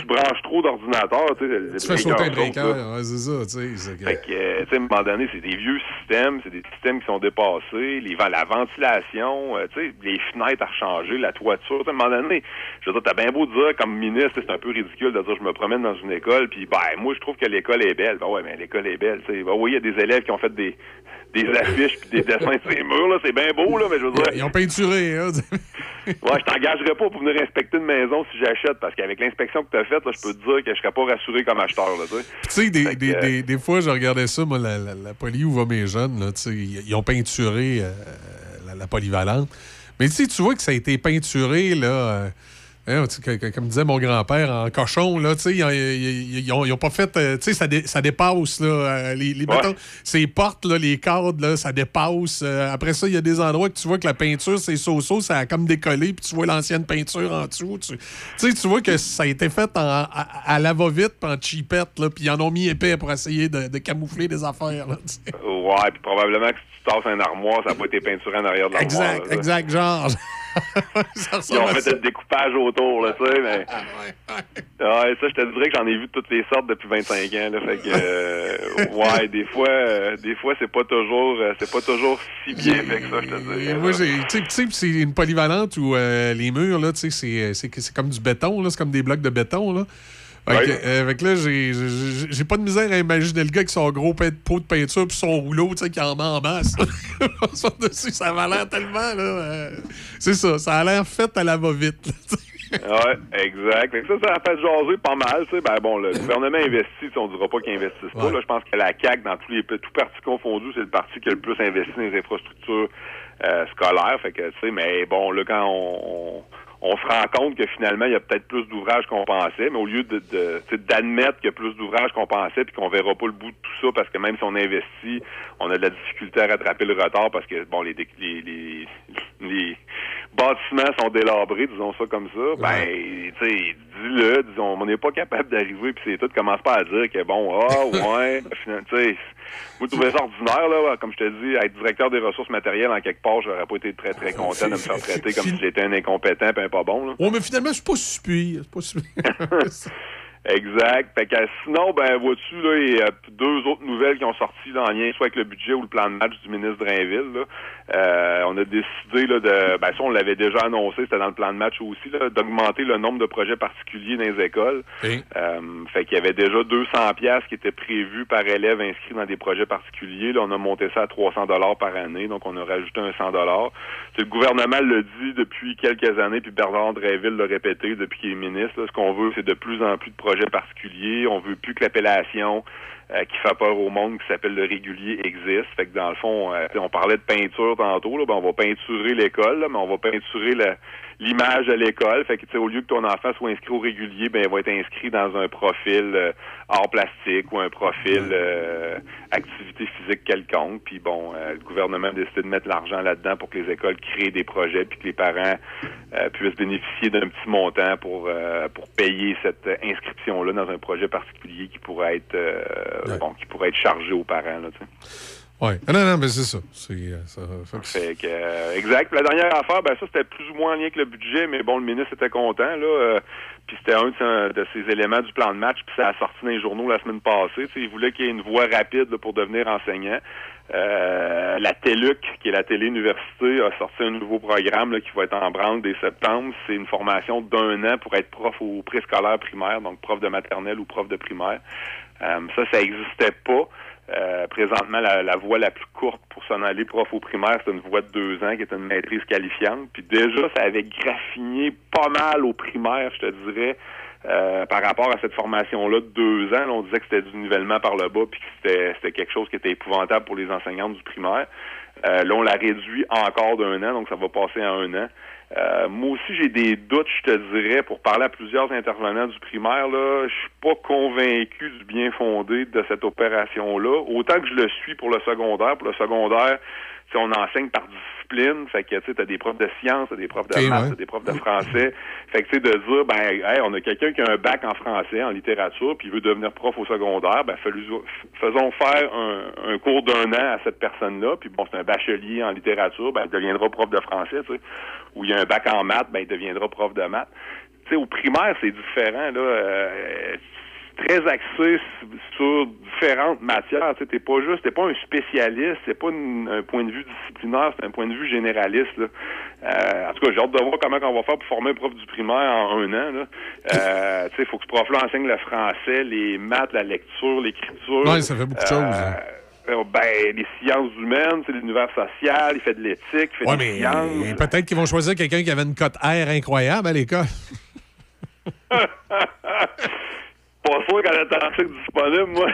tu branches trop d'ordinateurs, tu fais sauter un breaker, ouais, c'est ça, tu sais. c'est que- fait que, euh, tu sais, à un moment donné, c'est des vieux systèmes, c'est des systèmes qui sont dépassés, les, la ventilation, euh, tu sais, les fenêtres à rechanger, la toiture. Tu sais, À un moment donné, je veux dire, t'as bien beau dire, comme ministre, c'est un peu ridicule de dire, je me promène dans une école, puis ben, moi, je trouve que l'école est belle. Ben ouais, mais l'école est belle, tu sais. Ben oui, il y a des élèves qui ont fait des, des affiches puis des dessins sur les murs, là, c'est bien beau, là, mais je veux dire... Ils ont peinturé, hein. Ouais, je t'engagerai pas pour venir inspecter une maison si j'achète, parce qu'avec l'inspection que t'as faite, là, je peux te dire que je serais pas rassuré comme acheteur, là, tu sais. Des, des, euh, des, des fois, je regardais ça, moi, la, la, la poly où va mes jeunes, là, ils ont peinturé euh, la, la polyvalente. Mais tu vois que ça a été peinturé, là, euh, hein, comme disait mon grand-père, en cochon, là, ils, ont- ils- ils ont, ils ont pas fait, euh, tu sais, ça, dé- ça dépasse, là, euh, les, les, mettons, ces portes, là, les cadres, là, ça dépasse. euh, après ça, il y a des endroits que tu vois que la peinture, c'est so-so, ça a comme décollé, puis tu vois l'ancienne peinture en dessous. Tu tu vois que ça a été fait en- à, à la va-vite, puis en cheapette, puis ils en ont mis épais pour essayer de, de camoufler des affaires, là. Ouais, puis probablement que si tu tasses un armoire, ça n'a pas été peinturé en arrière de l'armoire. Exact, là, exact, genre. Ils ont fait ça. le découpage autour, là, tu sais, mais... Ouais, ça, je te dirais que j'en ai vu de toutes les sortes depuis 25 ans, là, fait que... euh, ouais, des fois, euh, des fois, c'est pas toujours... euh, c'est pas toujours si bien fait que ça, je te Et dirais. moi, j'ai- tu sais, c'est une polyvalente où les murs, là, tu sais, c'est comme du béton, là, c'est comme des blocs de béton, là. Fait que, Ouais. euh, fait que là, j'ai- pas de misère à imaginer le gars qui son gros pot de peinture puis son rouleau, tu sais, qui en met en masse. Dessus, ça va l'air tellement, là. euh, c'est ça, ça a l'air fait à la va-vite. sais. Ouais, exact. Ça, ça a fait jaser pas mal. Tu sais. Ben bon, le gouvernement investit, on dira pas qu'il investisse pas. Là, je pense que la CAQ, dans tous les tout partis confondus, c'est le parti qui a le plus investi dans les infrastructures euh, scolaires. Fait que, tu sais, mais bon, là, quand on, on, on se rend compte que finalement, il y a peut-être plus d'ouvrages qu'on pensait, mais au lieu de, de d'admettre qu'il y a plus d'ouvrages qu'on pensait, puis qu'on verra pas le bout de tout ça, parce que même si on investit, on a de la difficulté à rattraper le retard, parce que bon, les, les, les, les bâtiments sont délabrés, disons ça comme ça, ben, tu sais, dis-le, disons, on n'est pas capable d'arriver, puis c'est tout, commence pas à dire que bon, ah, ouais, finalement, tu sais, je trouvais ça ordinaire, là, comme je te dis, être directeur des ressources matérielles en quelque part, j'aurais pas été très, très content de me faire traiter comme si j'étais un incompétent et un pas bon, là. Ouais, mais finalement, pas si pire. C'est pas si pire. Exact. Fait que sinon, ben vois-tu, là, il y a deux autres nouvelles qui ont sorti là, en lien soit avec le budget ou le plan de match du ministre Drainville. Là. Euh, on a décidé là, de ben ça, on l'avait déjà annoncé, c'était dans le plan de match aussi, d'augmenter le nombre de projets particuliers dans les écoles. Euh, fait qu'il y avait déjà 200 pièces qui étaient prévues par élève inscrit dans des projets particuliers. Là, on a monté ça à 300 dollars par année, donc on a rajouté un 100 dollars. Le gouvernement le dit depuis quelques années, puis Bernard Dréville l'a répété depuis qu'il est ministre. là, ce qu'on veut, c'est de plus en plus de projets particuliers. On veut plus que l'appellation euh, qui fait peur au monde, qui s'appelle le régulier, existe. Fait que dans le fond, euh, on parlait de peinture tantôt, là, ben, on va peinturer l'école, mais on va peinturer la- l'image de l'école. Fait que tu sais, au lieu que ton enfant soit inscrit au régulier, ben il va être inscrit dans un profil euh, art plastique ou un profil euh, activité physique quelconque. Puis bon, euh, le gouvernement a décidé de mettre l'argent là-dedans pour que les écoles créent des projets puis que les parents euh, puissent bénéficier d'un petit montant pour euh, pour payer cette euh, inscription là dans un projet particulier qui pourrait être euh, bon qui pourrait être chargé aux parents là, tu sais. Oui. Non, non, mais c'est ça. Euh, ça que- Fait que, euh, exact. La dernière affaire, ben ça, c'était plus ou moins en lien avec le budget, mais bon, le ministre était content, là. euh, puis c'était un de de ses éléments du plan de match, puis ça a sorti dans les journaux la semaine passée. Tu sais, il voulait qu'il y ait une voie rapide là, pour devenir enseignant. Euh, la TELUC, qui est la télé-université, a sorti un nouveau programme là, qui va être en branle dès septembre. C'est une formation d'un an pour être prof au préscolaire primaire, donc prof de maternelle ou prof de primaire. Euh, ça, ça n'existait pas. Euh, présentement, la, la voie la plus courte pour s'en aller prof au primaire, c'est une voie de deux ans qui est une maîtrise qualifiante. Puis déjà, ça avait graffiné pas mal au primaire, je te dirais, euh, par rapport à cette formation-là de deux ans. Là, on disait que c'était du nivellement par le bas, puis que c'était, quelque chose qui était épouvantable pour les enseignantes du primaire. Euh, là, on l'a réduit encore d'un an, donc ça va passer à un an. Euh, moi aussi, j'ai des doutes, je te dirais, pour parler à plusieurs intervenants du primaire. Là, je suis pas convaincu du bien fondé de cette opération-là. Autant que je le suis pour le secondaire. Pour le secondaire, sais, on enseigne par Fait que tu as des profs de sciences, t'as des profs de maths, ouais. t'as des profs de français. Fait que tu sais, de dire, ben, hey, on a quelqu'un qui a un bac en français, en littérature, puis il veut devenir prof au secondaire, ben, faisons faire un, un cours d'un an à cette personne-là. Puis bon, c'est un bachelier en littérature, ben, il deviendra prof de français, tu sais. Ou il y a un bac en maths, ben, il deviendra prof de maths. Tu sais, au primaire, c'est différent, là. Euh, très axé sur différentes matières. Tu t'es pas juste, t'es pas un spécialiste, c'est pas une- un point de vue disciplinaire, c'est un point de vue généraliste. Là. Euh, en tout cas, j'ai hâte de voir comment on va faire pour former un prof du primaire en un an. Euh, tu sais, faut que ce prof-là enseigne le français, les maths, la lecture, l'écriture. Ouais, ça fait beaucoup de choses, hein. euh, Ben, les sciences humaines, c'est l'univers social, il fait de l'éthique, il fait Ouais, des mais sciences. peut-être qu'ils vont choisir quelqu'un qui avait une cote R incroyable à l'école. pas sûr qu'elle est article disponible, moi.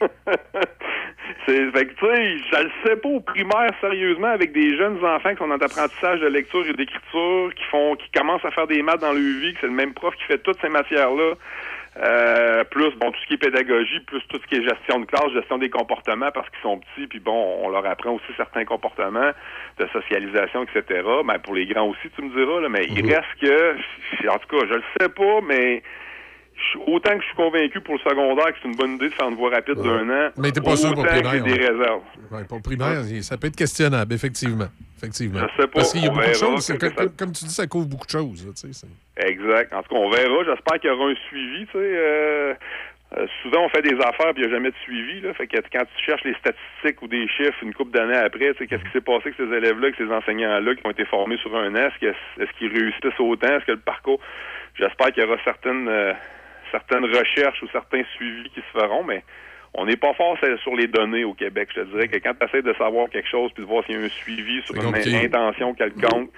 C'est, fait que, tu sais, je le sais pas au primaire, sérieusement, avec des jeunes enfants qui sont en apprentissage de lecture et d'écriture, qui font, qui commencent à faire des maths dans leur vie, que c'est le même prof qui fait toutes ces matières-là. Euh, plus bon tout ce qui est pédagogie, plus tout ce qui est gestion de classe, gestion des comportements parce qu'ils sont petits, puis bon, on leur apprend aussi certains comportements de socialisation, etc. Ben pour les grands aussi, tu me diras, là, mais il reste que en tout cas, je le sais pas, mais autant que je suis convaincu pour le secondaire que c'est une bonne idée de faire une voie rapide d'un an, Mais t'es pas sûr pour que j'ai primaire, des réserves. Ouais, pour le primaire, ça peut être questionnable, effectivement. effectivement. Je sais pas, Parce qu'il y a beaucoup de choses. c'est que que- ça- comme, tu dis, ça couvre beaucoup de choses. là, Exact. En tout cas, on verra. J'espère qu'il y aura un suivi. Tu sais, euh, euh, souvent, on fait des affaires puis il n'y a jamais de suivi. Là. Fait que quand tu cherches les statistiques ou des chiffres une couple d'années après, qu'est-ce qui s'est passé avec ces élèves-là, avec ces enseignants-là qui ont été formés sur un an? Est-ce qu'ils réussissent autant? Est-ce que le parcours... J'espère qu'il y aura certaines, euh, certaines recherches ou certains suivis qui se feront, mais on n'est pas fort sur- les données au Québec. Je te dirais que quand tu essaies de savoir quelque chose puis de voir s'il y a un suivi sur une intention quelconque,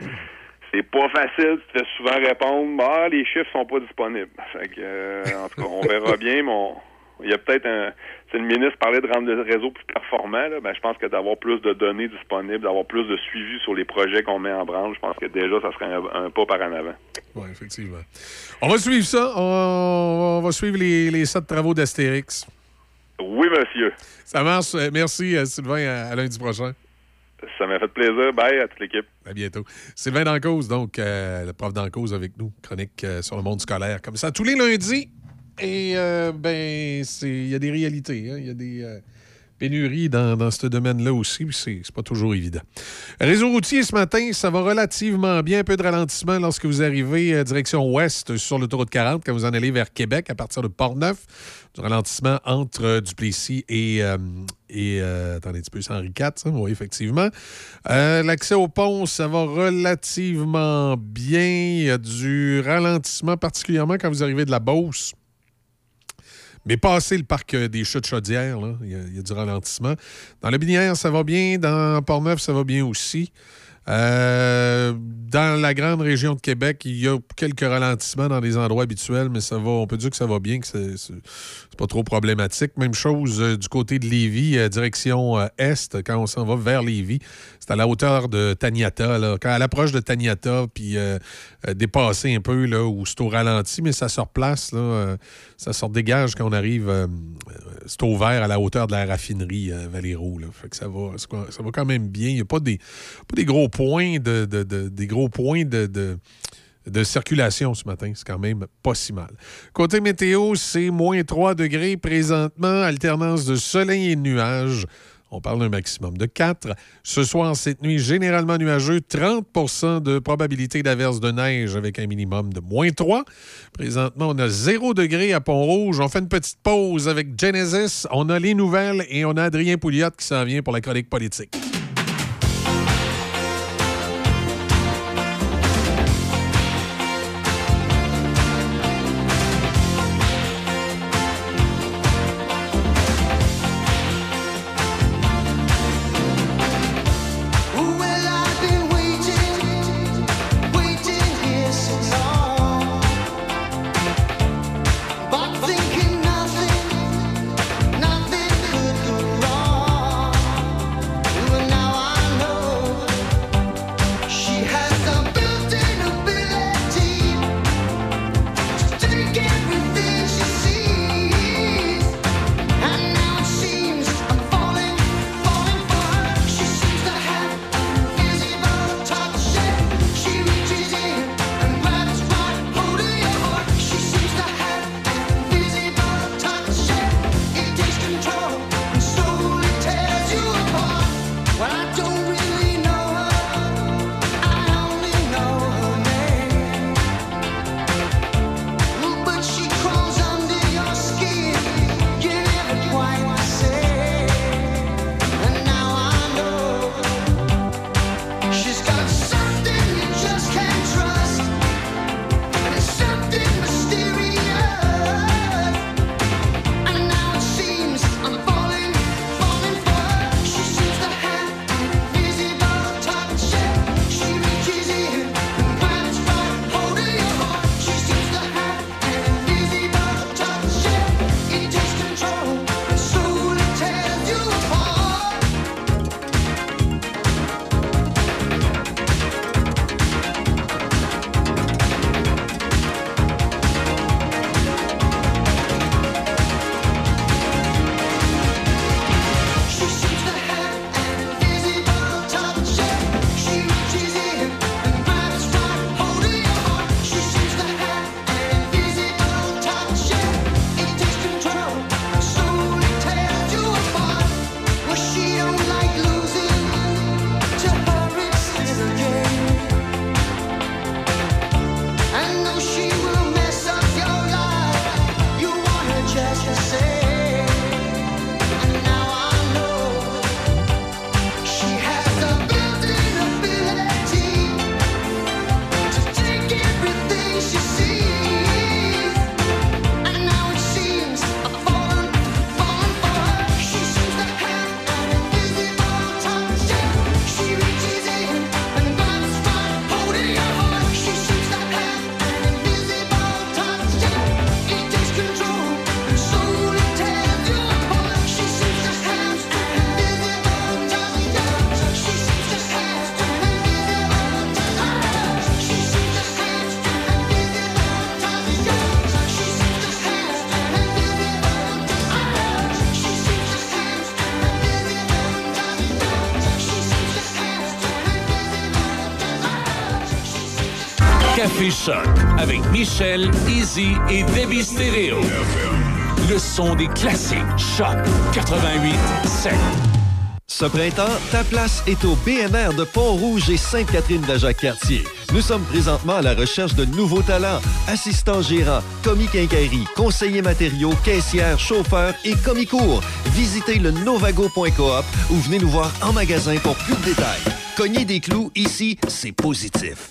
c'est pas facile. Tu te fais souvent répondre, ah, les chiffres sont pas disponibles. Fait que, euh, en tout cas, on verra bien, mais on- il y a peut-être un. Si le ministre parlait de rendre le réseau plus performant, là, ben, je pense que d'avoir plus de données disponibles, d'avoir plus de suivi sur les projets qu'on met en branle, je pense que déjà, ça serait un, un pas par en avant. Oui, effectivement. On va suivre ça. On, on va suivre les, les sept travaux d'Astérix. Oui, monsieur. Ça marche. Euh, Merci, euh, Sylvain. À, à lundi prochain. Ça m'a fait plaisir. Bye à toute l'équipe. À bientôt. Sylvain Dancause, donc, euh, le prof Dancause avec nous, chronique euh, sur le monde scolaire, comme ça, tous les lundis. Et, euh, ben, il y a des réalités, hein. il y a des euh, pénuries dans, dans ce domaine-là aussi, c'est pas toujours évident. Réseau routier ce matin, ça va relativement bien. Un peu de ralentissement lorsque vous arrivez euh, direction ouest sur l'autoroute 40, quand vous en allez vers Québec à partir de Portneuf. Du ralentissement entre euh, Duplessis et, et attendez un petit peu, c'est Henri IV, ça? Oui, effectivement. L'accès au pont, ça va relativement bien. Il y a du ralentissement, particulièrement quand vous arrivez de la Beauce. Mais passé le parc euh, des chutes chaudières, là, il y, a- il y a du ralentissement. Dans la Binière, ça va bien. Dans Port-Neuf, ça va bien aussi. Euh, dans la grande région de Québec, il y a quelques ralentissements dans les endroits habituels, mais ça va, on peut dire que ça va bien, que c'est pas trop problématique. Même chose euh, du côté de Lévis, euh, direction euh, est, quand on s'en va vers Lévis. C'est à la hauteur de Taniata, là. Quand à l'approche de Taniata, puis dépasser un peu, là, où c'est au ralenti, mais ça se replace, là, ça se dégage quand on arrive, c'est au vert à la hauteur de la raffinerie Valero, là. Fait que ça va, ça va quand même bien. Il n'y a pas des, pas des gros points de, de- de- des gros points de- de circulation ce matin. C'est quand même pas si mal. Côté météo, c'est moins 3 degrés présentement, alternance de soleil et nuages. On parle d'un maximum de 4. Ce soir, cette nuit, généralement nuageux, 30 de probabilité d'averse de neige avec un minimum de moins 3. Présentement, on a 0 degré à Pont-Rouge. On fait une petite pause avec Genesis. On a les nouvelles et on a Adrien Pouliot qui s'en vient pour la chronique politique. Choc avec Michel, Easy et Debbie Stereo. Le son des classiques. Choc 88 7. Ce printemps, ta place est au BNR de Pont-Rouge et Sainte-Catherine de Jacques-Cartier. Nous sommes présentement à la recherche de nouveaux talents, assistants gérants, commis quincaillerie, conseillers matériaux, caissières, chauffeurs et commis cours. Visitez le novago.coop ou venez nous voir en magasin pour plus de détails. Cogner des clous, ici, c'est positif.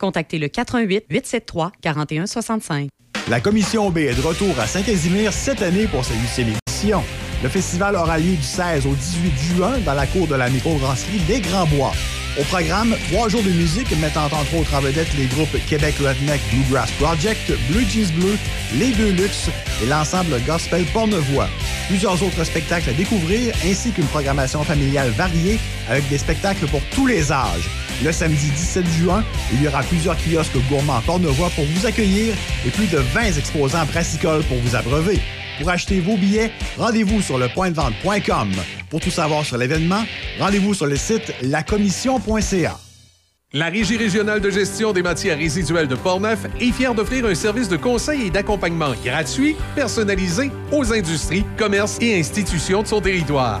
contactez le 88 873 4165. La Commission B est de retour à Saint-Casimir cette année pour sa huitième édition. Le festival aura lieu du 16 au 18 juin dans la cour de la microbrasserie Les Grands Bois. Au programme, trois jours de musique mettant entre autres en vedette les groupes Québec Redneck Bluegrass Project, Blue Jeans Bleu, Les Deux Luxe et l'ensemble gospel Pornevoix. Plusieurs autres spectacles à découvrir ainsi qu'une programmation familiale variée avec des spectacles pour tous les âges. Le samedi 17 juin, il y aura plusieurs kiosques gourmands Pornevoix pour vous accueillir et plus de 20 exposants brassicoles pour vous abreuver. Pour acheter vos billets, rendez-vous sur lepointdevente.com. Pour tout savoir sur l'événement, rendez-vous sur le site lacommission.ca. La Régie régionale de gestion des matières résiduelles de Portneuf est fière d'offrir un service de conseil et d'accompagnement gratuit, personnalisé aux industries, commerces et institutions de son territoire.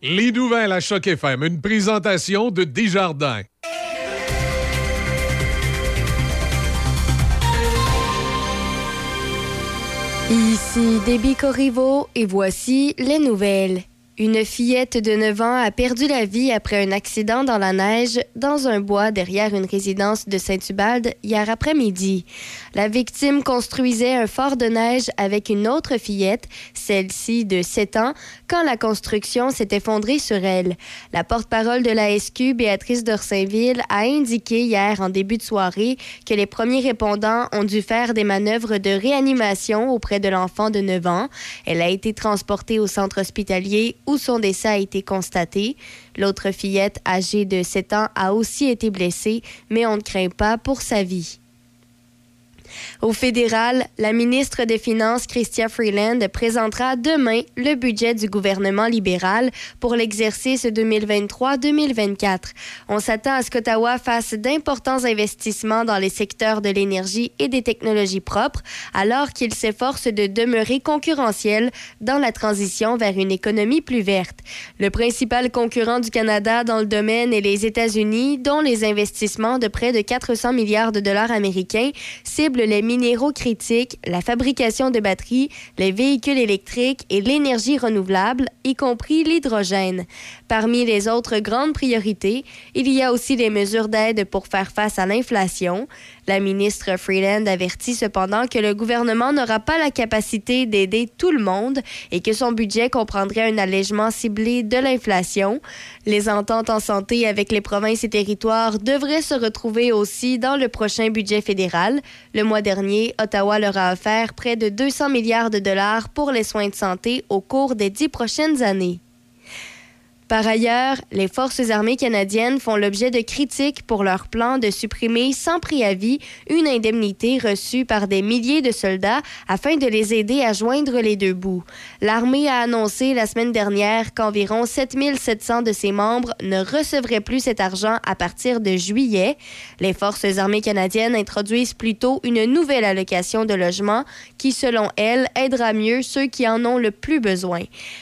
3952. Les nouvelles à Choc FM, une présentation de Desjardins. Ici Déby Corriveau et voici les nouvelles. Une fillette de 9 ans a perdu la vie après un accident dans la neige dans un bois derrière une résidence de Saint-Ubalde hier après-midi. La victime construisait un fort de neige avec une autre fillette, celle-ci de 7 ans, quand la construction s'est effondrée sur elle. La porte-parole de la SQ, Béatrice d'Orsainville, a indiqué hier en début de soirée que les premiers répondants ont dû faire des manœuvres de réanimation auprès de l'enfant de 9 ans. Elle a été transportée au centre hospitalier où son décès a été constaté. L'autre fillette, âgée de 7 ans, a aussi été blessée, mais on ne craint pas pour sa vie. Au fédéral, la ministre des Finances, Chrystia Freeland, présentera demain le budget du gouvernement libéral pour l'exercice 2023-2024. On s'attend à ce qu'Ottawa fasse d'importants investissements dans les secteurs de l'énergie et des technologies propres, alors qu'il s'efforce de demeurer concurrentiel dans la transition vers une économie plus verte. Le principal concurrent du Canada dans le domaine est les États-Unis, dont les investissements de près de 400 milliards de dollars américains ciblent les minéraux critiques, la fabrication de batteries, les véhicules électriques et l'énergie renouvelable, y compris l'hydrogène. Parmi les autres grandes priorités, il y a aussi les mesures d'aide pour faire face à l'inflation. La ministre Freeland avertit cependant que le gouvernement n'aura pas la capacité d'aider tout le monde et que son budget comprendrait un allègement ciblé de l'inflation. Les ententes en santé avec les provinces et territoires devraient se retrouver aussi dans le prochain budget fédéral. Le mois dernier, Ottawa leur a offert près de 200 milliards de dollars pour les soins de santé au cours des dix prochaines années. Par ailleurs, les forces armées canadiennes font l'objet de critiques pour leur plan de supprimer sans préavis une indemnité reçue par des milliers de soldats afin de les aider à joindre les deux bouts. L'armée a annoncé la semaine dernière qu'environ 7700 de ses membres ne recevraient plus cet argent à partir de juillet. Les forces armées canadiennes introduisent plutôt une nouvelle allocation de logement qui, selon elles, aidera mieux ceux qui en ont le plus besoin.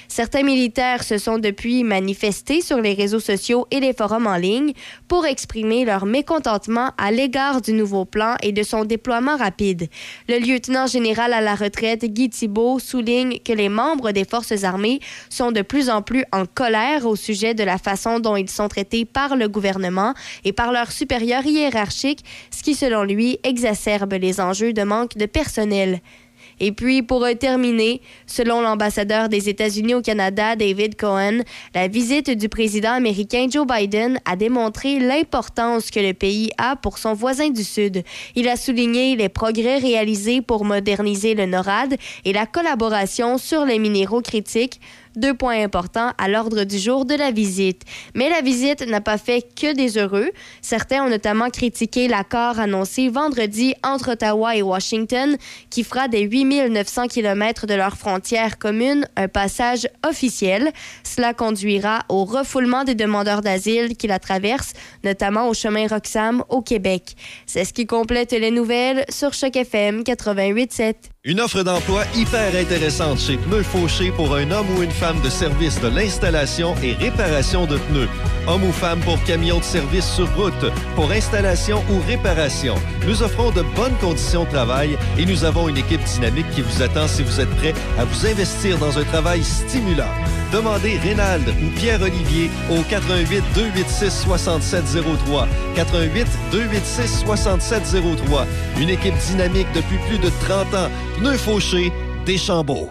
Certains militaires se sont depuis manifestés sur les réseaux sociaux et les forums en ligne pour exprimer leur mécontentement à l'égard du nouveau plan et de son déploiement rapide. Le lieutenant général à la retraite, Guy Thibault, souligne que les membres des forces armées sont de plus en plus en colère au sujet de la façon dont ils sont traités par le gouvernement et par leurs supérieurs hiérarchiques, ce qui, selon lui, exacerbe les enjeux de manque de personnel. Et puis, pour terminer, selon l'ambassadeur des États-Unis au Canada, David Cohen, la visite du président américain Joe Biden a démontré l'importance que le pays a pour son voisin du Sud. Il a souligné les progrès réalisés pour moderniser le NORAD et la collaboration sur les minéraux critiques, deux points importants à l'ordre du jour de la visite. Mais la visite n'a pas fait que des heureux. Certains ont notamment critiqué l'accord annoncé vendredi entre Ottawa et Washington qui fera des 8900 km de leur frontière commune un passage officiel. Cela conduira au refoulement des demandeurs d'asile qui la traversent, notamment au chemin Roxham au Québec. C'est ce qui complète les nouvelles sur Choc FM 88.7. Une offre d'emploi hyper intéressante chez Pneus Fauché pour un homme ou une femme de service de l'installation et réparation de pneus. Homme ou femme pour camion de service sur route, pour installation ou réparation. Nous offrons de bonnes conditions de travail et nous avons une équipe dynamique qui vous attend si vous êtes prêt à vous investir dans un travail stimulant. Demandez Rénald ou Pierre-Olivier au 88 286 6703. 88 286 6703. Une équipe dynamique depuis plus de 30 ans. Pneus Fauché, Deschambault.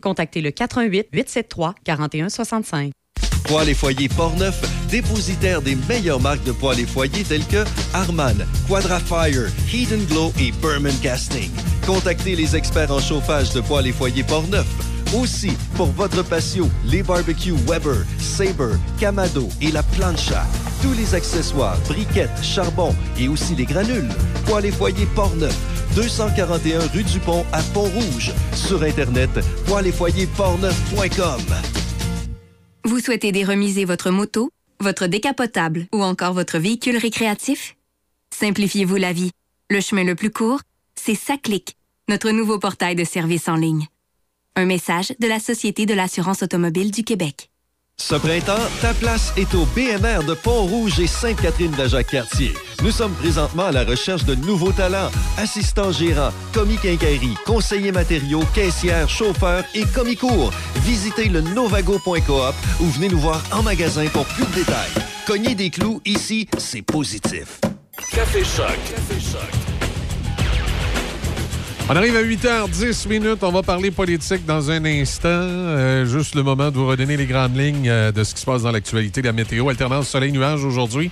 contactez le 88 873 4165. Poêles et foyers Portneuf, dépositaire des meilleures marques de poêles et foyers telles que Harman, Quadrafire, Heat Glow et Berman Casting. Contactez les experts en chauffage de poêles et foyers Portneuf. Aussi, pour votre patio, les barbecues Weber, Sabre, Camado et la plancha. Tous les accessoires, briquettes, charbon et aussi les granules. Poêles et foyers Portneuf, 241 rue du Pont à Pont-Rouge. Sur Internet, poêles-et-foyers-portneuf.com. Vous souhaitez déremiser votre moto, votre décapotable ou encore votre véhicule récréatif? Simplifiez-vous la vie. Le chemin le plus court, c'est SACLIC, notre nouveau portail de services en ligne. Un message de la Société de l'assurance automobile du Québec. Ce printemps, ta place est au BMR de Pont-Rouge et Sainte-Catherine d'Ajac-Cartier. Nous sommes présentement à la recherche de nouveaux talents, assistants gérants, commis quincaillerie, conseillers matériaux, caissières, chauffeurs et commis cours. Visitez le novago.coop ou venez nous voir en magasin pour plus de détails. Cognez des clous, ici, c'est positif. Café Choc. Café Choc. On arrive à 8h10 minutes. On va parler politique dans un instant. Euh, juste le moment de vous redonner les grandes lignes euh, de ce qui se passe dans l'actualité. La météo, alternance soleil-nuage aujourd'hui.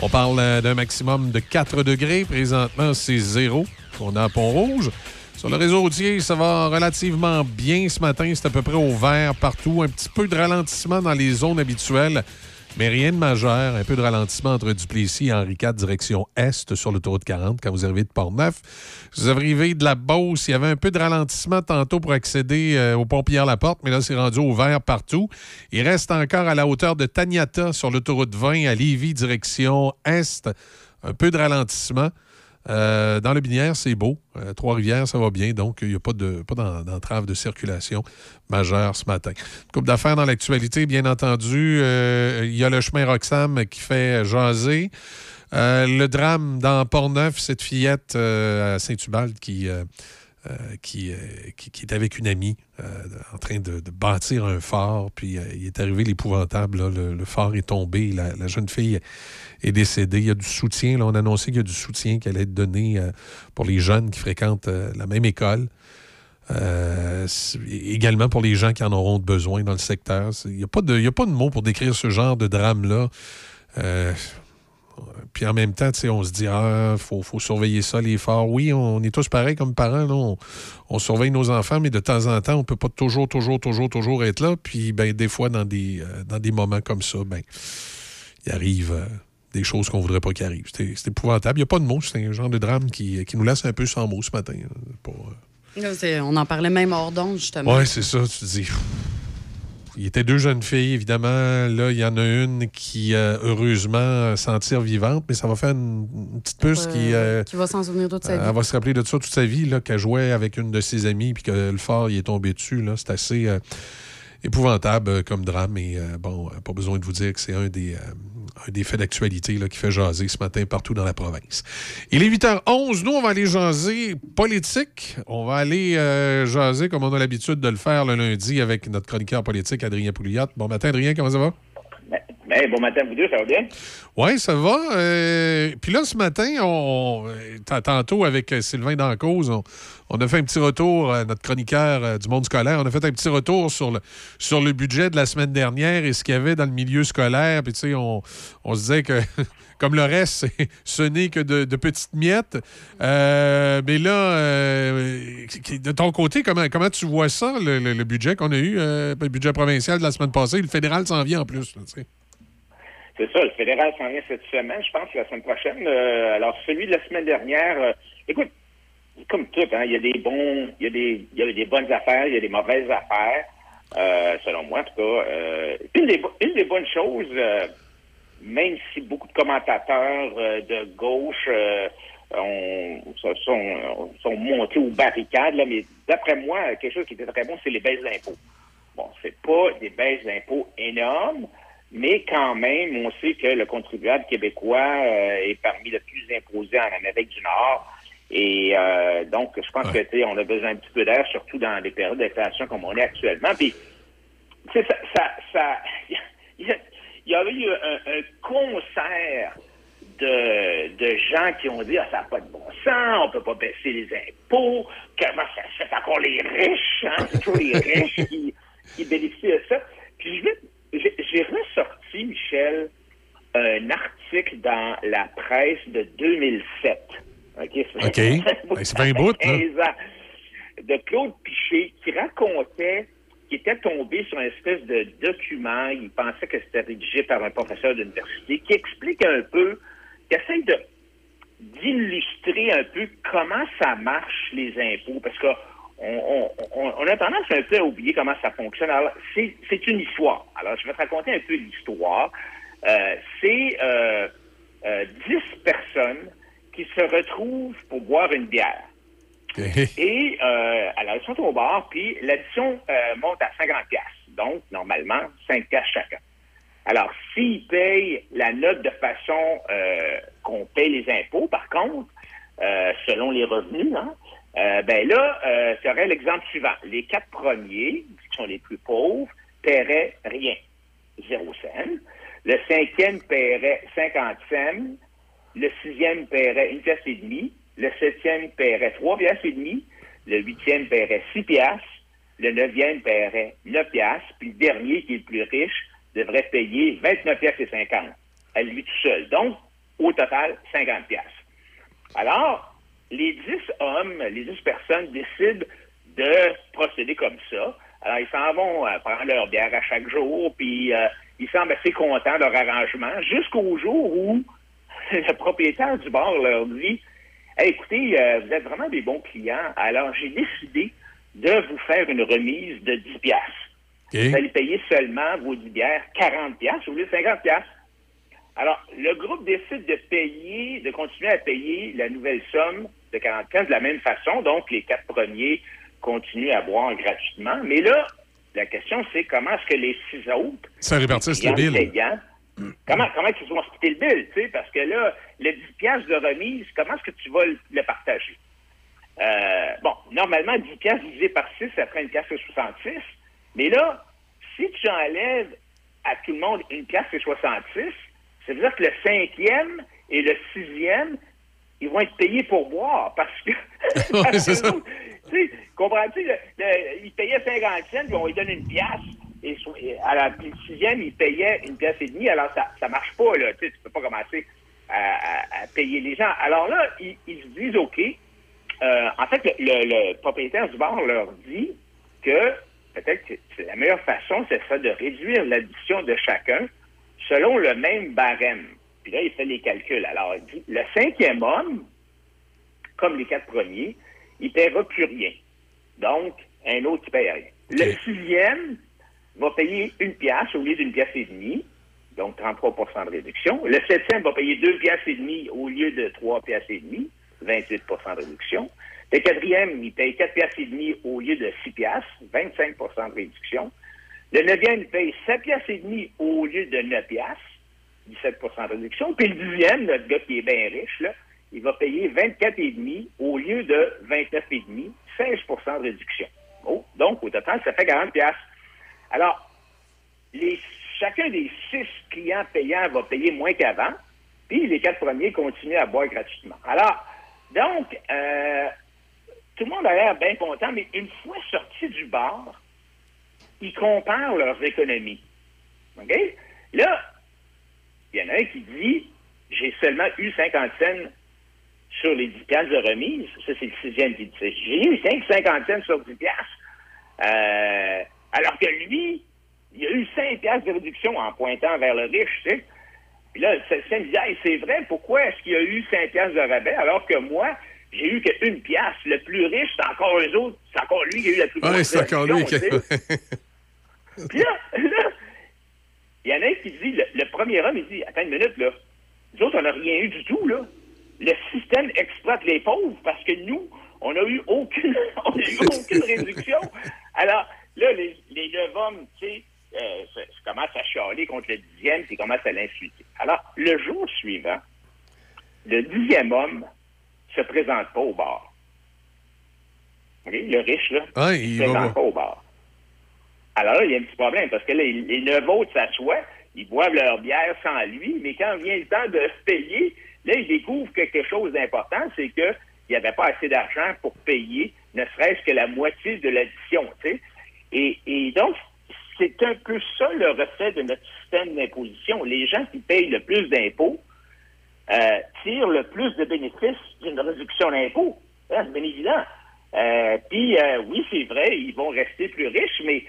On parle euh, d'un maximum de 4 degrés. Présentement, c'est zéro. On a à Pont-Rouge. Sur le réseau routier, ça va relativement bien ce matin. C'est à peu près au vert partout. Un petit peu de ralentissement dans les zones habituelles, mais rien de majeur. Un peu de ralentissement entre Duplessis et Henri IV, direction Est, sur l'autoroute 40, quand vous arrivez de Port-Neuf. Vous arrivez de la Beauce. Il y avait un peu de ralentissement tantôt pour accéder euh, au pont Pierre-Laporte, mais là, c'est rendu au vert partout. Il reste encore à la hauteur de Taniata, sur l'autoroute 20, à Lévis, direction Est. Un peu de ralentissement. Euh, dans le Binière, c'est beau. Euh, Trois-Rivières, ça va bien. Donc, il n'y a pas de pas d'en- d'entrave de circulation majeure ce matin. Une couple d'affaires dans l'actualité, bien entendu. Euh, Il y a le chemin Roxham qui fait jaser. Le drame dans Port-Neuf, cette fillette à Saint-Ubalde qui, qui, euh, qui, est avec une amie euh, en train de, bâtir un phare. Puis euh, il est arrivé l'épouvantable. Le, le phare est tombé. La, jeune fille est décédée. Il y a du soutien. On a annoncé qu'il y a du soutien qui allait être donné euh, pour les jeunes qui fréquentent euh, la même école. Euh, également pour les gens qui en auront besoin dans le secteur. Il n'y a, pas de- a pas de mots pour décrire ce genre de drame-là. Euh, puis en même temps, on se dit, ah, faut, faut surveiller ça, les phares. Oui, on est tous pareils comme parents. là. On, on surveille nos enfants, mais de temps en temps, on peut pas toujours, toujours, toujours, toujours être là. Puis, ben, des fois, dans des, euh, dans des moments comme ça, ben, il arrive euh, des choses qu'on voudrait pas qu'il arrive. C'est épouvantable. Il n'y a pas de mots. C'est un genre de drame qui, qui nous laisse un peu sans mots ce matin. hein. Euh, on en parlait même hors d'onde, justement. Ouais, c'est ça. Tu te dis. Il était deux jeunes filles, évidemment. Là, il y en a une qui, euh, heureusement, euh, s'en tire vivante, mais ça va faire une, une petite puce qui. euh, qui va s'en souvenir toute sa vie. Elle va se rappeler de ça toute sa vie, là, qu'elle jouait avec une de ses amies, puis que le phare il est tombé dessus. Là. C'est assez épouvantable comme drame. Et bon, pas besoin de vous dire que c'est un des, un des faits d'actualité qui fait jaser ce matin partout dans la province. Il est 8h11. Nous, on va aller jaser politique. On va aller euh, jaser comme on a l'habitude de le faire le lundi avec notre chroniqueur politique, Adrien Pouliot. Bon matin, Adrien, comment ça va? Ben, bon matin, vous deux, ça va bien? Oui, ça va. Euh, Puis là, ce matin, on, euh, tantôt avec Sylvain Dancause, on, on a fait un petit retour, euh, notre chroniqueur euh, du monde scolaire, on a fait un petit retour sur le, sur le budget de la semaine dernière et ce qu'il y avait dans le milieu scolaire. Puis, tu sais, on, on se disait que, comme le reste, ce n'est que de, petites miettes. Euh, mais là, de ton côté, comment, comment tu vois ça, le, le- budget qu'on a eu, le budget provincial de la semaine passée? Le fédéral s'en vient en plus. C'est ça, le fédéral s'en vient cette semaine, je pense, la semaine prochaine. Alors, celui de la semaine dernière, écoute, comme tout, hein, il y a des bons, il y a des, il y a des bonnes affaires, il y a des mauvaises affaires, euh, selon moi, en tout cas. Euh, une, des, une des bonnes choses, euh, même si beaucoup de commentateurs euh, de gauche euh, ont- sont, sont montés aux barricades, là, mais d'après moi, quelque chose qui était très bon, c'est les baisses d'impôts. Bon, c'est pas des baisses d'impôts énormes, mais quand même, on sait que le contribuable québécois euh, est parmi les plus imposés en Amérique du Nord. Et euh, donc, je pense que tu sais, on a besoin un petit peu d'air, surtout dans des périodes d'inflation comme on est actuellement. Puis, tu sais, ça, ça, ça- il y, avait eu un, un concert de, de gens qui ont dit ah, ça n'a pas de bon sens, on peut pas baisser les impôts, comment ça se fait encore les riches, hein? c'est toujours les riches qui, qui bénéficient de ça. Puis j'ai ressorti, Michel, un article dans la presse de 2007. OK? OK. Ben, fait un bout, là. 15 ans. De Claude Piché, qui racontait qu'il était tombé sur une espèce de document, il pensait que c'était rédigé par un professeur d'université, qui explique un peu, qui essaie de d'illustrer un peu comment ça marche les impôts, parce que on, on- on- on a tendance un peu à oublier comment ça fonctionne. Alors, c'est c'est une histoire. Alors, je vais te raconter un peu l'histoire. Euh, c'est euh, euh, 10 personnes qui se retrouvent pour boire une bière. Et euh, alors, ils sont au bar, puis l'addition euh, monte à 50 pièces. Donc, normalement, 5 pièces chacun. Alors, s'ils payent la note de façon euh, qu'on paye les impôts, par contre, selon les revenus, hein, ben là, euh, serait l'exemple suivant. Les quatre premiers, qui sont les plus pauvres, paieraient rien, zéro cent. Le cinquième paierait 50 cents. Le sixième paierait une pièce et demie. Le septième paierait trois pièces et demie. Le huitième paierait six pièces. Le neuvième paierait neuf pièces. Puis le dernier, qui est le plus riche, devrait payer 29 pièces et 50 à lui tout seul. Donc, au total, 50 pièces. Alors, les 10 hommes, les 10 personnes décident de procéder comme ça. Alors, ils s'en vont euh, prendre leur bière à chaque jour, puis euh, ils semblent assez contents de leur arrangement, jusqu'au jour où le propriétaire du bar leur dit Hey, écoutez, euh, vous êtes vraiment des bons clients, alors j'ai décidé de vous faire une remise de 10 piastres. Vous allez payer seulement vos 10 bières 40 piastres au lieu de 50 piastres. Alors, le groupe décide de payer, de continuer à payer la nouvelle somme de 40 piastres de la même façon. Donc, les quatre premiers continuent à boire gratuitement. Mais là, la question, c'est comment est-ce que les six autres Ça répartisse le clients bill. payants, comment, comment ils vont splitter le bill, tu sais, parce que là, le 10 piastres de remise, comment est-ce que tu vas le, le partager? Euh, bon, normalement, 10 piastres divisé par 6, ça ferait une pièce et 66. Mais là, si tu enlèves à tout le monde une pièce et 66, ça veut dire que le cinquième et le sixième, ils vont être payés pour boire parce que. parce c'est que ça. comprends-tu? Ils payaient 50 cents, puis on lui donne une pièce. Et à la sixième, ils payaient une pièce et demie. Alors, ça ça marche pas, là. Tu sais, tu peux pas commencer à, à- à payer les gens. Alors là, ils, ils se disent, OK. Euh, en fait, le, le- le propriétaire du bar leur dit que peut-être que la meilleure façon, c'est ça de réduire l'addition de chacun selon le même barème. Puis là, il fait les calculs. Alors, il dit, le cinquième homme, comme les quatre premiers, il ne paiera plus rien. Donc, un autre qui paye rien. Le sixième, va payer une pièce au lieu d'une pièce et demie, donc 33% de réduction. Le septième va payer deux pièces et demie au lieu de trois pièces et demie, 28% de réduction. Le quatrième, il paye quatre pièces et demie au lieu de six pièces, 25% de réduction. Le neuvième, il paye sept pièces et demie au lieu de neuf pièces, 17% de réduction. Puis le dixième, notre gars qui est bien riche, là, il va payer 24,5 au lieu de 29,5, 16% de réduction. Oh, donc, au total, ça fait 40 pièces. Alors, chacun des six clients payants va payer moins qu'avant, puis les quatre premiers continuent à boire gratuitement. Alors, donc, euh, tout le monde a l'air bien content, mais une fois sortis du bar, ils comparent leurs économies. OK? Là, il y en a un qui dit j'ai seulement eu 50 cents sur les 10 piastres de remise. Ça, c'est le sixième qui dit ça. J'ai eu 5, 50 cents sur 10 piastres. Euh, alors que lui, il a eu 5 piastres de réduction en pointant vers le riche, tu sais. Puis là, le septième dit Hey, c'est vrai, pourquoi est-ce qu'il y a eu 5 piastres de rabais alors que moi, j'ai eu qu'une pièce. Le plus riche, c'est encore eux autres. C'est encore lui qui a eu la plus grosse Ouais, c'est encore lui qui. Puis là, là, il y en a un qui dit, le, le premier homme, il dit, attends une minute, là. Nous autres, on n'a rien eu du tout, là. Le système exploite les pauvres parce que nous, on n'a eu aucune, on a eu aucune réduction. Alors, là, les, les neuf hommes, tu sais, euh, se- se commencent à chialer contre le dixième, puis ils commencent à l'insulter. Alors, le jour suivant, le dixième homme se présente pas au bar. OK? Le riche, là, Ah, il se présente pas au bar. Alors là, il y a un petit problème, parce que là, les, neuf autres s'assoient, ils boivent leur bière sans lui, mais quand vient le temps de payer, là, ils découvrent quelque chose d'important, c'est que il n'y avait pas assez d'argent pour payer, ne serait-ce que la moitié de l'addition, tu sais. Et, donc, c'est un peu ça le reflet de notre système d'imposition. Les gens qui payent le plus d'impôts euh, tirent le plus de bénéfices d'une réduction d'impôts. C'est bien évident. Euh, Puis, euh, oui, c'est vrai, ils vont rester plus riches, mais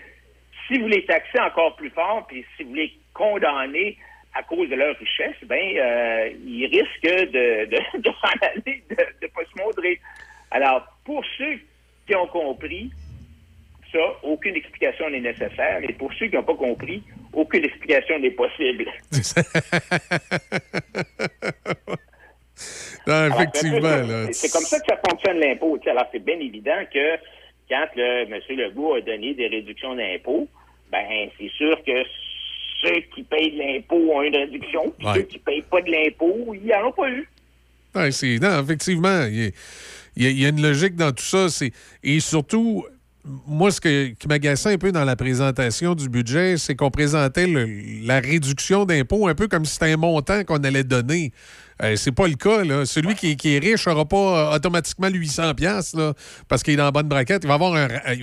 si vous les taxez encore plus fort, puis si vous les condamnez à cause de leur richesse, ben, ils risquent de, de, de s'en aller, de ne pas se montrer. Alors, pour ceux qui ont compris ça, aucune explication n'est nécessaire. Et pour ceux qui n'ont pas compris, aucune explication n'est possible. Non, effectivement, c'est comme ça que ça fonctionne l'impôt. Alors, c'est bien évident que quand le, M. Legault a donné des réductions d'impôts, ben, c'est sûr que ceux qui payent de l'impôt ont une réduction, puis Ouais. ceux qui payent pas de l'impôt, ils n'en ont pas eu. C'est- non, effectivement, il y, a, il y a- il y a une logique dans tout ça. C'est, et surtout, moi, ce qui m'agaçait un peu dans la présentation du budget, c'est qu'on présentait la réduction d'impôts un peu comme si c'était un montant qu'on allait donner. Euh, c'est pas le cas. Là. Celui qui, est- riche n'aura pas euh, automatiquement le 800 pièces parce qu'il est dans la bonne braquette. Il va avoir,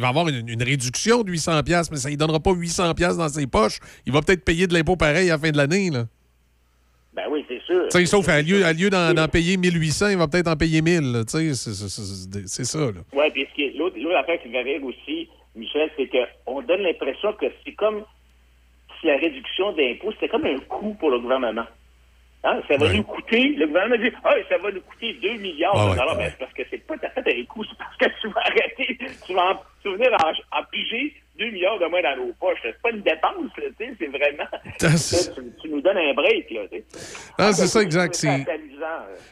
avoir une, réduction de 800 pièces, mais ça ne donnera pas 800 pièces dans ses poches. Il va peut-être payer de l'impôt pareil à la fin de l'année. Ben oui, c'est sûr. Tu sais, sauf à lieu, à lieu d'en, payer 1800, il va peut-être en payer 1000. là. Tu sais, c'est, ça. Oui, puis l'autre, l'autre affaire qui rire aussi, Michel, c'est qu'on donne l'impression que c'est comme si la réduction d'impôts, c'était comme un coût pour le gouvernement. Hein, Ça va nous coûter, le gouvernement dit, ah, ça va nous coûter 2 milliards Ah ouais, dollars. Ben, c'est parce que c'est pas tout à fait un coût, c'est parce que tu vas arrêter, tu vas, en, tu vas venir en, en piger 2 milliards de moins dans nos poches. C'est pas une dépense, là, tu sais, c'est vraiment, tu, tu nous donnes un break, là, tu sais. Ah, c'est ça, exact.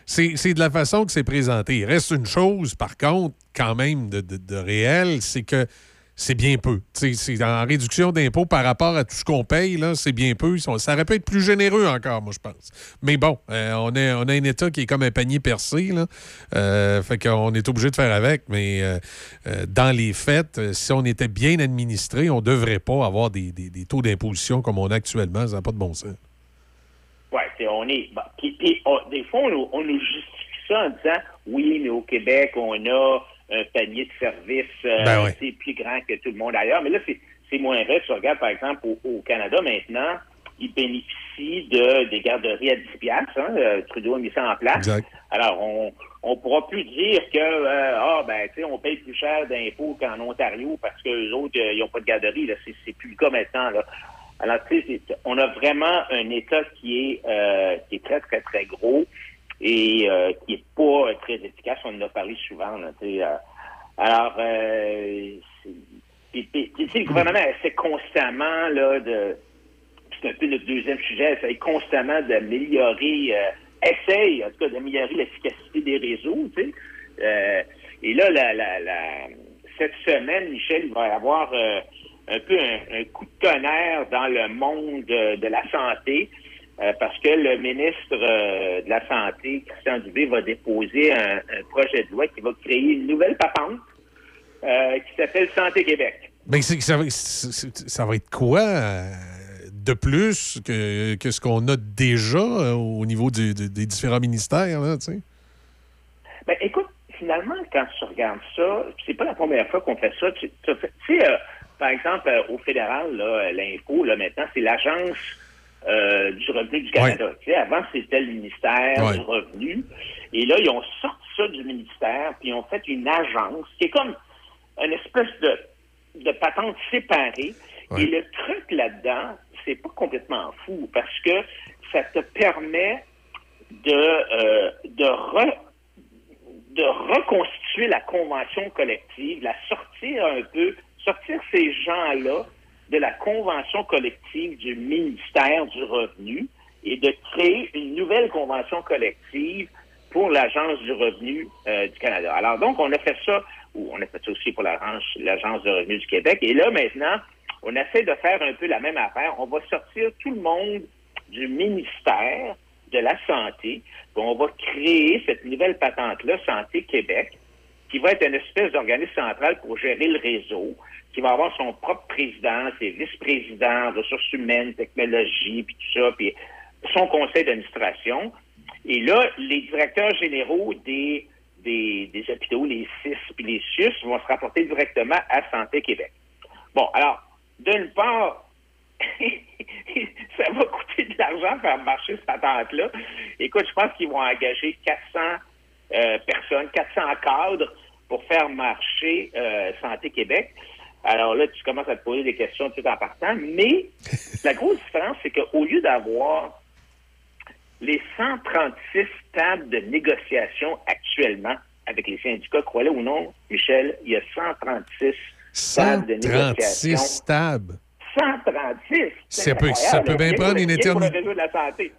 C'est de la façon que c'est présenté. Il reste une chose, par contre, quand même, de, de- de réel, c'est que c'est bien peu. C'est en réduction d'impôts par rapport à tout ce qu'on paye, là, c'est bien peu. Ça aurait pu être plus généreux encore, moi, je pense. Mais bon, euh, on, est, on a un État qui est comme un panier percé, là. Euh, fait qu'on est obligé de faire avec. Mais euh, dans les faits, si on était bien administré, on ne devrait pas avoir des, des- des taux d'imposition comme on a actuellement. Ça n'a pas de bon sens. C'est- on est. bah, on- des fois, on, on nous justifie ça en disant oui, mais au Québec, on a un panier de services euh, Ben c'est plus grand que tout le monde ailleurs. Mais là, c'est moins vrai. Si tu regardes, par exemple, au, au Canada maintenant, ils bénéficient de, des garderies à 10 piastres. Hein, euh, Trudeau a mis ça en place. Exact. Alors, on on pourra plus dire que euh, ah ben tu sais on paye plus cher d'impôts qu'en Ontario parce que les autres ils n'ont pas de garderie là c'est c'est plus le cas maintenant là. Alors tu sais on a vraiment un État qui est euh, qui est très très très gros et euh, qui est pas euh, très efficace on en a parlé souvent alors le gouvernement essaie constamment, là, de. C'est un peu notre deuxième sujet, essaie constamment d'améliorer, euh, essaye, en tout cas, d'améliorer l'efficacité des réseaux, et là, cette semaine, Michel, il va y avoir un peu un, coup de tonnerre dans le monde de la santé. Euh, parce que le ministre euh, de la Santé, Christian Dubé, va déposer un, un projet de loi qui va créer une nouvelle patente euh, qui s'appelle Santé Québec. C'est- ça, va, ça être quoi de plus que, que ce qu'on a déjà au niveau du- des différents ministères, là, tu sais? Ben, écoute, finalement, quand tu regardes ça, c'est pas la première fois qu'on fait ça. Tu sais, par exemple, au fédéral, l'info, là, maintenant, c'est l'Agence euh, du revenu du Canada. Tu sais, avant, c'était le ministère Ouais. du revenu. Et là, ils ont sorti ça du ministère, puis ils ont fait une agence qui est comme une espèce de, de patente séparée. Et le truc là-dedans, c'est pas complètement fou, parce que ça te permet de, euh, de re- de reconstituer la convention collective, la sortir un peu, sortir ces gens-là de la convention collective du ministère du Revenu et de créer une nouvelle convention collective pour l'Agence du revenu euh, du Canada. Alors donc, on a fait ça, ou on a fait ça aussi pour l'Agence du revenu du Québec, et là maintenant, on essaie de faire un peu la même affaire. On va sortir tout le monde du ministère de la Santé, on va créer cette nouvelle patente-là, Santé Québec, qui va être une espèce d'organisme central pour gérer le réseau, qui va avoir son propre président, ses vice-présidents, ressources humaines, technologie, puis tout ça, puis son conseil d'administration. Et là, les directeurs généraux des, des, des hôpitaux, les CIS puis les CIUS, vont se rapporter directement à Santé Québec. Bon, alors, d'une part, ça va coûter de l'argent faire marcher cette patente-là. Écoute, je pense qu'ils vont engager 400 euh, personnes, 400 cadres pour faire marcher euh, Santé Québec. Alors là, tu commences à te poser des questions tout en partant, mais la grosse différence, c'est qu'au lieu d'avoir les 136 tables de négociation actuellement avec les syndicats, croyez-le ou non, Michel, il y a 136 tables de négociation. 136 tables? 136! Ça peut- ça peut bien prendre une éternité.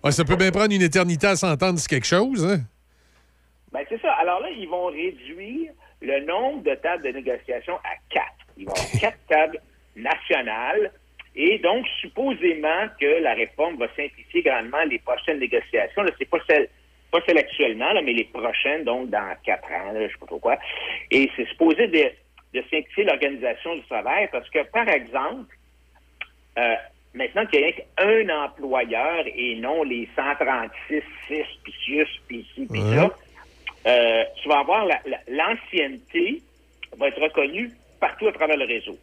Ouais, ça peut bien prendre une éternité à s'entendre sur quelque chose, hein? Ben, c'est ça. Alors là, ils vont réduire le nombre de tables de négociation à quatre. Ils vont avoir quatre tables nationales. Et donc, supposément que la réforme va simplifier grandement les prochaines négociations. Là, c'est pas celle, pas celle actuellement, là, mais les prochaines, donc dans quatre ans, là, je sais pas trop quoi. Et c'est supposé de, de simplifier l'organisation du travail parce que, par exemple, euh, maintenant qu'il y a qu'un employeur et non les 136, 6, puis 6, puis ici, puis ça, euh, tu vas avoir la- la- l'ancienneté va être reconnue partout à travers le réseau.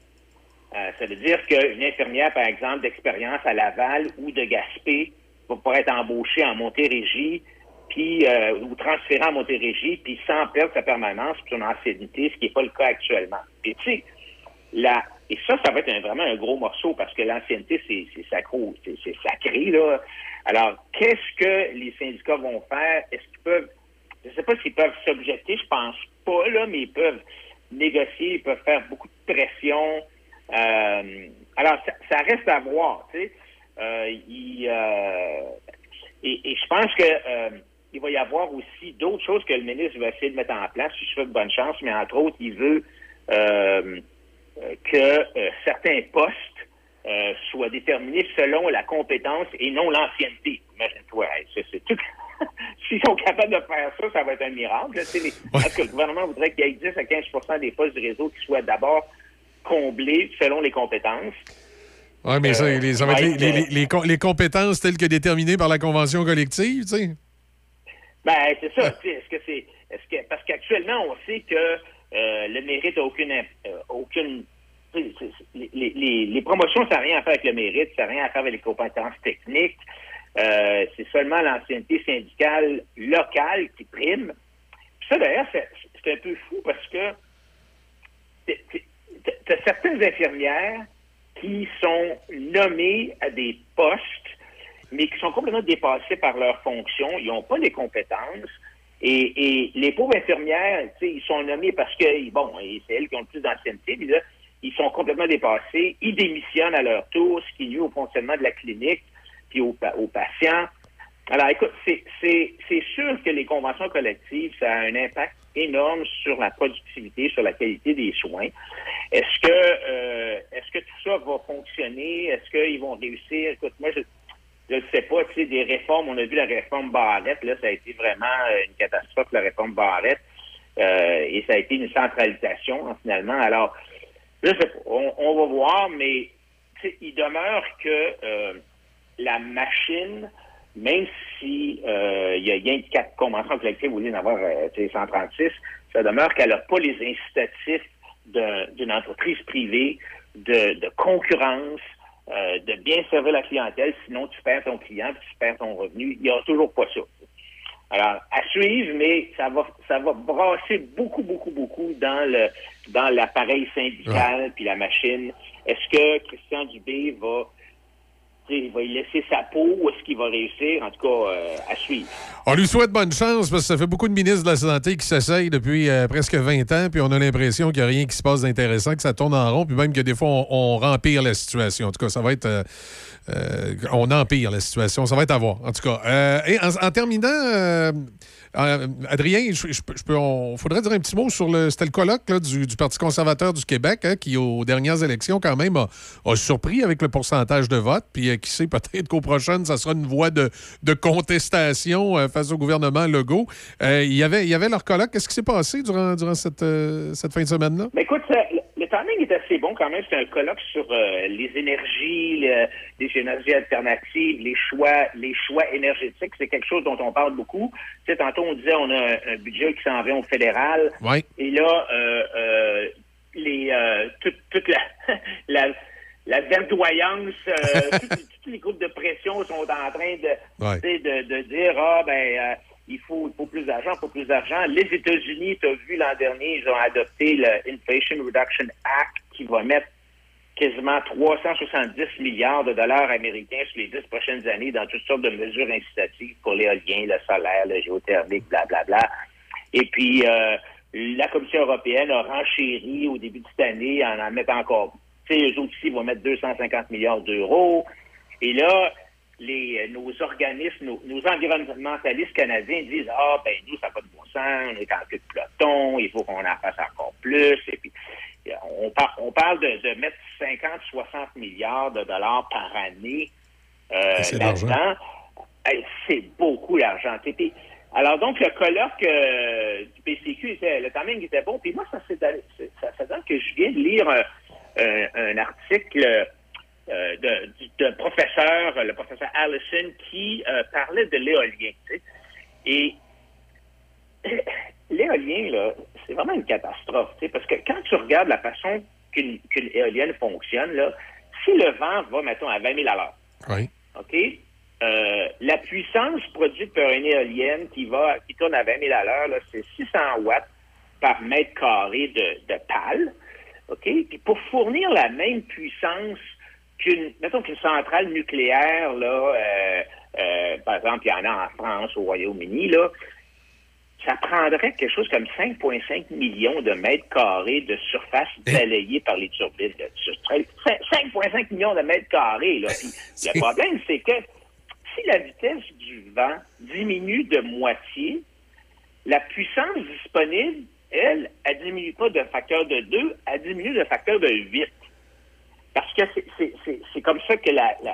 Euh, ça veut dire qu'une infirmière, par exemple, d'expérience à Laval ou de Gaspé va pouvoir être embauchée en Montérégie, puis euh, ou transférée en Montérégie, puis sans perdre sa permanence puis son ancienneté, ce qui n'est pas le cas actuellement. Tu et ça, ça va être vraiment un gros morceau parce que l'ancienneté, c'est sacro, c'est sacré, là. Alors, qu'est-ce que les syndicats vont faire? Est-ce qu'ils peuvent, je ne sais pas s'ils peuvent s'objecter, je pense pas, là, mais ils peuvent négocier, ils peuvent faire beaucoup de pression. Euh, alors, ça, ça reste à voir, tu sais. Euh, il, euh, et, et je pense que euh, il va y avoir aussi d'autres choses que le ministre va essayer de mettre en place, je de bonne chance, mais entre autres, il veut euh, que euh, certains postes soient déterminés selon la compétence et non l'ancienneté. Imagine-toi, c'est tout. S'ils sont capables de faire ça, ça va être un miracle. là. Les- Parce que le gouvernement voudrait qu'il y ait 10 à 15% des postes du réseau qui soient d'abord comblés selon les compétences. Oui, mais ça, Euh, les, ça va être les, ouais, compétences telles que déterminées par la convention collective, tu sais. Ben, c'est ça. Est-ce que c'est. Est-ce que, parce qu'actuellement, on sait que euh, le mérite n'a aucune. euh, aucune les- les promotions, ça n'a rien à faire avec le mérite, ça n'a rien à faire avec les compétences techniques. Euh, c'est seulement l'ancienneté syndicale locale qui prime. Puis ça, d'ailleurs, c'est un peu fou parce que tu as certaines infirmières qui sont nommées à des postes, mais qui sont complètement dépassées par leurs fonctions. Ils n'ont pas les compétences. Et, les pauvres infirmières, ils sont nommés parce que, bon, c'est elles qui ont le plus d'ancienneté. Puis là, ils sont complètement dépassés, ils démissionnent à leur tour, ce qui nuit au fonctionnement de la clinique puis aux, aux patients. Alors, écoute, c'est- sûr que les conventions collectives, ça a un impact énorme sur la productivité, sur la qualité des soins. Est-ce que euh, est-ce que tout ça va fonctionner? Est-ce qu'ils vont réussir? Écoute, moi, je ne sais pas, tu sais, des réformes, on a vu la réforme Barrette, là, ça a été vraiment euh, une catastrophe, la réforme Barrette, euh, et ça a été une centralisation, hein, finalement. Alors, pas, on, on va voir, mais il demeure que euh, la machine, même si euh, il y a rien de quatre conventions collectives au lieu d'en avoir euh, tu sais, 136, ça demeure qu'elle n'a pas les incitatifs d'un- d'une entreprise privée de, de concurrence, euh, de bien servir la clientèle, sinon tu perds ton client, puis tu perds ton revenu. Il n'y a toujours pas ça. Alors, à suivre, mais ça va, ça va brasser beaucoup, beaucoup, beaucoup dans le dans l'appareil syndical puis la machine. Est-ce que Christian Dubé va, il va y laisser sa peau ou est-ce qu'il va réussir? En tout cas, euh, à suivre. On lui souhaite bonne chance parce que ça fait beaucoup de ministres de la Santé qui s'essayent depuis euh, presque 20 ans, puis on a l'impression qu'il n'y a rien qui se passe d'intéressant, que ça tourne en rond, puis même que des fois, on, on rempire la situation. En tout cas, ça va être. euh, on empire la situation. Ça va être à voir. En tout cas. Et en terminant, euh, Adrien, je, on faudrait dire un petit mot sur le. C'était le colloque du, Parti conservateur du Québec hein, qui, aux dernières élections, quand même, a, surpris avec le pourcentage de vote. Puis euh, qui sait, peut-être qu'aux prochaines, ça sera une voie de, contestation euh, face au gouvernement Legault. Il, y avait, y avait leur colloque. Qu'est-ce qui s'est passé durant, durant cette, fin de semaine-là? Le timing est assez bon quand même. C'est un colloque sur euh, les énergies, le- les énergies alternatives, les choix, les choix énergétiques. C'est quelque chose dont on parle beaucoup. Tu sais, tantôt on disait on a un, un budget qui s'en vient au fédéral. Oui. Et là, euh, euh, les euh, toute, toute la, la la verdoyance, tous, les groupes de pression sont en train de, Ouais. de, de dire ah ben euh, il faut, plus d'argent, il faut plus d'argent. Les États-Unis, tu as vu l'an dernier, ils ont adopté le Inflation Reduction Act qui va mettre quasiment 370 milliards de dollars américains sur les 10 prochaines années dans toutes sortes de mesures incitatives pour l'éolien, le solaire, le géothermique, blablabla. Et puis, euh, la Commission européenne a renchéri au début de cette année en en mettant encore. Tu sais, eux ici vont mettre 250 milliards d'euros. Et là, les, euh, nos organismes, nos, nos environnementalistes canadiens disent Ah, ben nous, ça n'a pas de bon sens, on est en queue de peloton, il faut qu'on en fasse encore plus. Et puis, euh, on, par- on parle de, de mettre 50-60 milliards de dollars par année euh, là-dedans. C'est beaucoup d'argent. Alors donc, le colloque euh, du PCQ, était, le timing était bon. Puis moi, ça, s'est donné- c'est- ça, ça donne que je viens de lire un article euh, d'un professeur, le professeur Allison, qui euh, parlait de l'éolien. tu sais. Et l'éolien, là, c'est vraiment une catastrophe. tu sais, Parce que quand tu regardes la façon qu'une éolienne fonctionne, là, si le vent va, mettons, à 20 000 à l'heure, Oui. OK? Euh, la puissance produite par une éolienne qui va, qui tourne à 20 000 à l'heure, c'est 600 watts par mètre carré de, de pale. OK? Puis pour fournir la même puissance qu'une, mettons qu'une centrale nucléaire, là, euh, euh, par exemple, il y en a en France, au Royaume-Uni, là, ça prendrait quelque chose comme 5,5 millions de mètres carrés de surface balayée par les turbines. là. Sur- 5,5 millions de mètres carrés. Là. Puis le problème, c'est que si la vitesse du vent diminue de moitié, la puissance disponible, elle, elle diminue pas de facteur de 2, elle diminue de facteur de 8. Parce que c'est- comme ça que la, la,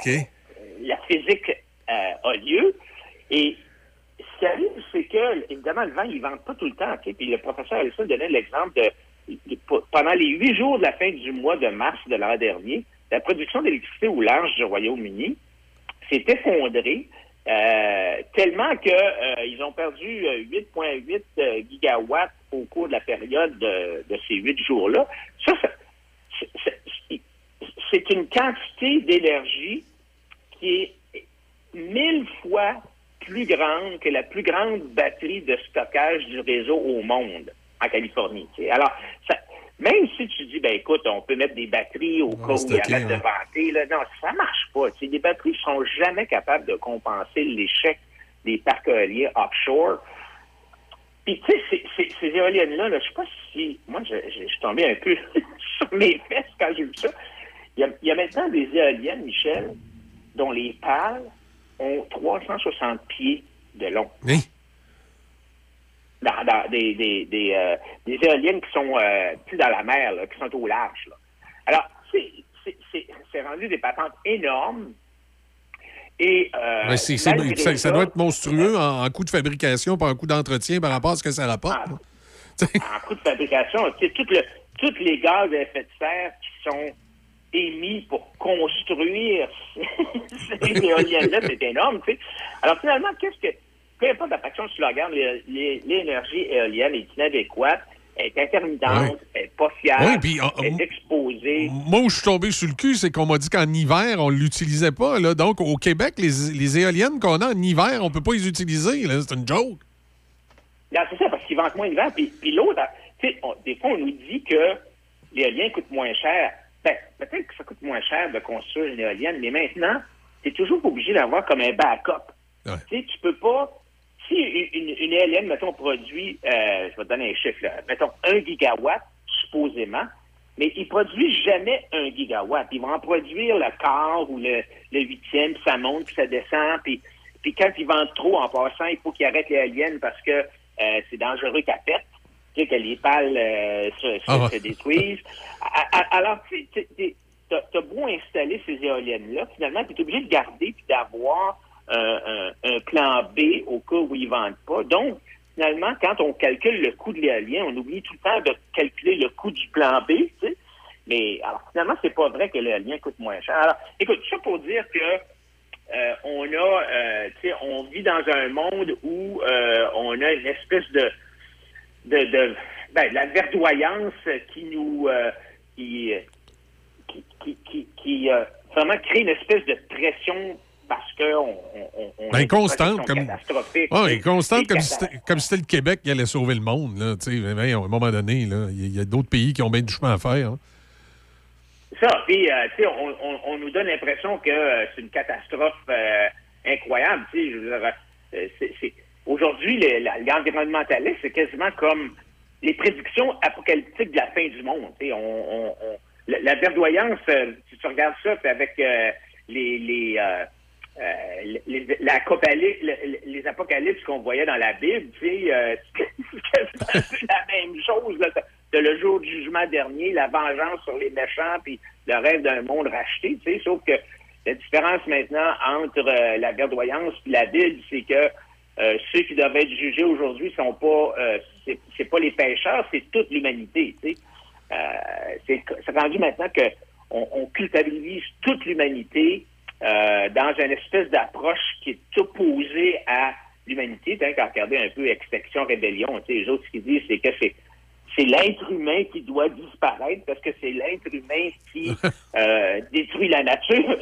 la physique euh, a lieu. Et ce qui arrive, c'est que, évidemment, le vent, il ne vente pas tout le temps. sais. Puis le professeur Allison donnait l'exemple de, de- pendant les huit jours de la fin du mois de mars de l'an dernier, la production d'électricité au large du Royaume-Uni s'est effondrée euh, tellement que euh, ils ont perdu euh, 8,8 euh, gigawatts au cours de la période de, de ces huit jours-là. Ça, ça- c'est- c'est- une quantité d'énergie qui est mille fois plus grande que la plus grande batterie de stockage du réseau au monde en Californie. Alors, ça- même si tu dis, ben écoute, on peut mettre des batteries au cas où il y a stocker, mettre de vanter, là, non, ça marche pas. tu sais. Les batteries ne sont jamais capables de compenser l'échec des parcs éoliens offshore. Puis, tu sais, ces, ces éoliennes-là, là, je sais pas si. Moi, je, je, je suis tombé un peu sur mes fesses quand j'ai vu ça. Il y, a, il y a maintenant des éoliennes, Michel, dont les pales ont 360 pieds de long. Oui. Dans, dans des, des, des, euh, des éoliennes qui sont euh, plus dans la mer, là, qui sont au large. Là. Alors, c'est- rendu des patentes énormes. Et, euh, malgré ça, ça doit être monstrueux en, en coût de fabrication par un coût d'entretien par rapport à ce que ça rapporte. là. en coût de fabrication, tu sais, tout le- tous les gaz à effet de serre qui sont émis pour construire ces éoliennes-là, c'est énorme, tu sais. Alors finalement, qu'est-ce que, peu importe la faction les- l'énergie éolienne est inadéquate, elle est intermittente, elle n'est pas fiable, puis, euh, elle est exposée. Moi, où je suis tombé sur le cul, c'est qu'on m'a dit qu'en hiver, on ne l'utilisait pas. Là. Donc, au Québec, les, les éoliennes qu'on a en hiver, on peut pas les utiliser. C'est une joke. Non, c'est ça, parce qu'ils vendent moins l'hiver. Puis, puis l'autre, des fois, on nous dit que l'éolien coûte moins cher. Ben, peut-être que ça coûte moins cher de construire une éolienne, mais maintenant, tu toujours obligé d'avoir comme un backup. Tu sais, tu peux pas. Si une, une éolienne, mettons, produit, euh, je vais te donner un chiffre, là, mettons, un gigawatt, supposément, mais il produit jamais un gigawatt. Ils vont en produire le quart ou le, le huitième, puis ça monte, puis ça descend, puis, puis quand ils vendent trop en passant, il faut qu'ils arrêtent l'éolienne parce que euh, c'est dangereux qu'elle pète, tu sais, que les pales euh, se, se- Ah se détruisent. Alors, tu sais, t'as t'as beau installer ces éoliennes-là, finalement, tu es obligé de garder puis d'avoir euh, un, un plan B au cas où ils vendent pas. Donc, finalement, quand on calcule le coût de l'éolien, on oublie tout le temps de calculer le coût du plan B, tu sais. Mais alors, finalement, c'est pas vrai que l'éolien coûte moins cher. Alors, écoute, ça pour dire que euh, on a, euh, tu sais, on vit dans un monde où euh, on a une espèce de, de, de ben, la verdoyance qui nous, euh, qui, qui, qui, qui, qui, euh, vraiment crée une espèce de pression parce que on, on, Ben, constante, comme. Ouais, constante, comme si c'était comme si c'était le Québec qui allait sauver le monde. Là, tu sais. Ben, ben, à un moment donné, là, il y a- d'autres pays qui ont bien du chemin à faire. hein. Ça, puis, euh, tu sais, on, on, on nous donne l'impression que euh, c'est une catastrophe euh, incroyable. Tu sais, je veux dire, euh, c'est- aujourd'hui, l'environnementaliste, c'est quasiment comme les prédictions apocalyptiques de la fin du monde. La, verdoyance, euh, si tu regardes ça, avec euh, les, les, euh, euh, les, les apocalypses qu'on voyait dans la Bible, euh, c'est la même chose. Là. T'as le jour du jugement dernier, la vengeance sur les méchants, puis le rêve d'un monde racheté, sauf que la différence maintenant entre euh, la verdoyance et la Bible, c'est que euh, ceux qui doivent être jugés aujourd'hui sont pas, euh, c'est, c'est pas les pécheurs, c'est toute l'humanité, tu sais. Euh, c'est, c'est rendu maintenant que on, on culpabilise toute l'humanité euh, dans une espèce d'approche qui est opposée à l'humanité. T'as qu'à regarder un peu Extinction Rébellion. Tu sais, les autres, ce qu'ils disent, c'est que c'est c'est l'être humain qui doit disparaître parce que c'est l'être humain qui détruit la nature.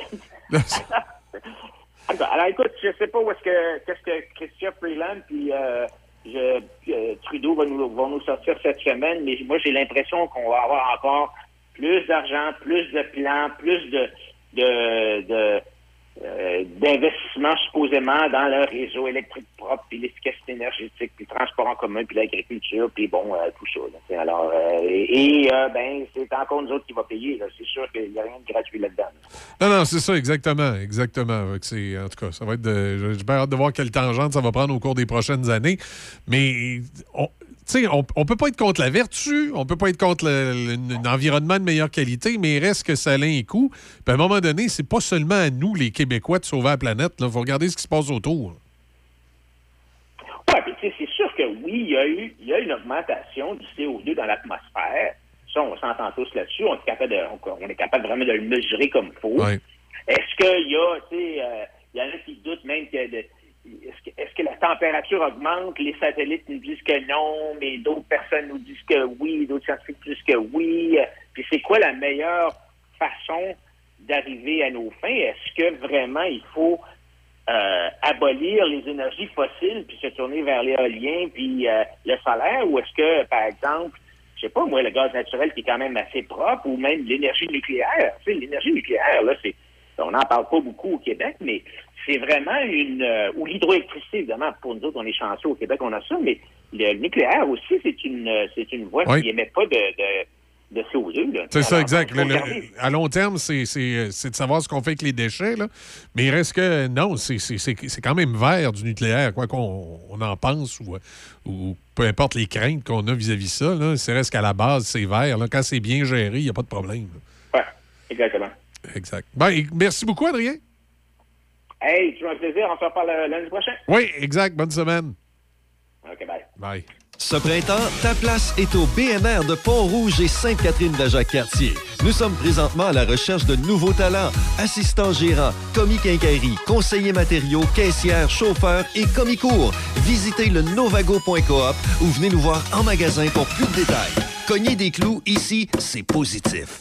alors, écoute, je sais pas où est-ce que qu'est-ce que Christian Freeland puis euh, je- euh, Trudeau va nous, vont nous sortir cette semaine, mais moi j'ai l'impression qu'on va avoir encore plus d'argent, plus de plans, plus de de, de euh, d'investissement supposément dans le réseau électrique propre, puis l'efficacité énergétique, puis le transport en commun, puis l'agriculture, puis bon, euh, tout ça. là, alors, euh, et, ben, c'est encore nous autres qui va payer. là. C'est sûr qu'il n'y a rien de gratuit là-dedans. Non, non, c'est ça, exactement. Exactement. En tout cas, ça va être de. J'ai hâte de voir quelle tangente ça va prendre au cours des prochaines années. Mais on. Tu sais, on, on peut pas être contre la vertu, on peut pas être contre le- le- un environnement de meilleure qualité, mais il reste que ça a un coût. Puis à un moment donné, c'est pas seulement à nous, les Québécois, de sauver la planète. Il faut regarder ce qui se passe autour. Oui, puis tu sais, c'est sûr que oui, il y a eu il y a une augmentation du CO2 dans l'atmosphère. Ça, on s'entend tous là-dessus. On est capable de, on, on est capable vraiment de le mesurer comme il faut. Est-ce qu'il y a, tu sais, euh, il y en a qui doutent même que de- est-ce que, est-ce que la température augmente? Les satellites nous disent que non, mais d'autres personnes nous disent que oui, d'autres scientifiques disent que oui. Puis c'est quoi la meilleure façon d'arriver à nos fins? Est-ce que vraiment il faut euh, abolir les énergies fossiles puis se tourner vers l'éolien puis euh, le solaire? Ou est-ce que, par exemple, je sais pas moi, le gaz naturel qui est quand même assez propre ou même l'énergie nucléaire? Tu sais, l'énergie nucléaire, là, c'est on n'en parle pas beaucoup au Québec, mais c'est vraiment une euh, ou l'hydroélectricité, évidemment, pour nous autres, on est chanceux au Québec, on a ça, mais le nucléaire aussi, c'est une, euh, c'est une voie Oui. qui n'émet pas de, de, de CO2. là. C'est ça, exact. Le- le- à long terme, c'est c'est- de savoir ce qu'on fait avec les déchets. Là. Mais il reste que, non, c'est- quand même vert du nucléaire, quoi qu'on on en pense ou, ou peu importe les craintes qu'on a vis-à-vis de ça. là, C'est reste qu'à la base, c'est vert. là. Quand c'est bien géré, il n'y a pas de problème. Exactement. Exact. Ben, merci beaucoup, Adrien. Hey, tu un plaisir. On se reparle euh, lundi prochain. Oui, exact. Bonne semaine. OK, bye. Bye. Ce printemps, ta place est au BMR de Pont-Rouge et Sainte-Catherine de Jacques-Cartier. Nous sommes présentement à la recherche de nouveaux talents, assistants gérants, commis quincaillerie, conseillers matériaux, caissières, chauffeurs et commis cours. Visitez le novago.coop ou venez nous voir en magasin pour plus de détails. Cogner des clous, ici, c'est positif.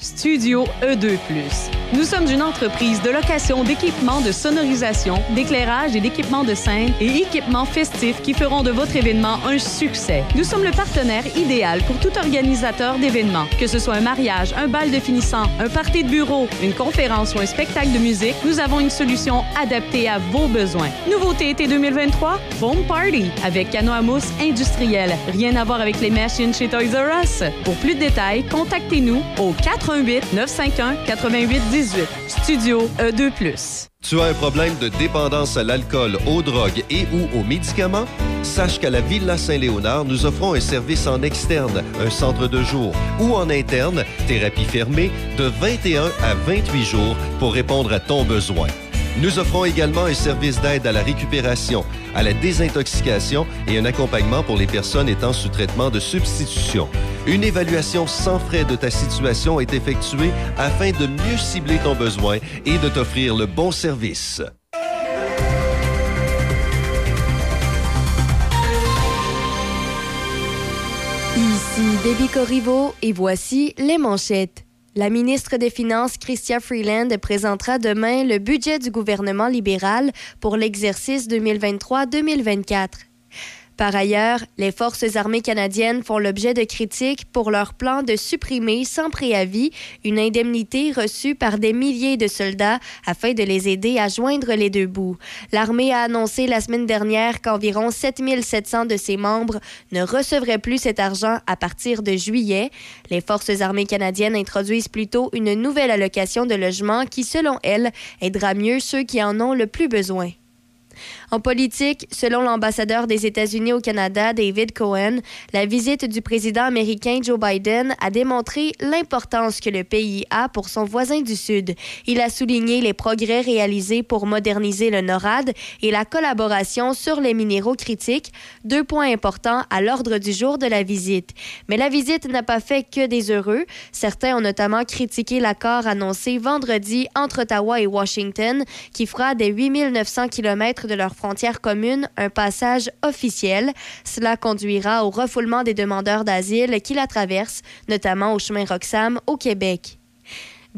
Studio E2+. Nous sommes une entreprise de location d'équipements de sonorisation, d'éclairage et d'équipements de scène et équipements festifs qui feront de votre événement un succès. Nous sommes le partenaire idéal pour tout organisateur d'événements, que ce soit un mariage, un bal de finissant, un party de bureau, une conférence ou un spectacle de musique, nous avons une solution adaptée à vos besoins. Nouveauté été 2023, Foam Party avec canot mousse industriel. Rien à voir avec les machines chez Toys R Us. Pour plus de détails, contactez-nous au 418 951 88 18. Studio E E2+. Tu as un problème de dépendance à l'alcool, aux drogues et ou aux médicaments? Sache qu'à la Villa Saint-Léonard, nous offrons un service en externe, un centre de jour, ou en interne, thérapie fermée, de 21 à 28 jours pour répondre à ton besoin. Nous offrons également un service d'aide à la récupération, à la désintoxication et un accompagnement pour les personnes étant sous traitement de substitution. Une évaluation sans frais de ta situation est effectuée afin de mieux cibler ton besoin et de t'offrir le bon service. Ici Déby Corriveau et voici les manchettes. La ministre des Finances, Chrystia Freeland, présentera demain le budget du gouvernement libéral pour l'exercice 2023-2024. Par ailleurs, les forces armées canadiennes font l'objet de critiques pour leur plan de supprimer sans préavis une indemnité reçue par des milliers de soldats afin de les aider à joindre les deux bouts. L'armée a annoncé la semaine dernière qu'environ 7700 de ses membres ne recevraient plus cet argent à partir de juillet. Les forces armées canadiennes introduisent plutôt une nouvelle allocation de logement qui, selon elles, aidera mieux ceux qui en ont le plus besoin. En politique, selon l'ambassadeur des États-Unis au Canada, David Cohen, la visite du président américain Joe Biden a démontré l'importance que le pays a pour son voisin du Sud. Il a souligné les progrès réalisés pour moderniser le NORAD et la collaboration sur les minéraux critiques, deux points importants à l'ordre du jour de la visite. Mais la visite n'a pas fait que des heureux. Certains ont notamment critiqué l'accord annoncé vendredi entre Ottawa et Washington qui fera des 8900 km de leur frontière commune un passage officiel. Cela conduira au refoulement des demandeurs d'asile qui la traversent, notamment au chemin Roxham au Québec.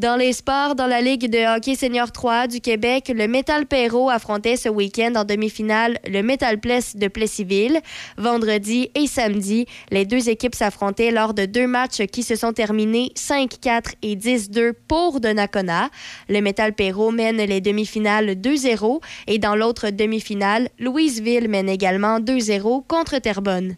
Dans les sports, dans la Ligue de hockey senior 3 du Québec, le Metal Perrault affrontait ce week-end en demi-finale le Metal Pless de Plessisville. Vendredi et samedi, les deux équipes s'affrontaient lors de deux matchs qui se sont terminés 5-4 et 10-2 pour Donnacona. Le Metal Perrault mène les demi-finales 2-0 et dans l'autre demi-finale, Louisville mène également 2-0 contre Terrebonne.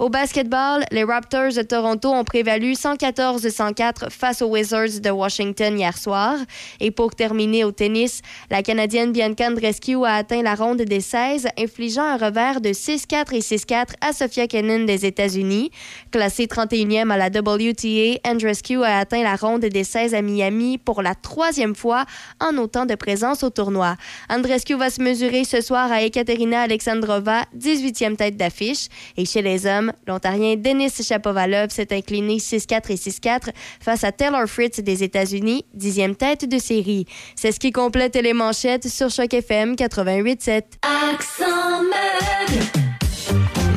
Au basketball, les Raptors de Toronto ont prévalu 114-104 face aux Wizards de Washington hier soir. Et pour terminer au tennis, la Canadienne Bianca Andreescu a atteint la ronde des 16, infligeant un revers de 6-4 et 6-4 à Sofia Kenin des États-Unis. Classée 31e à la WTA, Andreescu a atteint la ronde des 16 à Miami pour la troisième fois en autant de présence au tournoi. Andreescu va se mesurer ce soir à Ekaterina Alexandrova, 18e tête d'affiche. Et chez les hommes, l'Ontarien Denis Shapovalov s'est incliné 6-4 et 6-4 face à Taylor Fritz des États-Unis, 10e tête de série. C'est ce qui complète les manchettes sur Choc FM 88.7. Accent meuble.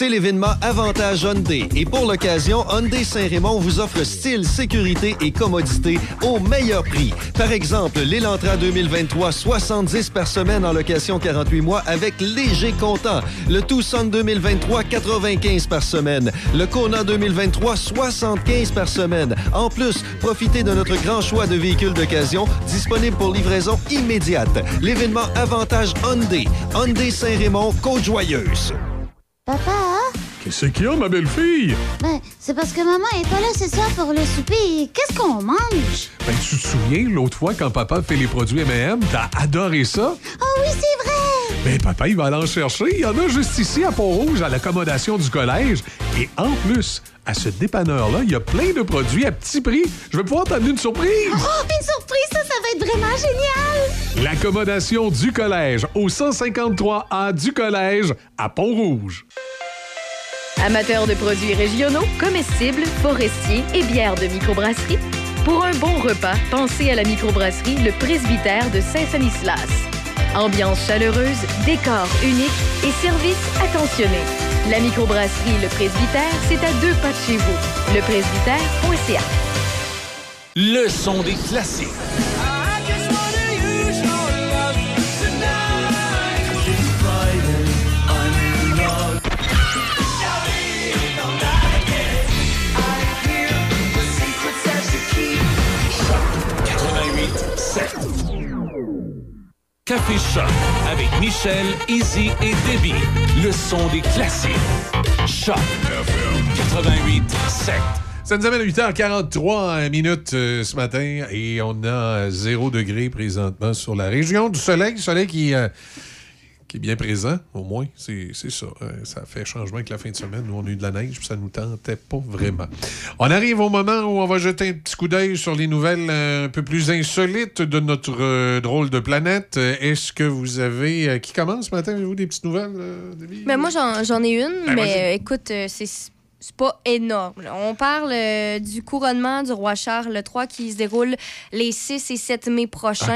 C'est l'événement Avantage Hyundai. Et pour l'occasion, Hyundai Saint-Raymond vous offre style, sécurité et commodité au meilleur prix. Par exemple, l'Elantra 2023, 70 par semaine en location 48 mois avec léger comptant. Le Tucson 2023, 95 par semaine. Le Kona 2023, 75 par semaine. En plus, profitez de notre grand choix de véhicules d'occasion disponibles pour livraison immédiate. L'événement Avantage Hyundai. Hyundai Saint-Raymond, Côte-Joyeuse. Papa, Qu'est-ce qu'il y a, ma belle-fille? ben, c'est parce que maman est pas là ce soir pour le souper. Qu'est-ce qu'on mange? Ben, tu te souviens, l'autre fois, quand papa fait les produits M&M, t'as adoré ça? Oh oui, c'est vrai! Ben, papa, il va aller en chercher. Il y en a juste ici, à Pont-Rouge, à l'accommodation du collège. Et en plus, à ce dépanneur-là, il y a plein de produits à petit prix. Je vais pouvoir t'amener une surprise. Oh, une surprise, ça, ça va être vraiment génial! L'accommodation du collège au 153A du collège à Pont-Rouge. Amateurs de produits régionaux, comestibles, forestiers et bières de microbrasserie, pour un bon repas, pensez à la microbrasserie Le Presbytère de Saint-Sanislas. Ambiance chaleureuse, décor unique et service attentionné. La microbrasserie Le Presbytère, c'est à deux pas de chez vous. Lepresbytère.ca. Le son des classiques. Café Choc avec Michel, Izzy et Debbie. Le son des classiques. Choc 88 7. Ça nous amène à 8h43 minutes euh, ce matin et on a 0 degré présentement sur la région du soleil. Du soleil qui, euh, qui est bien présent, au moins. C'est ça. Euh, ça fait changement avec la fin de semaine. Nous, on a eu de la neige puis ça nous tentait pas vraiment. On arrive au moment où on va jeter un petit coup d'œil sur les nouvelles euh, un peu plus insolites de notre euh, drôle de planète. Est-ce que vous avez... euh, qui commence ce matin? Avez-vous des petites nouvelles, euh, Debbie? Ben, moi, j'en ai une, Ben, mais écoute, c'est c'est pas énorme. On parle euh, du couronnement du roi Charles III qui se déroule les 6 et 7 mai prochains.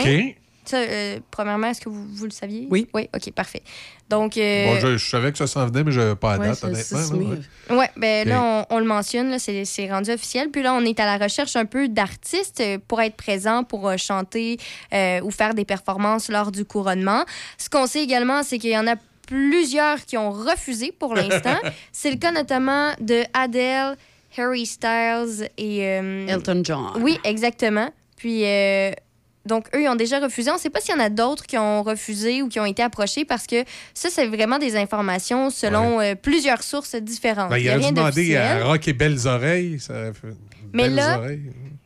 Ça, euh, premièrement, est-ce que vous, vous le saviez? Oui. Oui, OK, parfait. Donc, euh, Bon, je, je savais que ça s'en venait, mais je n'avais pas la Ouais, date, honnêtement. mai. ouais. Ouais, ben là, on, on le mentionne, là, c'est c'est rendu officiel. Puis là, on est à la recherche un peu d'artistes euh, pour être présents, pour euh, chanter euh, ou faire des performances lors du couronnement. Ce qu'on sait également, c'est qu'il y en a plusieurs qui ont refusé pour l'instant. c'est le cas notamment de Adele, Harry Styles et... euh, Elton John. Oui, exactement. Puis... donc, eux, ils ont déjà refusé. On ne sait pas s'il y en a d'autres qui ont refusé ou qui ont été approchés parce que ça, c'est vraiment des informations selon euh, plusieurs sources différentes. Ben, il il a rien demander d'officiel. à Rock et Belles Oreilles. Ça. Mais Belles là- Oreilles.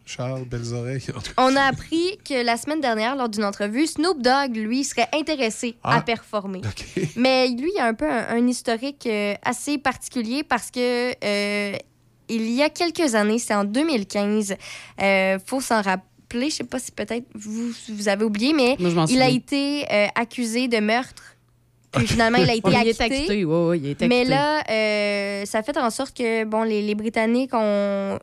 Charles, Belles Oreilles. On a appris que la semaine dernière, lors d'une entrevue, Snoop Dogg, lui, serait intéressé Ah. à performer. Mais lui, il a un peu un, un historique euh, assez particulier parce que euh, il y a quelques années, c'est en 2015, euh, faut s'en rappeler. Je sais pas si peut-être vous, vous avez oublié, mais Moi, il a été euh, accusé de meurtre. Puis finalement, il a été Ouais, il acquitté. est acquitté, ouais, ouais, il est Mais acquitté. là, euh, ça fait en sorte que bon, les, les Britanniques ont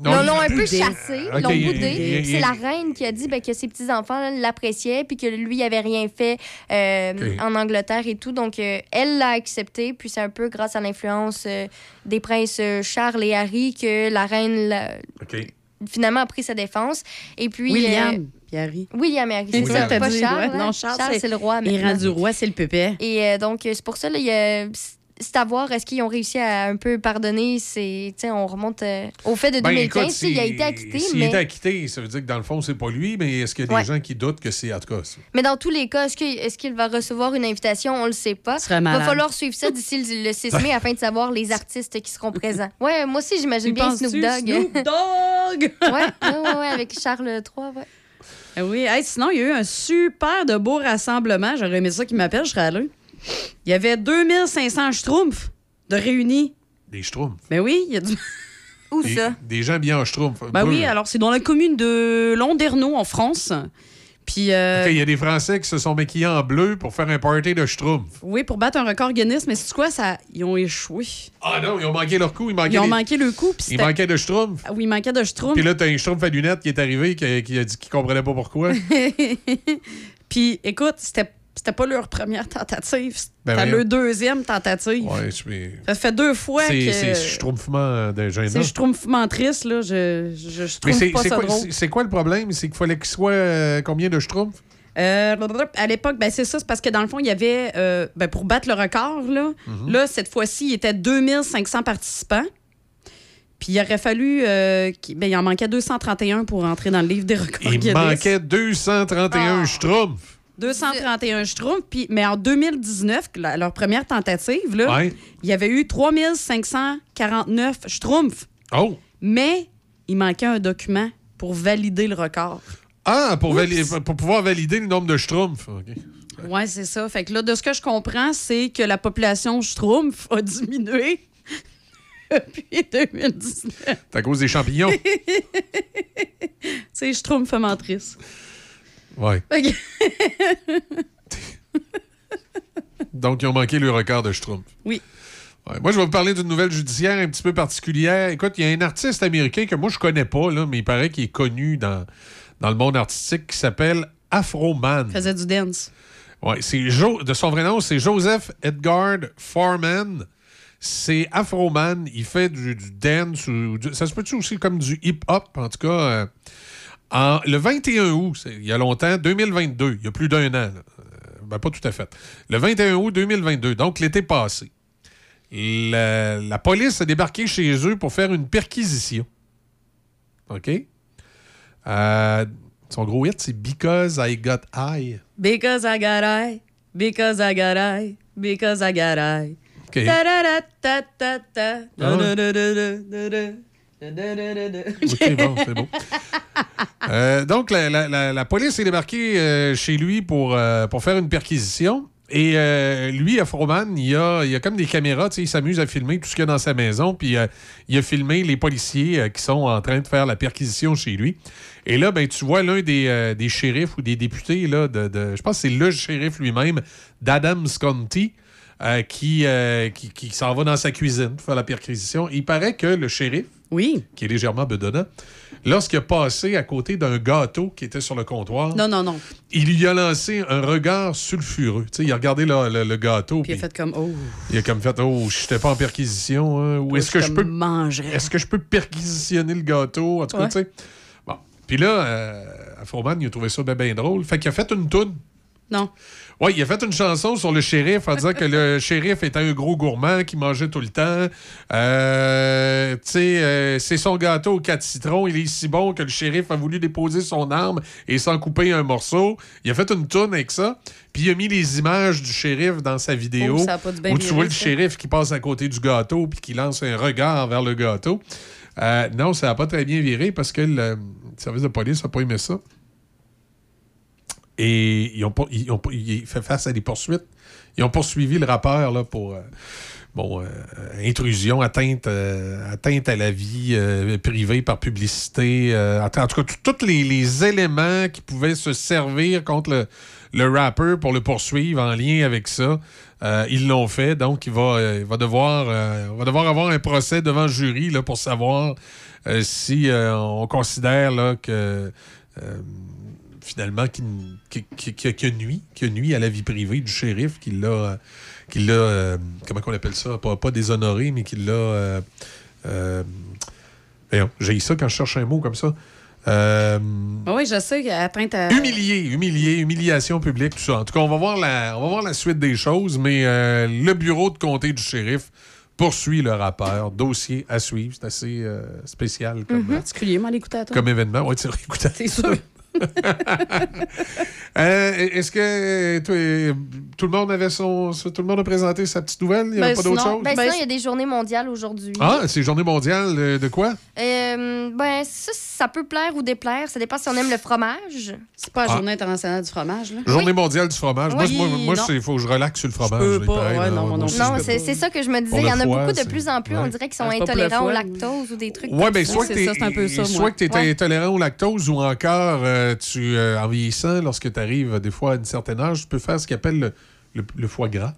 Non, un peu chassé, l'ont boudé. C'est la reine qui a dit ben, que ses petits-enfants l'appréciaient puis que lui, il avait rien fait euh, en Angleterre et tout. Donc, euh, elle l'a accepté. Puis c'est un peu grâce à l'influence euh, des princes Charles et Harry que la reine l'a- OK. Finalement a pris sa défense. Et puis. William, euh, Harry. William et Harry, c'est ça. Pas dit, Charles. ouais. hein? Non, Charles, c'est- c'est le roi. Il est rendu roi, c'est le pépé. Et euh, donc, c'est pour ça, là, il y a- c'est à voir, est-ce qu'ils ont réussi à un peu pardonner? C'est, tu sais, on remonte euh, au fait de Ben, 2015. écoute, il a été acquitté, S'il mais, était acquitté, ça veut dire que dans le fond, c'est pas lui, mais est-ce qu'il y a des Ouais. gens qui doutent que c'est. En tout cas, c'est- mais dans tous les cas, est-ce qu'il, est-ce qu'il va recevoir une invitation? On le sait pas. serait Il va falloir suivre ça d'ici le, le 6 mai afin de savoir les artistes qui seront présents. Ouais, moi aussi, j'imagine Tu bien Snoop Dogg. Snoop Dogg! ouais, ouais, ouais, avec Charles III, ouais. Ah Oui, Hey, sinon, il y a eu un super de beau rassemblement. J'aurais aimé ça qu'il m'appelle, je serais allé. Il y avait 2500 schtroumpfs de réunis. des schtroumpfs. Ben oui, il y a du... Où Des, des gens bien en schtroumpf. Ben Peu. oui, alors c'est dans la commune de Londerneau, en France. Puis, euh, OK, Il y a des Français qui se sont maquillés en bleu pour faire un party de schtroumpf. oui, pour battre un record Guinness, mais c'est quoi, ça... ils ont échoué. Ah non, ils ont manqué leur coup. Ils, manquaient Ils ont les- manqué le coup. Ils manquaient de schtroumpf. Ah Oui, il manquait de schtroumpf. Puis là, t'as un schtroumpf à lunettes qui est arrivé qui, qui a dit qu'il comprenait pas pourquoi. Puis écoute, c'était c'était pas leur première tentative. C'était Ben leur deuxième tentative. ouais, je suis. Ça fait deux fois C'est que... c'est schtroumpfement de gênant. C'est schtroumpfement triste, là. Je, je, trouve c'est pas ça quoi, drôle. c'est- quoi le problème? C'est qu'il fallait qu'il soit euh, combien de schtroumpfs? Euh, à l'époque, ben c'est ça, c'est parce que dans le fond, il y avait, euh, ben, pour battre le record, là, Mhm. là cette fois-ci, il était 2500 participants. Puis il aurait fallu, euh, qu'il- ben, il en manquait 231 pour entrer dans le livre des records Il Guinness. manquait 231 schtroumpfs. 231 schtroumpfs, puis mais en 2019, la- leur première tentative, là, Ouais. il y avait eu 3549 schtroumpfs. Oh! Mais il manquait un document pour valider le record. Ah, pour, vali- pour pouvoir valider le nombre de schtroumpfs. OK. Oui, c'est ça. Fait que là, de ce que je comprends, c'est que la population schtroumpf a diminué depuis 2019. C'est à cause des champignons. c'est schtroumpf mentrice. Ouais. Donc, ils ont manqué le record de schtroumpfs. Oui. Ouais. Moi, je vais vous parler d'une nouvelle judiciaire un petit peu particulière. Écoute, il y a un artiste américain que moi, je connais pas, là, mais il paraît qu'il est connu dans, dans le monde artistique qui s'appelle Afroman. faisait du dance. Ouais, c'est Jo- de son vrai nom, c'est Joseph Edgar Foreman. C'est Afroman. Il fait du, du dance ou du- ça se peut-tu aussi comme du hip-hop, en tout cas. euh, en- le 21 août, il y a longtemps, 2022, il y a plus d'un an. là. Euh, ben, pas tout à fait. Le 21 août 2022, donc l'été passé, la, la police a débarqué chez eux pour faire une perquisition. OK? Euh, son gros hit, c'est Because I Got High. Because I got eye, because I got eye, because I got eye. OK. Ta-da-da-ta-ta-ta. Ah. OK, bon, c'est bon. Euh, donc, la, police est débarquée euh, chez lui pour, euh, pour faire une perquisition. Et lui, Afroman, il a, il a comme des caméras, il s'amuse à filmer tout ce qu'il y a dans sa maison. Puis il a filmé les policiers qui sont en train de faire la perquisition chez lui. Et là, ben, tu vois l'un des, des shérifs ou des députés, là, de, de- je pense que c'est le shérif lui-même, d'Adams County, qui, qui, qui s'en va dans sa cuisine pour faire la perquisition. Il paraît que le shérif, oui. qui est légèrement bedonnant, lorsqu'il a passé à côté d'un gâteau qui était sur le comptoir, Non, non, non. il lui a lancé un regard sulfureux. Tu sais, il a regardé le, le- le gâteau, Puis il a fait comme, oh. il a comme fait Oh, je n'étais pas en perquisition. hein, ou est-ce que je peux. Est-ce que je peux perquisitionner le gâteau? En tout cas, tu sais. Bon. Puis là, euh, Afroman, il a trouvé ça bien ben drôle. Fait qu'il a fait une toune. Non. Oui, il a fait une chanson sur le shérif en disant que le shérif était un gros gourmand qui mangeait tout le temps. Euh, tu sais, euh, c'est son gâteau aux quatre citrons. Il est si bon que le shérif a voulu déposer son arme et s'en couper un morceau. Il a fait une toune avec ça. Puis il a mis les images du shérif dans sa vidéo. Oh, ça où tu vois le shérif qui passe à côté du gâteau puis qui lance un regard vers le gâteau. Euh, non, ça n'a pas très bien viré parce que le service de police n'a pas aimé ça. Et ils ont, ils fait face à des poursuites. Ils ont poursuivi le rappeur pour euh, euh, intrusion, atteinte, euh, atteinte à la vie privée par publicité. en tout cas, tous les, éléments qui pouvaient se servir contre le, rappeur pour le poursuivre en lien avec ça. ils l'ont fait, donc il va, devoir, avoir un procès devant le jury là, pour savoir si on considère que finalement qui, qui, qui- qui- qui a nuit, qui a nuit à la vie privée du shérif, qui l'a, euh, qui l'a euh, comment qu'on appelle ça, pas, pas déshonoré, mais qui l'a, euh, euh, Voyons, J'ai ça quand je cherche un mot comme ça. Euh, Ah oui, je sais, atteinte à. Humilié, humilié, humiliation publique, tout ça. En tout cas, on va voir la, on va voir la suite des choses, mais euh, le bureau de comté du shérif poursuit le rappeur. Dossier à suivre. C'est assez euh, spécial comme, Mhm. Particulier, moi, l'écouter à toi. comme événement. Oui, tu écoute. C'est sûr. Euh, Est-ce que euh, toi, euh, tout le monde avait son. Tout le monde a présenté sa petite nouvelle? Il n'y avait Ben, pas d'autre chose? ben, sinon, il y a des journées mondiales aujourd'hui. Ah, c'est journée mondiale euh, de quoi? Euh, ben, ça, ça peut plaire ou déplaire. Ça dépend si on aime le fromage. C'est pas la Ah. journée internationale du fromage, là? Journée mondiale du fromage. Oui, moi, moi, il faut que je relaxe sur le fromage. peux là, pas, pareil, ouais, là. non, non Non, je c'est ça que je me disais. Il y en a foie, beaucoup de plus en plus. On dirait qu'ils sont Ah, intolérants au lactose ou des trucs Ouais, ben, soit que tu es intolérant au lactose ou encore euh, tu euh, en vieillissant, lorsque tu arrives des fois à une certaine âge, tu peux faire ce qu'on appelle le, le- le foie gras.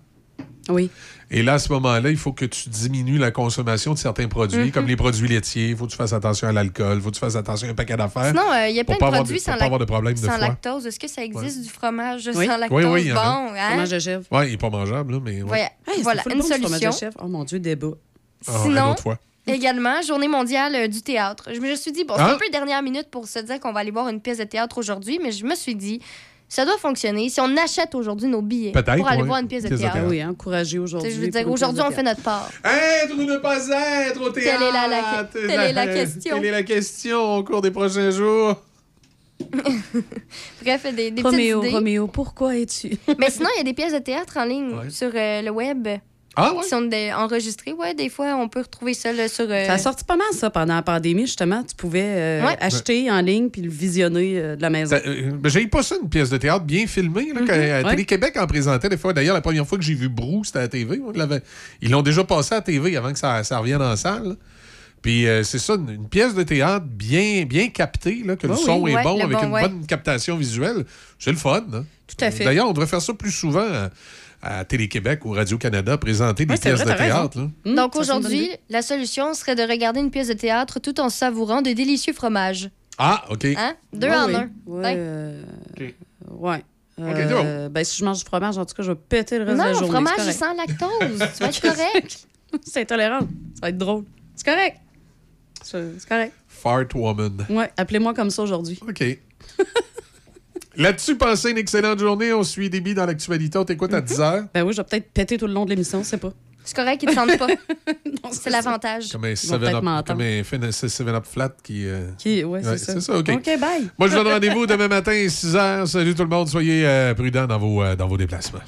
Oui. Et là, à ce moment-là, il faut que tu diminues la consommation de certains produits, Mhm. comme les produits laitiers. Il faut que tu fasses attention à l'alcool. Il faut que tu fasses attention à un paquet d'affaires. Sinon, euh, il y a plein pas de avoir produits sans, de problème lactose. Est-ce que ça existe du fromage Oui. sans Oui, lactose? oui, il y en a. bon, hein? Fromage de chèvre. Oui, il n'est pas mangeable, là, mais. ouais. Voilà, Hey, voilà une bon, du fromage de solution. chèvre. Oh mon Dieu, débat. Ah, une Sinon, autre fois. Également, journée mondiale euh, du théâtre. Je me suis dit, bon, c'est Ah. un peu dernière minute pour se dire qu'on va aller voir une pièce de théâtre aujourd'hui, mais je me suis dit, ça doit fonctionner si on achète aujourd'hui nos billets pour aller ouais. voir une pièce de Pièce de théâtre. Oui, encouragé Tu aujourd'hui. Je veux dire, aujourd'hui, on fait notre part. Être ou ne pas être au Telle théâtre? est la- la- telle est la question. Telle est la question au cours des prochains jours. Bref, des, des Roméo, petites idées. Roméo, pourquoi es-tu? Mais sinon, il y a des pièces de théâtre en ligne Ouais. sur euh, le web. Ah ouais? Qui sont enregistrées. Ouais, des fois, on peut retrouver ça là, sur. euh, Ça a sorti pas mal, ça, pendant la pandémie, justement. Tu pouvais euh, Ouais. acheter en ligne puis le visionner euh, de la maison. Euh, ben, J'ai pas ça, une pièce de théâtre bien filmée. Là, quand, à ouais. Télé-Québec en présentait des fois. D'ailleurs, la première fois que j'ai vu Brou, c'était à la TV. Ils l'ont déjà passé à la TV avant que ça, ça revienne en salle. là. Puis euh, c'est ça, une, une pièce de théâtre bien, bien captée, là, que le son oui. est Ouais, bon, avec bon, une ouais. bonne captation visuelle. C'est le fun. hein. Tout à fait. D'ailleurs, on devrait faire ça plus souvent à Télé-Québec ou Radio-Canada, présenter des Ouais, pièces vrai, de théâtre. là. Hum, Donc aujourd'hui, la solution serait de regarder une pièce de théâtre tout en savourant de délicieux fromages. Ah, OK. Hein? Deux Ouais, en oui. un. Ouais. Ouais. euh, OK. ouais. OK, Euh, ben, si je mange du fromage, en tout cas, je vais péter le reste de la Non, journée. fromage c'est correct. sans lactose. tu vas être correct. C'est intolérant. Ça va être drôle. C'est correct. C'est c'est correct. Fart Woman. Ouais, appelez-moi comme ça aujourd'hui. OK. Là-dessus, passez une excellente journée? On suit Déby dans l'actualité. On t'écoute à 10h. Ben oui, je vais peut-être péter tout le long de l'émission, c'est pas. C'est correct, ils te sentent pas. C'est l'avantage. Comme un Ils vont peut-être 7-up m'entendre. comme un fin- 7-up flat qui. euh, Qui, ouais, c'est ça. OK. OK, bye. Moi, je vous donne rendez-vous demain matin, 6h. Salut tout le monde. Soyez euh, prudents dans vos, euh, dans vos déplacements.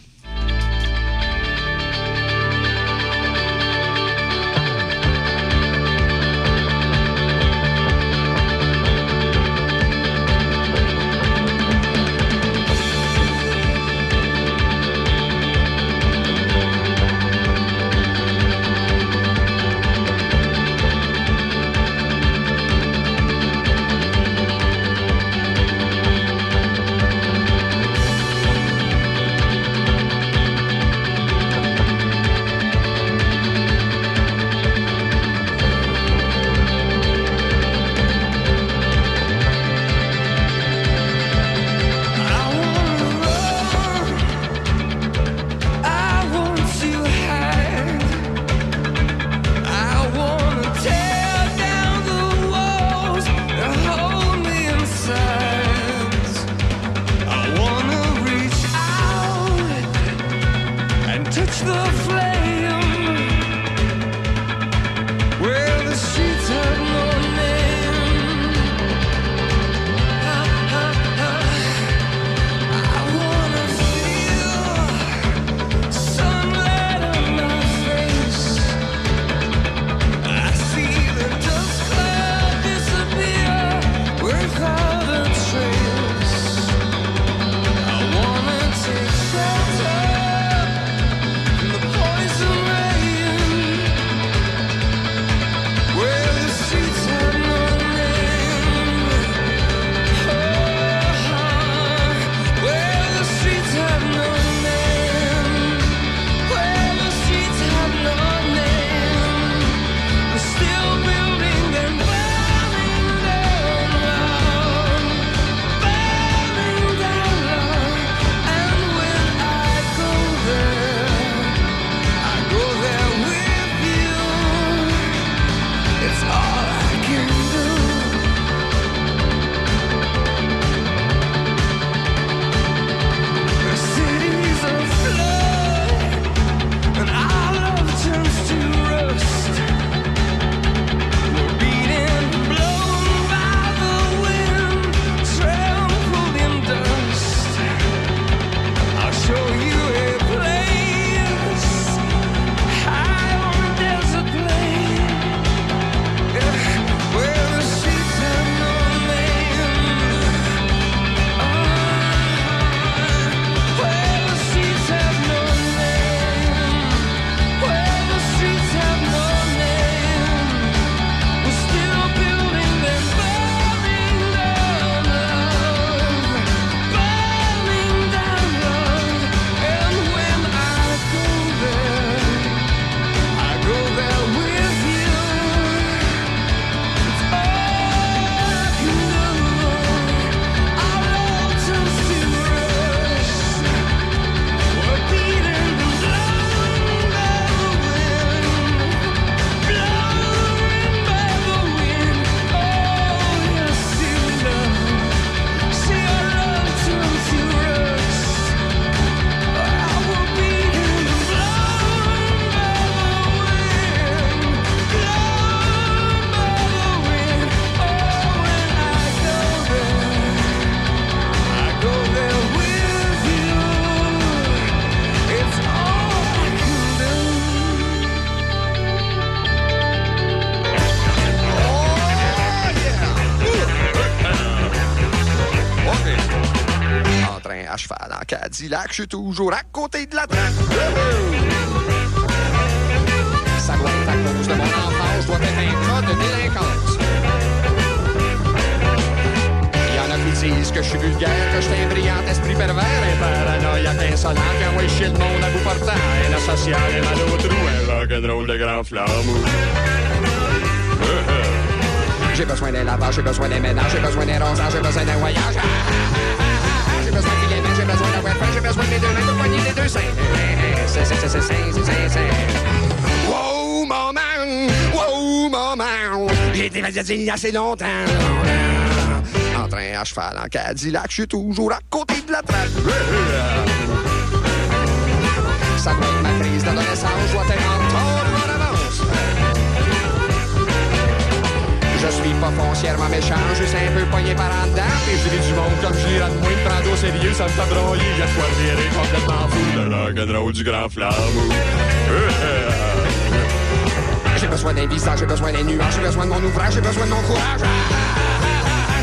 Je suis toujours à côté de la traque. Ça doit être à cause de mon enfance, je dois être un cas de délinquance. Il y en a qui disent que je suis vulgaire, que je suis un brillant esprit pervers, un paranoïaque insolent, envoie chier le monde à bout portant, un asocial et mal au trou, un rock'n'roll de grand flamme. J'ai besoin d'un lavage, j'ai besoin d'un ménage, j'ai besoin d'un rosage, j'ai besoin d'un voyage. Ah, ah, ah, ah, J'ai besoin filets, j'ai besoin de mes deux mains pour poigner les deux seins. Wow, maman! Wow, maman! J'ai été assez longtemps. En train à cheval en Cadillac, je suis toujours à côté de la traque. Ça doit ma crise d'adolescence, je dois pas foncièrement méchant, juste un peu poigné par en dedans. Et je du monde comme je de moi, me prendre au sérieux, ça me fait broyer. De quoi virer complètement fou. Le rock'n'roll du grand flamme. J'ai besoin d'un visage, j'ai besoin d'un nuage, j'ai besoin de mon ouvrage, j'ai besoin de mon courage.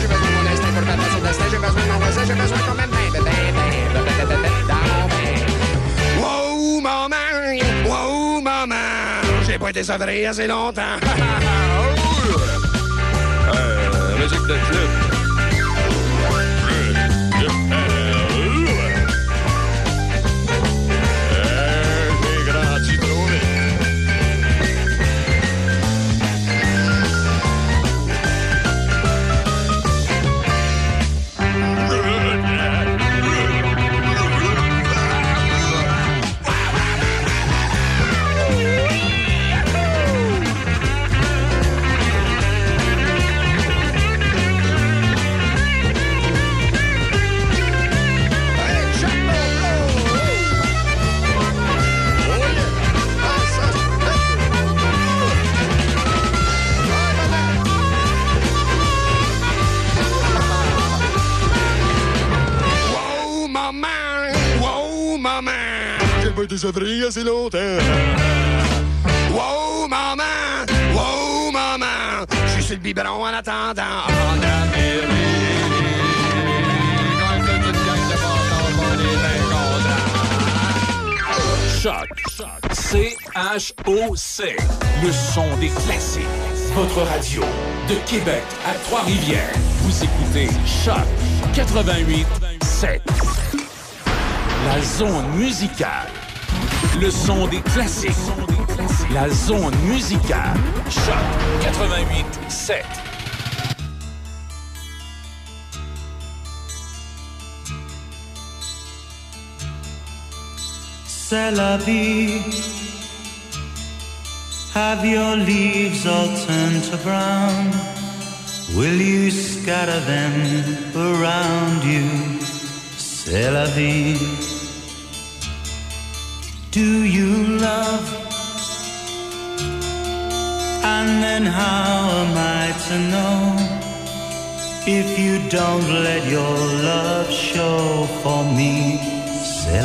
J'ai besoin de mon instinct pour battre son destin, j'ai besoin de mon voisin, j'ai besoin quand même d'un bébé. Wow, maman! Wow, maman! J'ai pas été sevré assez longtemps. Euh, musique de Été sevré assez longtemps. Wow, maman! Wow, maman! Je suis sur le biberon en attendant. En bien contents. Choc. C-H-O-C. Le son des classiques. Votre radio de Québec à Trois-Rivières. Vous écoutez Choc 88 7. La zone musicale. Le son des classiques. La zone musicale. Choc 88 7. C'est la vie. Have your leaves all turned to brown? Will you scatter them around you? C'est la vie. How am I to know? If you don't let your love show for me, c'est